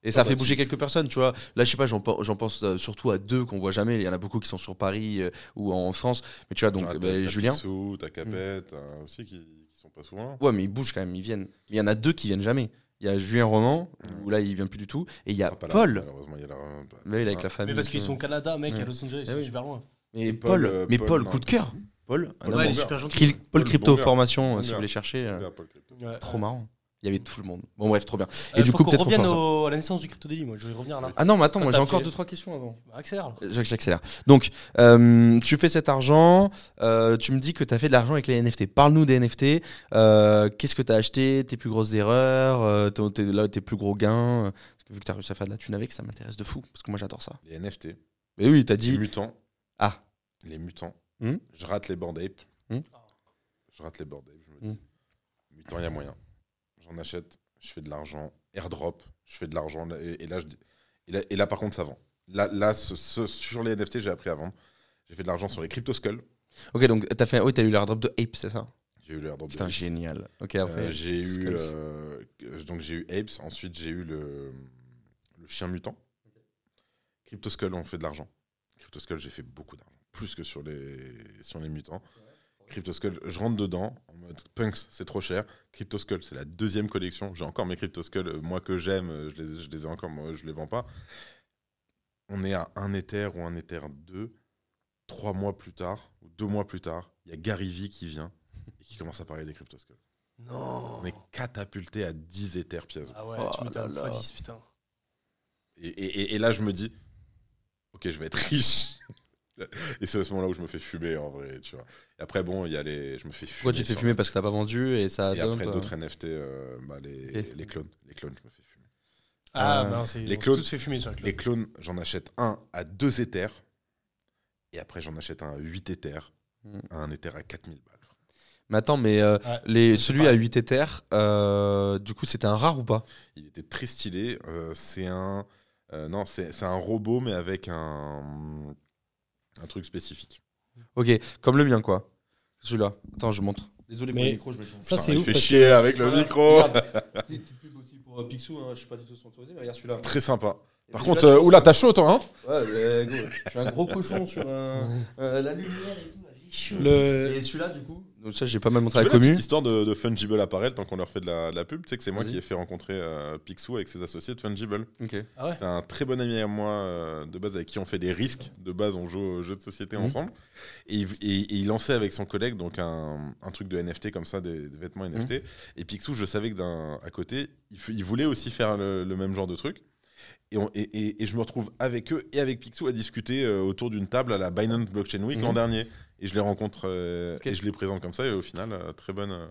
Et ça Ah bah, fait tu- bouger quelques personnes, tu vois. Là, je sais pas, j'en pen- j'en pense euh, surtout à deux qu'on voit jamais. Il y en a beaucoup qui sont sur Paris euh, ou en France. Mais tu vois, donc bah, Julien. T'as Capet, t'as aussi qui, qui sont pas souvent. Ouais, mais ils bougent quand même, ils viennent. Il y en a deux qui viennent jamais. Il y a Julien Roman, où là, il vient plus du tout. Et il y a Paul. malheureusement, il y a la- Mais il est avec Ah. la famille. Mais parce qu'ils sont au Canada, mec, à Los Angeles, Eh c'est oui. super loin. Mais Paul, Paul, euh, mais Paul, Paul, non. coup de cœur. Paul, un. Ouais, il est super gentil. Paul Paul, Crypto. Formation, euh, si vous voulez chercher. euh, Gars, Paul Crypto. Ouais. Trop marrant. Il y avait tout le monde. Bon, bref, trop bien. Euh, Et du faut coup, peut-être qu'on revienne au- à la naissance du Crypto Daily, moi, je vais revenir là. Ah non, mais attends, Quand moi j'ai t'as encore fait- deux trois questions avant. Bah, accélère alors. J'accélère. Donc, euh, tu fais cet argent, euh, tu me dis que tu as fait de l'argent avec les NFT. Parle-nous des NFT. euh, Qu'est-ce que tu as acheté? Tes plus grosses erreurs euh, tes, là, tes plus gros gains? Parce que vu que tu as réussi à faire de la thune avec, ça m'intéresse de fou. Parce que moi j'adore ça. Les NFT, Mais oui, tu as les dit. mutants. Ah. Les mutants. Hmm. Je rate les board ape. Hmm. Je rate les board ape. Je me Hmm. dis, mutant, il y a moyen. J'en achète, je fais de l'argent. Airdrop, je fais de l'argent. Et, et là, je et, là, et là, par contre, ça vend. Là, là ce- ce- sur les NFT, j'ai appris à vendre. J'ai fait de l'argent sur les crypto skulls. Ok, donc tu as fait. Oui, as eu l'airdrop de Ape, c'est ça? J'ai eu le airdrop de Putain, génial. Ok, Euh, j'ai eu euh, donc j'ai eu Apes, ensuite j'ai eu le, le chien mutant. Crypto Skull, on fait de l'argent. Crypto Skull, j'ai fait beaucoup d'argent, plus que sur les sur les mutants. Skull, je rentre dedans en mode Punks, c'est trop cher. Crypto Skull, c'est la deuxième collection. J'ai encore mes Crypto Skull, euh, moi que j'aime, euh, je les, je les ai encore, moi je les vends pas. On est à un Ether ou un Ether 2. Trois mois plus tard, ou deux mois plus tard, il y a Gary Vee qui vient et qui commence à parler des Crypto Skull. Non. On est catapulté à 10 éthers pièces. Ah ouais, Oh tu là là. X10, putain. Et, et- et- et là, je me dis, ok, je vais être riche. et c'est à ce moment-là où je me fais fumer, en vrai, tu vois. Et après, bon, il y a les... Je me fais fumer. Pourquoi tu te fais fumer Parce que t'as pas vendu et ça Et dump, après, euh. d'autres NFT, euh, bah, les, les clones. Les clones, je me fais fumer. Ah, Euh, bah, c'est. les clones- fait fumer sur les clones. Les clones, j'en achète un à 2 éthers. Et après, j'en achète un à 8 éthers. Hmm. À un éther à 4000 balles. Mais attends, mais euh, Ouais, les, celui à 8 éthers, euh, du coup, c'était un rare ou pas? Il était très stylé. euh, c'est un. euh, non, c'est c'est un robot, mais avec un. Un truc spécifique. Ok, comme le mien, quoi. Celui-là. Attends, je montre. Désolé pour Mais le micro, je me suis Ça, c'est il ouf. fait parce chier avec le Voilà, micro. regarde. Petite pub aussi pour euh, Picsou, hein, je suis pas du tout sponsorisé, mais regarde celui-là. Très sympa. Et Par puis contre, euh, oula, t'as chaud, toi, hein Ouais, mais, go, je suis un gros cochon sur un- euh, la lumière et tout, j'ai chaud. Le- Et celui-là, du coup, donc ça, j'ai pas mal montré Tu à la commu. petite histoire de, de Fungible Apparel, tant qu'on leur fait de la, de la pub, tu sais que c'est moi qui ai fait rencontrer euh, Picsou avec ses associés de Fungible. Ok. Ah ouais? C'est un très bon ami à moi euh, de base avec qui on fait des risques. De base, on joue aux jeux de société Mhm. ensemble. Et, il- et- et il lançait avec son collègue donc un, un truc de NFT comme ça, des, des vêtements NFT. Mhm. Et Picsou, je savais que d'un à côté, il, f- il voulait aussi faire le, le même genre de truc. Et, on- et- et- et je me retrouve avec eux et avec Picsou à discuter euh, autour d'une table à la Binance Blockchain Week Mhm. l'an dernier. Et je les rencontre euh, et je les présente comme ça. Et au final, euh, très bonne. euh,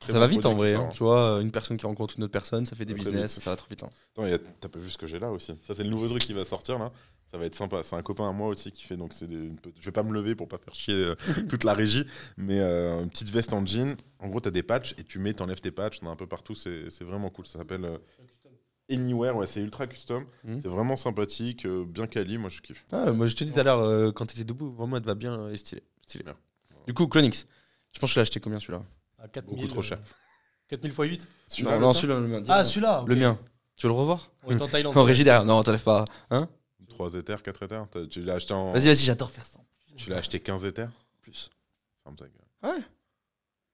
très Ça bon va vite en vrai, hein. tu vois, une personne qui rencontre une autre personne, ça fait des business, vite. ça va trop vite. hein. T'as pas vu ce que j'ai là aussi? Ça, c'est le nouveau truc qui va sortir là. Ça va être sympa. C'est un copain à moi aussi qui fait donc c'est des- Je vais pas me lever pour pas faire chier euh, toute la régie, mais euh, une petite veste en jean. En gros, t'as des patchs et tu mets, t'enlèves tes patchs. T'en as un peu partout. C'est vraiment cool. Ça s'appelle euh, Anywhere. Ouais, c'est ultra custom. Mhm. C'est vraiment sympathique, euh, bien quali. Moi, je kiffe. Ah, moi, je te dis tout à l'heure, quand t'étais debout, vraiment, elle te va bien et stylé. Stylé. Bien. Du coup, Clonix, je pense que je l'ai acheté combien celui-là À 4000, Beaucoup trop cher. euh, 4000 x 8 Celui-là, Non, le non, celui-là, le mien. Ah, celui-là ok. Le mien. Tu veux le revoir On est en Thaïlande. En régie derrière. Non, t'enlèves pas. Hein 3 éthers, 4 éthers. T'as- Tu l'as acheté en. Vas-y, vas-y, j'adore faire ça. Tu l'as acheté 15 éthers Plus. Ferme ta gueule. Ouais.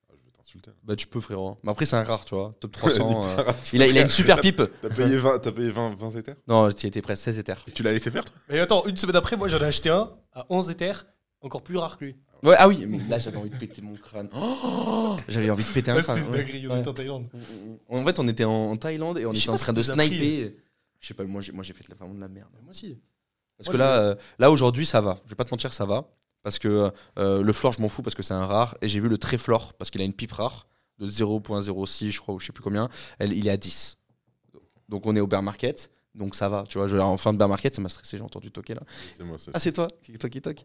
Ah, je vais t'insulter. Bah, tu peux, frérot. Mais après, c'est un rare, tu vois. Top 300. euh, il, a, il a une super pipe. T'as payé 20, t'as payé 20, 20 éthers Non, il était presque 16 éthers. Et tu l'as laissé faire toi Mais attends, une semaine après, moi j'en ai acheté un à 11 éthers, encore plus rare que lui. Ouais, ah oui, mais là, j'avais envie de péter mon crâne. Oh, j'avais envie de péter un Ouais, crâne. C'était ouais. dinguerie, on Ouais. était en Thaïlande. En fait, on était en, en Thaïlande et on était en train de sniper. Je sais pas, moi j'ai moi, j'ai fait de la- vraiment de la merde. Moi aussi. Parce que là, euh, là aujourd'hui, ça va. Je vais pas te mentir, ça va. Parce que euh, le floor, je m'en fous parce que c'est un rare. Et j'ai vu le très floor parce qu'il a une pipe rare de 0.06, je crois, ou je sais plus combien. Elle, il est à 10. Donc on est au bear market. Donc ça va. Tu vois, je, en fin de bear market, ça m'a stressé. J'ai entendu toquer là. C'est moi, c'est Ah, c'est toi qui toque, qui toque.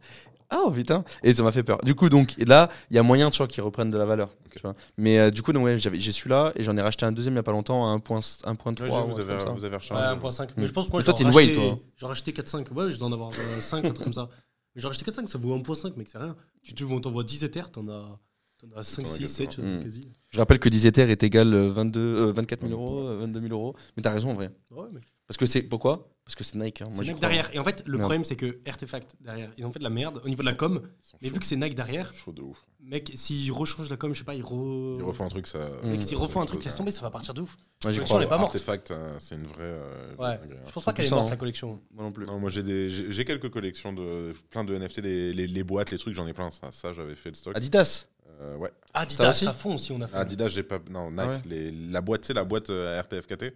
Ah, oh, putain. Et ça m'a fait peur. Du coup, donc là, il y a moyen, tu vois, qu'ils reprennent de la valeur. tu vois. Mais euh, du coup, donc, ouais, j'avais- j'ai celui-là et j'en ai racheté un deuxième il y a pas longtemps à 1.3. Ouais, 1.3 j'ai- ou un vous, truc avez, vous avez Ouais, rechargé. 1.5. Mais je pense que moi toi, t'es une racheté- whale, toi. J'en racheté 4-5. Ouais, je dois en avoir 5, un truc comme ça. Mais j'en racheté 4-5, ça vaut 1.5, mec, c'est rien. Tu, tu on t'envoie 10 éthers, t'en as. On a 5, Attends, 6, 7, exactement. quasi. Je rappelle que 10 Ether est égal euh, 22, euh, 24 000 euros, euh, 22 000 euros. Mais t'as raison en vrai. Ouais, mais Parce que c'est. Pourquoi? Parce que c'est Nike. hein. Moi, c'est Nike crois. derrière. Et en fait, le Merde. problème, c'est que Artefact derrière, ils ont fait de la merde au niveau de la com. Mais vu que c'est Nike derrière, chauds de ouf. mec, s'ils rechangent la com, je sais pas, ils re. Ils refont un truc, ça. Mec, s'ils refont un truc, laisse tomber, ça va partir de ouf. Ouais, j'y Ouais, crois. elle est pas morte. Artefact, euh, c'est une vraie. euh, Ouais. Je pense pas qu'elle est morte hein. la collection. Moi non plus. Non, moi j'ai des j'ai j'ai quelques collections de plein de NFT, des- les, les boîtes, les trucs, j'en ai plein. Ça, ça j'avais fait le stock. Adidas. Euh, ouais. Ah, Adidas, ça fond aussi, on a fait. Adidas, j'ai pas. Non, Nike, la boîte, c'est la boîte euh, RTFKT.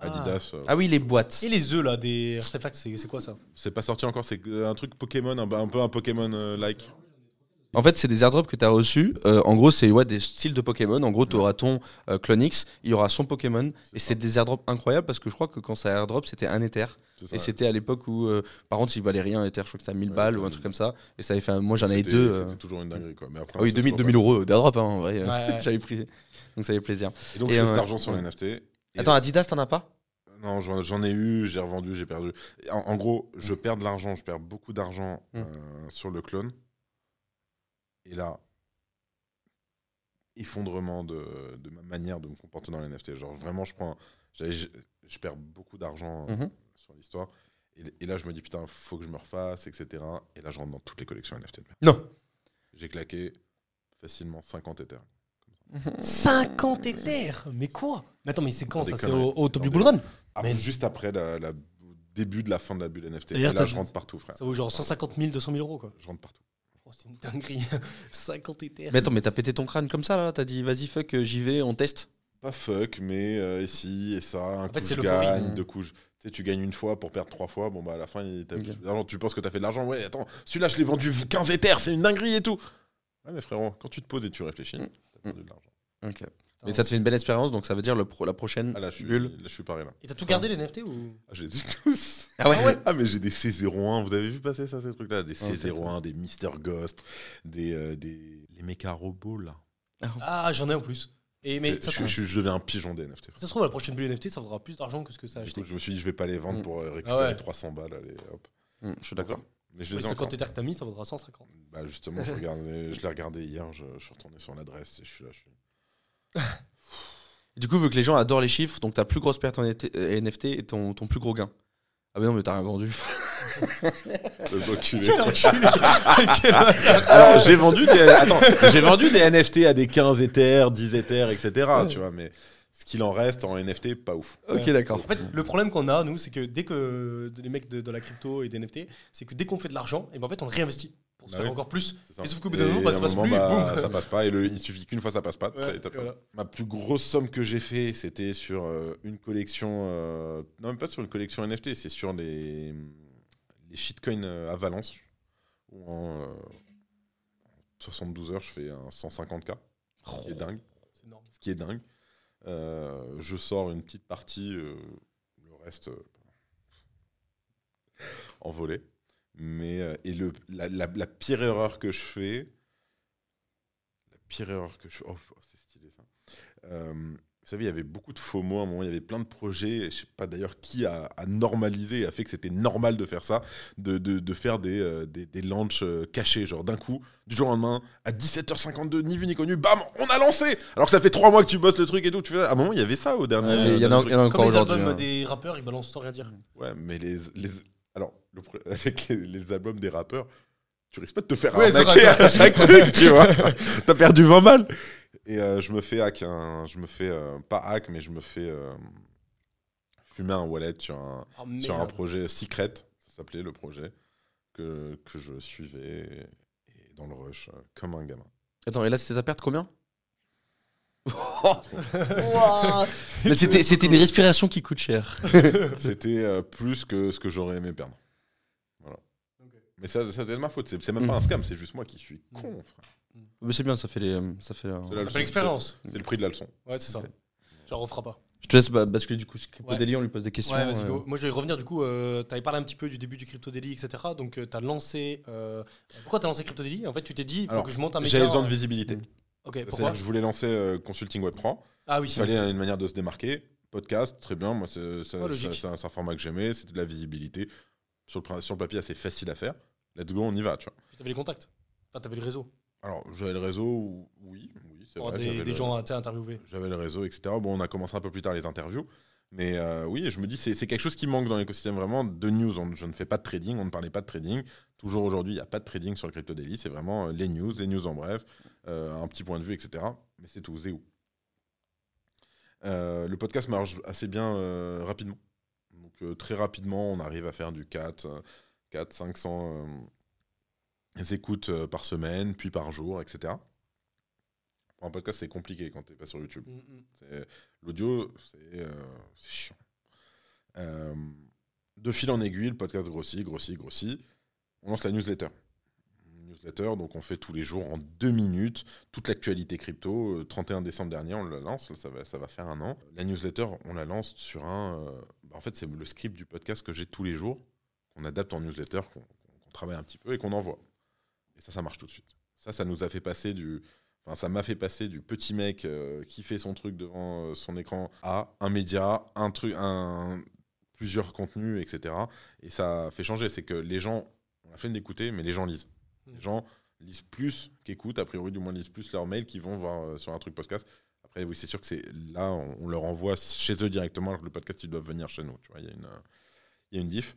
Ah. Adidas. euh, Ah oui, les boîtes. Et les œufs là des artefacts, c'est c'est quoi ça? C'est pas sorti encore, c'est un truc Pokémon, un, un peu un Pokémon-like. En fait, c'est des airdrops que tu as reçus. Euh, en gros, c'est ouais, des styles de Pokémon. En gros, tu auras ton euh, Clonix, il y aura son Pokémon. Et c'est des airdrops incroyables parce que je crois que quand ça airdrop, c'était un Ether. C'est. Et c'était à l'époque où, euh, par contre, il valait rien Ether. Je crois que c'était à 1000 Ouais, balles ou un truc comme ça. Et ça avait fait un- Moi, j'en avais C'était- deux. euh. C'était toujours une dinguerie, quoi. Mais après, Ah oui, c'est 2000, toujours 2000 pas- euros d'airdrop, hein, en vrai. Ouais, ouais. J'avais pris. Donc ça fait plaisir. Et donc, Et, je fais euh, cet argent sur les NFT. Attends, Adidas, t'en as pas? Non, j'en ai eu, j'ai revendu, j'ai perdu. En, en gros, je perds de l'argent, je perds beaucoup d'argent Mm. euh, sur le clone. Et là, effondrement de, de ma manière de me comporter dans les NFT. Genre vraiment, je prends, je, je perds beaucoup d'argent euh, Mhm. sur l'histoire. Et, et là, je me dis putain, faut que je me refasse, etc. Et là, je rentre dans toutes les collections NFT. Non. J'ai claqué facilement 50 Ethers. 50 éthers Mais quoi? Mais attends, mais c'est quand ça C'est au, au top du mais- bull run Ah, Mais- Juste après la, la- au début de la fin de la bulle NFT. Et Et là, t'as- je rentre partout, frère. Ça vaut genre 150 000, 200 000 euros quoi. Je rentre partout. Oh, c'est une dinguerie. 50 éthers. Mais attends, mais t'as pété ton crâne comme ça là T'as dit, vas-y, fuck, euh, j'y vais, on teste Pas fuck, mais euh, ici et ça. Un fait, coup c'est je l'euphorie. gagne, Mm. deux coups je- Tu sais, tu gagnes une fois pour perdre trois fois. Bon, bah à la fin, il t'a- Ok. Alors, tu penses que t'as fait de l'argent? Ouais, attends, celui-là, je l'ai vendu 15 éthers, c'est une dinguerie et tout. Ouais, mais frérot, quand tu te poses et tu réfléchis, Mm. T'as perdu de l'argent. Ok. Mais ça te fait une belle expérience, donc ça veut dire le pro- la prochaine Ah là, je suis, bulle. là, je suis pareil là. Et t'as tout gardé les NFT ou? Ah, je les ai tous. Ah ouais, Ah, mais j'ai des C01. Vous avez vu passer ça, ces trucs-là? Des Ah, peut-être, C01, des Mister Ghost, des, euh, des. Les méca robots là. Ah, j'en ai en plus. Et mais ça, je, se- je- je deviens un pigeon des NFT. ça se trouve, la prochaine bulle NFT, ça vaudra plus d'argent que ce que ça a acheté. coup, je me suis dit, je vais pas les vendre Mm. pour euh, récupérer Ah ouais. 300 balles. Allez, hop. Hum, je suis d'accord. Mais je Ouais, les ai 50 encore. éthers que t'as mis, ça vaudra 150. Bah justement, je, regardais- je l'ai regardé hier, je, je suis retourné sur l'adresse et je suis là. Je suis... Et du coup, vu que les gens adorent les chiffres, donc ta plus grosse perte en NFT euh, est ton, ton plus gros gain. Ah mais non, mais t'as rien vendu. Alors, j'ai vendu des attends, j'ai vendu des NFT à des 15 Ethers, 10 Ethers, etc. Tu vois, mais ce qu'il en reste en NFT, pas ouf. ok, Ouais. d'accord. En fait, le problème qu'on a, nous, c'est que dès que les mecs de, de la crypto et des NFT, c'est que dès qu'on fait de l'argent, et ben en fait, on le réinvestit pour se Bah faire oui. encore plus. Et sauf qu'au bout d'un moment, bah, ça passe moment, plus, bah, boum. ça passe pas. Et le- il suffit qu'une fois ça passe pas. Ouais, voilà. Ma plus grosse somme que j'ai fait, c'était sur euh, une collection. euh, non, même pas sur une collection NFT, c'est sur les, les shitcoins euh, à Valence. Où en euh, 72 heures, je fais un 150K. Ce qui est dingue. C'est énorme. Ce qui est dingue. Euh, je sors une petite partie, euh, le reste euh, en volée. Mais, et la, pire erreur que je fais, la pire erreur que je fais, oh, oh, c'est stylé ça. Euh, vous savez, il y avait beaucoup de faux mots à un moment, il y avait plein de projets, et je sais pas d'ailleurs qui a, a normalisé, a fait que c'était normal de faire ça, de, de, de faire des, euh, des, des launchs euh, cachés, genre d'un coup, du jour au lendemain, à 17h52, ni vu ni connu, bam, on a lancé Alors que ça fait trois mois que tu bosses le truc et tout, tu fais, à un moment, il y avait ça au dernier. Ouais, Et Il y en a, dernier il y en a encore Comme les aujourd'hui. albums hein. des rappeurs, ils balancent sans rien dire. Ouais, mais les, les alors le avec les, les albums des rappeurs, tu risques pas de te faire Ouais, c'est arnaquer vrai, à chaque truc, tu vois. T'as perdu 20 balles. Et euh, je me fais hack un, je me fais euh, pas hack, mais je me fais euh, fumer un wallet sur un, Oh, sur un projet Secret, ça s'appelait le projet que, que je suivais et dans le rush euh, comme un gamin. Attends, et là, c'était ta perte combien Mais c'était c'était une respiration qui coûte cher. C'était euh, plus que ce que j'aurais aimé perdre. Voilà. Mais ça, ça c'est de ma faute. C'est c'est même pas un scam, c'est juste moi qui suis con. frère. Mais c'est bien, ça fait les. Ça fait, euh, la fait l'expérience. C'est le prix de la leçon. Ouais, c'est ça. Tu la referas pas. Je te laisse ba- basculer du coup sur Crypto Ouais. Daily, on lui pose des questions. Ouais, vas-y, euh. go. Moi, je vais revenir du coup. Euh, tu avais parlé un petit peu du début du Crypto Daily, etc. Donc, tu as lancé. euh, Pourquoi tu as lancé Crypto Daily? En fait, tu t'es dit, il faut Alors, que je monte un média. J'avais besoin de euh, visibilité. Mm. Ok, C'est-à-dire pourquoi? que je voulais lancer euh, Consulting Web 3. Ah oui, Il fallait une manière de se démarquer. Podcast, très bien. Moi, c'est ça- Ouais, logique. c'est un, c'est un format que j'aimais. C'était de la visibilité. Sur le, prin- sur le papier, assez facile à faire. Let's go, on y va. Tu vois. tu avais les contacts. Enfin, tu avais le réseau. Alors, j'avais le réseau, oui, oui, c'est Pour vrai. des, des le- gens interviewer. J'avais le réseau, etc. Bon, on a commencé un peu plus tard les interviews. Mais euh, oui, je me dis, c'est quelque chose qui manque dans l'écosystème vraiment de news. On- je ne fais pas de trading, on ne parlait pas de trading. Toujours aujourd'hui, il n'y a pas de trading sur le Crypto Daily. C'est vraiment euh, les news, les news en bref, euh, un petit point de vue, etc. Mais c'est tout, c'est où? Euh, Le podcast marche assez bien rapidement. Donc très rapidement, on arrive à faire du 4, euh, 4 500 euh, écoutes euh, par semaine, puis par jour, etc. Pour un podcast, c'est compliqué quand tu n'es pas sur YouTube. Mm, mm. L'audio, c'est euh, c'est chiant. Euh, de fil en aiguille, le podcast grossit, grossit, grossit. On lance la newsletter. Newsletter, donc on fait tous les jours en deux minutes toute l'actualité crypto. Euh, 31 décembre dernier, on la lance, ça va, ça va faire un an. La newsletter, on la lance sur un. euh, bah, en fait, c'est le script du podcast que j'ai tous les jours, qu'on adapte en newsletter, qu'on qu'on travaille un petit peu et qu'on envoie. Et ça, ça marche tout de suite. Ça, ça nous a fait passer du, Enfin, ça m'a fait passer du petit mec euh, qui fait son truc devant euh, son écran à un média, un truc, un, plusieurs contenus, etc. Et ça a fait changer. C'est que les gens, on a fait d'écouter, mais les gens lisent. Mm. Les gens lisent plus qu'écoutent, a priori, du moins lisent plus leurs mails qu'ils vont voir euh, sur un truc podcast. Après, oui, c'est sûr que c'est là, on, on leur envoie chez eux directement, alors que le podcast, ils doivent venir chez nous. Tu vois, il y a une, y a une diff.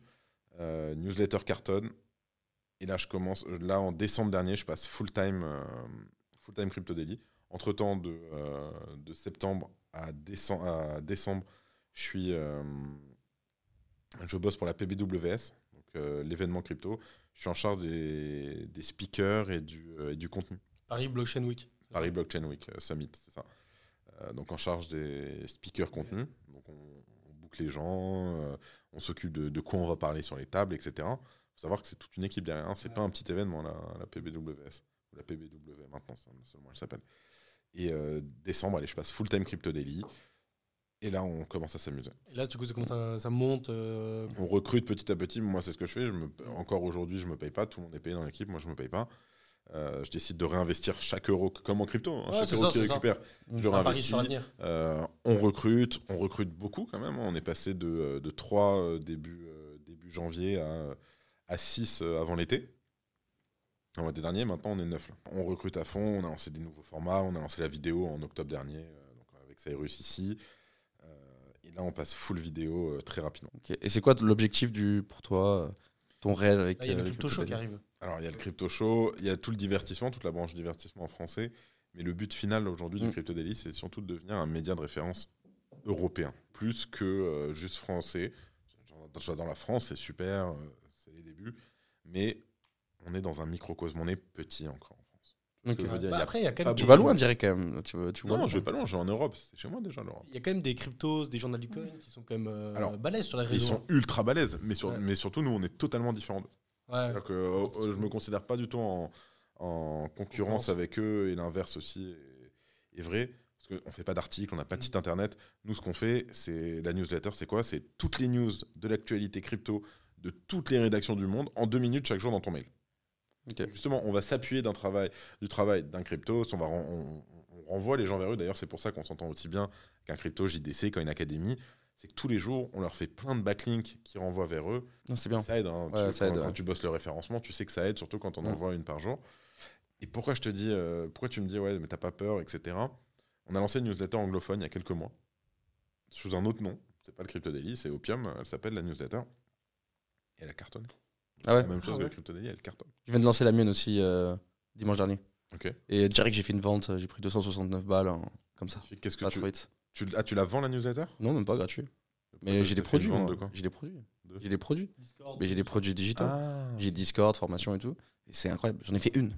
Newsletter carton. Et là, je commence. Là, en décembre dernier, je passe full time, euh, full time crypto daily. Entre temps, de, euh, de septembre à, décem- à décembre, je suis, euh, je bosse pour la PBWS, donc euh, l'événement crypto. Je suis en charge des, des speakers et du, euh, et du contenu. Paris Blockchain Week. Paris Blockchain Week euh, Summit, c'est ça. Euh, donc en charge des speakers contenus. Donc on, on boucle les gens, euh, on s'occupe de, de quoi on va parler sur les tables, etc. Il faut savoir que c'est toute une équipe derrière. hein. C'est Ouais. pas un petit événement, la, la PBWS. Ou la PBW maintenant, seulement elle s'appelle. Et euh, décembre, allez, je passe full time crypto daily. Et là, on commence à s'amuser. Et là, du coup, ça, monte. euh, On recrute petit à petit. Moi, c'est ce que je fais. Je me, encore aujourd'hui, je me paye pas. Tout le monde est payé dans l'équipe. Moi, je me paye pas. Euh, je décide de réinvestir chaque euro, comme en crypto. hein. Ouais, chaque euro ça, qu'il c'est ça. récupère, je le réinvestis. Euh, on recrute, on recrute beaucoup quand même. On est passé de, de 3 début, début janvier à, à 6 euh, avant l'été. En l'été dernier, maintenant on est 9. Là. On recrute à fond, on a lancé des nouveaux formats, on a lancé la vidéo en octobre dernier, euh, donc avec Cyrus ici. Euh, et là on passe full vidéo euh, très rapidement. Et c'est quoi l'objectif du pour toi, euh, ton rêve avec il y a euh, le crypto show qui arrive. Alors il y a le crypto show, il y a tout le divertissement, toute la branche divertissement en français. Mais le but final aujourd'hui du Mm. Crypto Daily, c'est surtout de devenir un média de référence européen, plus que euh, juste français. J'adore la France, c'est super, euh, c'est les débuts. Mais on est dans un microcosme, on est petit encore en France. Dire, Bah, après, y a quand même. Tu vas loin, direct quand même. Tu, vas- tu vois Non, loin. je vais pas loin, je vais en Europe, c'est chez moi déjà l'Europe. Il y a quand même des cryptos, des journaux du coin qui sont quand même euh, Alors, balèzes sur les Ils réseaux. sont ultra balèzes, mais, sur- Ouais. mais surtout nous on est totalement différents d'eux. Ouais. C'est-à-dire que euh, euh, je me considère pas du tout en, en concurrence avec eux et l'inverse aussi est, est vrai. Parce qu'on fait pas d'article, on n'a pas de site internet. Nous, ce qu'on fait, c'est la newsletter, c'est quoi? C'est toutes les news de l'actualité crypto de toutes les rédactions du monde en deux minutes chaque jour dans ton mail. Justement, on va s'appuyer d'un travail, du travail d'un crypto, on, va, on, on renvoie les gens vers eux. D'ailleurs, c'est pour ça qu'on s'entend aussi bien qu'un crypto, JDC, qu'une académie. C'est que tous les jours, on leur fait plein de backlinks qui renvoient vers eux. Non, c'est bien. Ça aide. hein. Ouais, Tu- ça quand, aide, quand ouais. tu bosses le référencement, tu sais que ça aide, surtout quand on Mm. envoie une par jour. Et pourquoi je te dis, euh, pourquoi tu me dis, ouais, mais t'as pas peur, etc. On a lancé une newsletter anglophone il y a quelques mois, sous un autre nom. C'est pas le Crypto Daily, c'est Opium. Elle s'appelle la newsletter. Et elle a cartonné. Ah ouais La même chose Ah que ouais. le Crypto Daily, elle cartonne. Je viens de lancer la mienne aussi euh, dimanche dernier. Ok. Et direct, j'ai fait une vente. J'ai pris 269 balles, hein, comme ça. Qu'est-ce que Pas tu, tu, ah, tu la vends la newsletter? Non, même pas gratuit. Mais j'ai des produits. de J'ai des produits. De- J'ai des produits. Discord, Mais j'ai des produits digitaux. Ah. J'ai Discord, formation et tout. Et c'est incroyable. J'en ai fait une.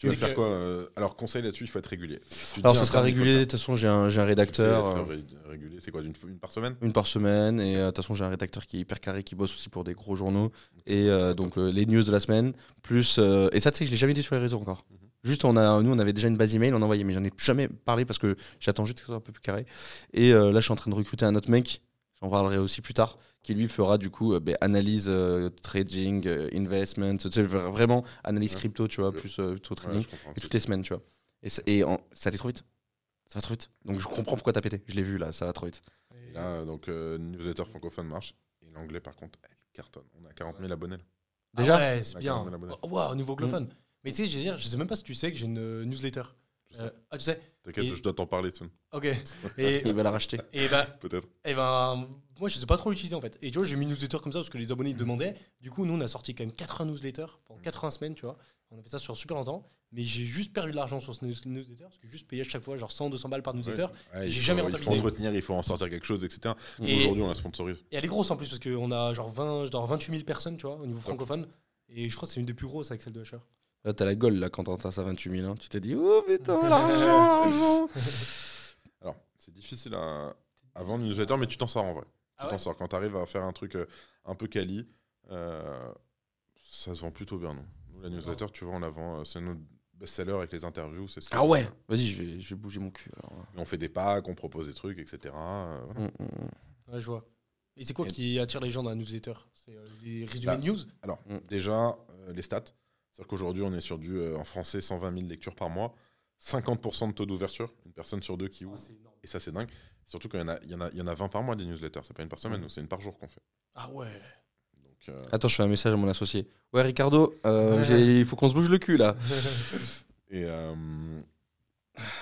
Tu vas faire que- quoi euh, Alors, conseil là-dessus, il faut être régulier. Tu Alors, ça sera régulier. De toute façon, j'ai un, j'ai un rédacteur. Euh, régulier, c'est quoi d'une, une par semaine? Une par semaine. Et euh, de toute façon, j'ai un rédacteur qui est hyper carré, qui bosse aussi pour des gros journaux. Et euh, donc, euh, les news de la semaine. Plus. euh, et ça, tu sais, je l'ai jamais dit sur les réseaux encore. Mhm. Juste, on a, nous, on avait déjà une base email, on envoyait, mais j'en ai jamais parlé parce que j'attends juste que ce soit un peu plus carré. Et euh, là, je suis en train de recruter un autre mec, j'en parlerai aussi plus tard, qui lui fera du coup euh, ben, analyse, euh, trading, euh, investment, tu sais, vra- vraiment analyse Ouais. crypto, tu vois, Ouais. plus euh, plutôt trading. et toutes les semaines, tu vois. Et, ça- et en- ça allait trop vite. Ça va trop vite. Donc je comprends pourquoi t'as pété. Je l'ai vu là, ça va trop vite. Et là, euh, donc, euh, newsletter francophone marche. Et l'anglais, par contre, elle cartonne. On a 40 000 abonnés. là. Déjà Ah ouais, c'est On bien. 40 000 abonnés. Oh, wow, au niveau anglophone. Mais tu sais, je veux dire, je sais même pas si tu sais que j'ai une newsletter. Je sais. Euh, ah, tu sais T'inquiète, Et- je dois t'en parler, Soon. Ok. Et, Il va la racheter. et bah, Peut-être. et ben, moi, je sais pas trop l'utiliser en fait. Et tu vois, j'ai mis une newsletter comme ça parce que les abonnés ils demandaient. Du coup, nous, on a sorti quand même 80 newsletters pendant 80 semaines, tu vois. On a fait ça sur super longtemps. Mais j'ai juste perdu de l'argent sur ce news- newsletter parce que juste payé à chaque fois genre 100, 200 balles par newsletter. Ouais, il J'ai faut- jamais Il faut rentabilisé. entretenir, il faut en sortir quelque chose, etc. Et- Aujourd'hui, on la sponsorise. Et elle est grosse en plus parce qu'on a genre 20, genre 28 000 personnes, tu vois, au niveau francophone. Et je crois que c'est une des plus grosses avec celle de HR. Là, t'as la gueule là quand t'entends ça 28 000. hein. Tu t'es dit, oh putain, l'argent, l'argent. Alors, c'est difficile à, à vendre une newsletter, mais tu t'en sors en vrai. Ah tu ouais t'en sors. Quand tu arrives à faire un truc euh, un peu quali, euh, ça se vend plutôt bien, non Nous, la newsletter, tu vois, on la vend, euh, c'est notre best-seller avec les interviews. c'est ce Ah ouais Vas-y, je vais, je vais bouger mon cul. Alors. On fait des packs, on propose des trucs, etc. euh, voilà. Mm, mm. Ouais, je vois. Et c'est quoi Et- qui attire les gens dans la newsletter? C'est euh, les résumés Bah, de news? Alors, Mm. déjà, euh, les stats. C'est-à-dire qu'aujourd'hui, on est sur du, euh, en français, 120 000 lectures par mois, 50% de taux d'ouverture, une personne sur deux qui ouvre. énorme. Et ça, c'est dingue. Surtout qu'il y, en a- il y, en a- il y en a 20 par mois des newsletters. C'est pas une par semaine, Mm. nous, c'est une par jour qu'on fait. Ah ouais. Donc, euh, Attends, je fais un message à mon associé. Ouais, Ricardo, euh, il faut qu'on se bouge le cul là. Et euh,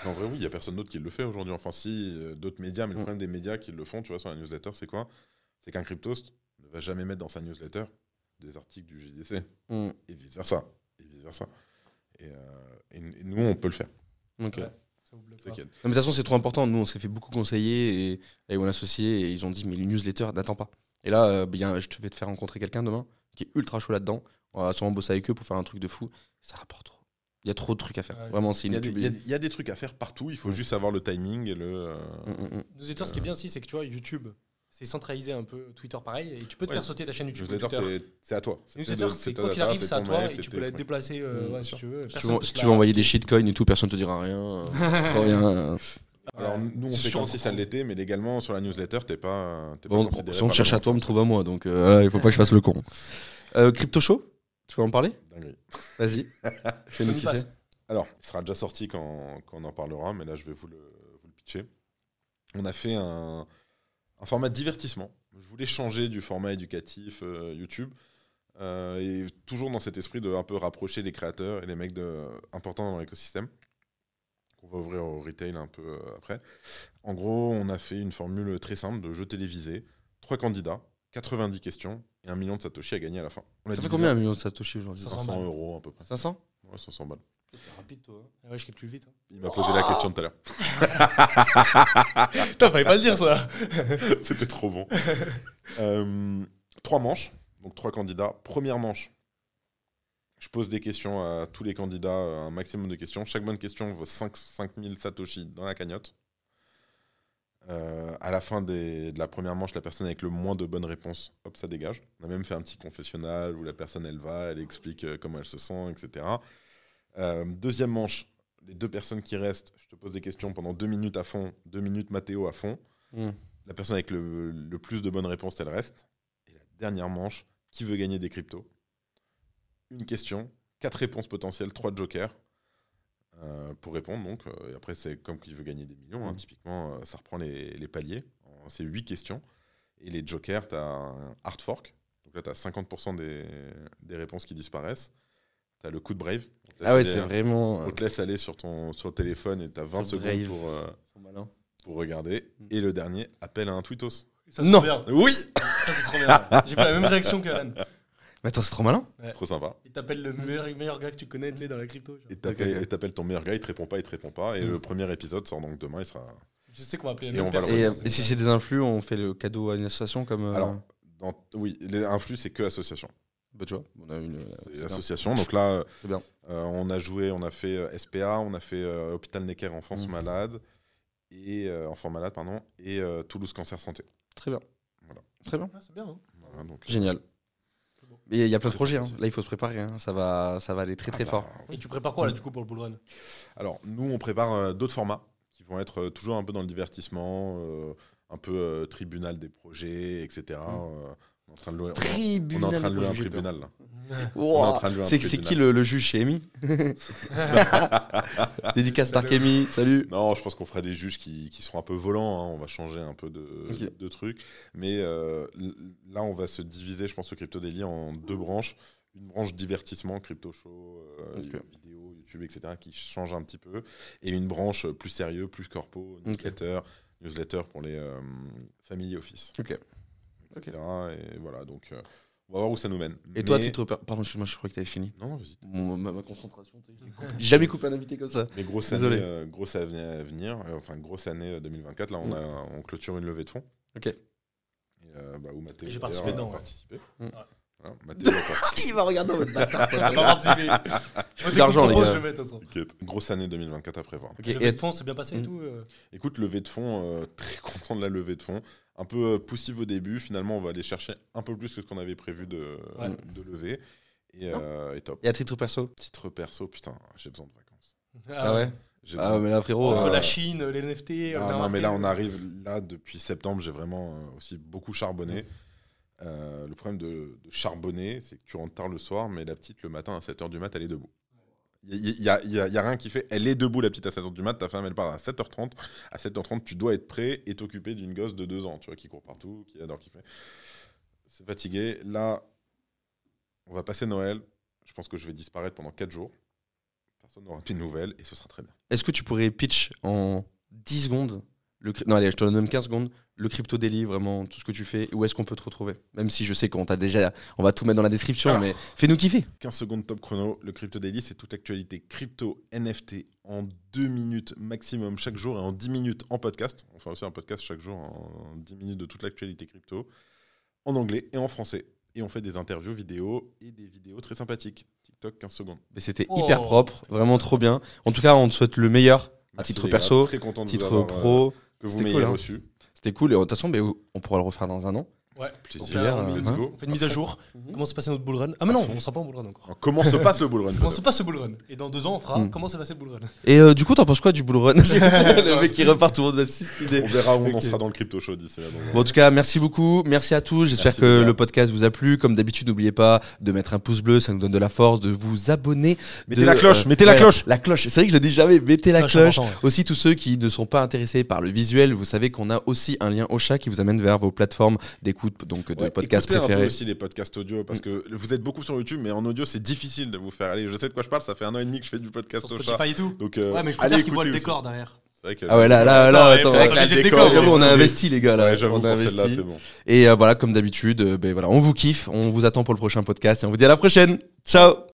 en vrai, oui, il n'y a personne d'autre qui le fait aujourd'hui. Enfin, si, euh, d'autres médias, mais le Mm. problème des médias qui le font, tu vois, sur la newsletter, c'est quoi? C'est qu'un cryptost ne va jamais mettre dans sa newsletter des articles du JDC Mm. et vice-versa. Et vice-versa. Et, euh, et- et nous, on peut le faire. Ok. Ouais. Ça vous bloque C'est pas. qu'il y a- Non, mais de toute façon, c'est trop important. Nous, on s'est fait beaucoup conseiller et, avec mon associé et ils ont dit, mais les newsletters, n'attends pas. Et là, euh, a- je te vais te faire rencontrer quelqu'un demain qui est ultra chaud là-dedans. On va sûrement bosser avec eux pour faire un truc de fou. Ça rapporte trop. Il y a trop de trucs à faire. Ouais. Vraiment, c'est Il y, a des, y a a trucs à faire partout, il faut Mm. juste avoir le timing et le. euh, Mm, mm, mm. Newsletter, ce qui est bien aussi, c'est que tu vois, YouTube, c'est centralisé un peu, Twitter pareil, et tu peux te Ouais. faire sauter ta chaîne YouTube. Twitter. c'est à toi. Newsletter, c'est quoi qu'il arrive, c'est à toi, et tu peux la déplacer euh, Mm, ouais, bien si tu veux. Si tu veux, si tu envoyer des shitcoins et tout, personne te dira rien. rien. Alors, nous, on fait comme si ça l'était, mais légalement, sur la newsletter, t'es pas. Bon, si on te cherche à toi, on me trouve à moi. Donc, euh, il faut pas que je fasse le con. Euh, Crypto Show Tu veux en parler? Dinguerie. Vas-y. Fais-nous Ça nous kiffer. passe. Alors, il sera déjà sorti quand, quand on en parlera, mais là, je vais vous le, vous le pitcher. On a fait un, un format de divertissement. Je voulais changer du format éducatif euh, YouTube, euh, et toujours dans cet esprit de un peu rapprocher les créateurs et les mecs de, importants dans l'écosystème, qu'on va ouvrir au retail un peu euh, après. En gros, on a fait une formule très simple de jeu télévisé, trois candidats, 90 questions et un million de Satoshi à gagner à la fin. On a Ça fait combien un million de Satoshi aujourd'hui? 500 500 balles. euros à peu près. 500 Ouais, 500 balles. Rapide, toi. Ah ouais, je calcule vite. hein. Il m'a posé la question tout à l'heure. Putain, fallait pas le dire ça. C'était trop bon. Euh, trois manches, donc trois candidats. Première manche, je pose des questions à tous les candidats, euh, un maximum de questions. Chaque bonne question vaut 5, 5000 Satoshi dans la cagnotte. Euh, à la fin des- de la première manche, la personne avec le moins de bonnes réponses, hop, ça dégage. On a même fait un petit confessionnal où la personne, elle va, elle explique euh, comment elle se sent, etc. Euh, deuxième manche, les deux personnes qui restent, je te pose des questions pendant deux minutes à fond, deux minutes Mathéo à fond. Hmm. La personne avec le, le plus de bonnes réponses, elle reste. Et la dernière manche, qui veut gagner des cryptos? Une question, quatre réponses potentielles, trois jokers euh, pour répondre. Donc, euh, et après, c'est comme qui veut gagner des millions. hein. Mm. Typiquement, ça reprend les, les paliers. C'est huit questions. Et les jokers, tu as un hard fork. Donc là, tu as 50% des, des réponses qui disparaissent. Tu as le coup de brave. On te laisse Ah ouais, aller- c'est vraiment. On te laisse aller sur ton sur le téléphone et tu as 20 Sur secondes Brave. pour, euh, pour regarder. Mm. Et le dernier, appelle à un tweetos. Ça, Non. trop bien. Oui Ça, c'est trop bien. J'ai pas la même réaction que Alan. Mais attends, c'est trop malin. Trop sympa. Il t'appelle le meilleur, meilleur gars que tu connais tu sais, dans la crypto. genre. Et t'appelles Ok, ok. et t'appelles ton meilleur gars, il te répond pas, il te répond pas. Et Mm. le premier épisode sort donc demain, il sera. Je sais qu'on va appeler la Et on va. Et, euh, si c'est des influx, on fait le cadeau à une association comme. euh, Alors, Dans, oui, les influx, c'est que association. Bah, tu vois, on a une. euh, C'est c'est bien. association. Donc là, euh, bien. euh, on a joué, on a fait euh, SPA, on a fait euh, Hôpital Necker Enfance Mm. Malade, et euh, Enfants Malades, pardon, et euh, Toulouse Cancer Santé. Très bien. Voilà. Très bien. Ah, c'est bien. Hein. Voilà, donc, Génial. Mais il y a plein de projets. hein. Là, il faut se préparer. hein. Ça, va, ça va aller très Ah très bah, fort. Et tu prépares quoi là du coup pour le bull run Alors, nous, on prépare euh, d'autres formats qui vont être euh, toujours un peu dans le divertissement, euh, un peu euh, tribunal des projets, etc. On est en train de louer, on est Tribunal. en train de louer un tribunal. Là. Wow. C'est qui le, le juge chez Amy Dédicace Dark Amy, salut. Non, je pense qu'on fera des juges qui, qui seront un peu volants. hein. On va changer un peu de, de trucs. Mais euh, là, on va se diviser, je pense, au Crypto Daily en deux branches. une branche divertissement, crypto show, euh, vidéo, YouTube, etc., qui change un petit peu, et une branche plus sérieux, plus corpo, newsletter, newsletter pour les euh, family office. Ok. Etc. Et voilà, donc euh, on va voir où ça nous mène. Et toi, Mais- titre. per- Pardon, excuse-moi, je crois que t'avais fini. Non, non, vas-y. Mon- ma, ma concentration. jamais coupé un invité comme ça. Mais grosse Désolé. année, euh, grosse année à venir, euh, enfin grosse année euh, 2024. Là, on, Mm. a, on clôture une levée de fonds. Ok. Et, euh, bah, où Mathéo, J'ai participé a dedans, ouais. participé. Mm. Voilà, Participé. Il va regarder mode bâtard. Qu'on les gars. je mets. Grosse année 2024 à prévoir. Ok, Le et levée de fonds, c'est bien passé et Mm. tout. euh. Écoute, levée de fonds, euh, très content de la levée de fonds. Un peu euh, poussif au début. Finalement, on va aller chercher un peu plus que ce qu'on avait prévu de, Ouais. de lever. Et, euh, et top. et à titre perso Titre perso, putain, j'ai besoin de vacances. Ah ouais J'ai Ah, besoin- mais là, frérot. Entre euh, la Chine, les NFT. Ah, non, mais là, on arrive. Là, depuis septembre, j'ai vraiment euh, aussi beaucoup charbonné. Euh, le problème de, charbonner, c'est que tu rentres tard le soir, mais la petite, le matin à 7h du mat, elle est debout. Il n'y a- y a rien qui fait. Elle est debout, la petite, à 7h du mat. Ta femme, elle part à 7h30. À 7h30, tu dois être prêt et t'occuper d'une gosse de 2 ans, tu vois, qui court partout, qui adore kiffer. C'est fatigué. Là, on va passer Noël. Je pense que je vais disparaître pendant 4 jours. Personne n'aura plus de nouvelles et ce sera très bien. Est-ce que tu pourrais pitch en 10 secondes le Non, allez, je te donne même 15 secondes. Le crypto daily, vraiment, tout ce que tu fais. Où est-ce qu'on peut te retrouver? Même si je sais qu'on t'a déjà. On va tout mettre dans la description, Alors. mais fais-nous kiffer. 15 secondes top chrono, le Crypto Daily, c'est toute l'actualité crypto, NFT en 2 minutes maximum chaque jour et en 10 minutes en podcast. On fait aussi un podcast chaque jour en 10 minutes de toute l'actualité crypto en anglais et en français. Et on fait des interviews vidéo et des vidéos très sympathiques. TikTok 15 secondes. Mais c'était Oh. hyper propre, vraiment trop bien. En tout cas, on te souhaite le meilleur. Merci titre perso, Titre avoir, euh, pro. Que vous m'ayez cool, hein. reçu. C'était cool. Et de toute façon, mais on pourra le refaire dans un an. Ouais. Plaisir. Un- euh, Let's go. on fait une mise à jour. Mhm. Comment s'est passé notre bull run Ah, mais non, on sera pas en bull run encore. Alors, comment se passe le bull run Comment se passe ce bull run Et dans deux ans, on fera Mm. comment s'est passé le bull run. Et euh, du coup, t'en penses quoi du bull run Le mec qui repart, tout le monde va se suicider. On verra où on en sera dans le crypto show d'ici là. donc, Bon, en tout cas, merci beaucoup. Merci à tous. J'espère Merci, que le podcast vous a plu. Comme d'habitude, n'oubliez pas de mettre un pouce bleu, ça nous donne de la force, de vous abonner. Mettez de, la cloche, euh, mettez la cloche. La cloche. C'est vrai que je le dis jamais. Mettez la Cloche. Aussi, tous ceux qui ne sont pas intéressés par le visuel, vous savez qu'on a aussi un lien au chat qui vous amène vers vos plateformes d'écoute, donc de Ouais, podcasts écoutez un peu préférés. aussi les podcasts audio parce que vous êtes beaucoup sur YouTube, mais en audio c'est difficile de vous faire aller. Je sais de quoi je parle, ça fait un an et demi que je fais du podcast Sur au chat. Et tout. Donc, euh, Ouais, mais je préfère qu'ils voient le décor derrière. C'est vrai que- Ah ouais, là, là, là, Non, attends. vrai décor, décor, J'avoue, on a investi, les gars, là. Ouais, j'avoue, on a pour celle-là, investi. c'est bon. Et euh, voilà, comme d'habitude, euh, ben voilà, on vous kiffe, on vous attend pour le prochain podcast et on vous dit à la prochaine. Ciao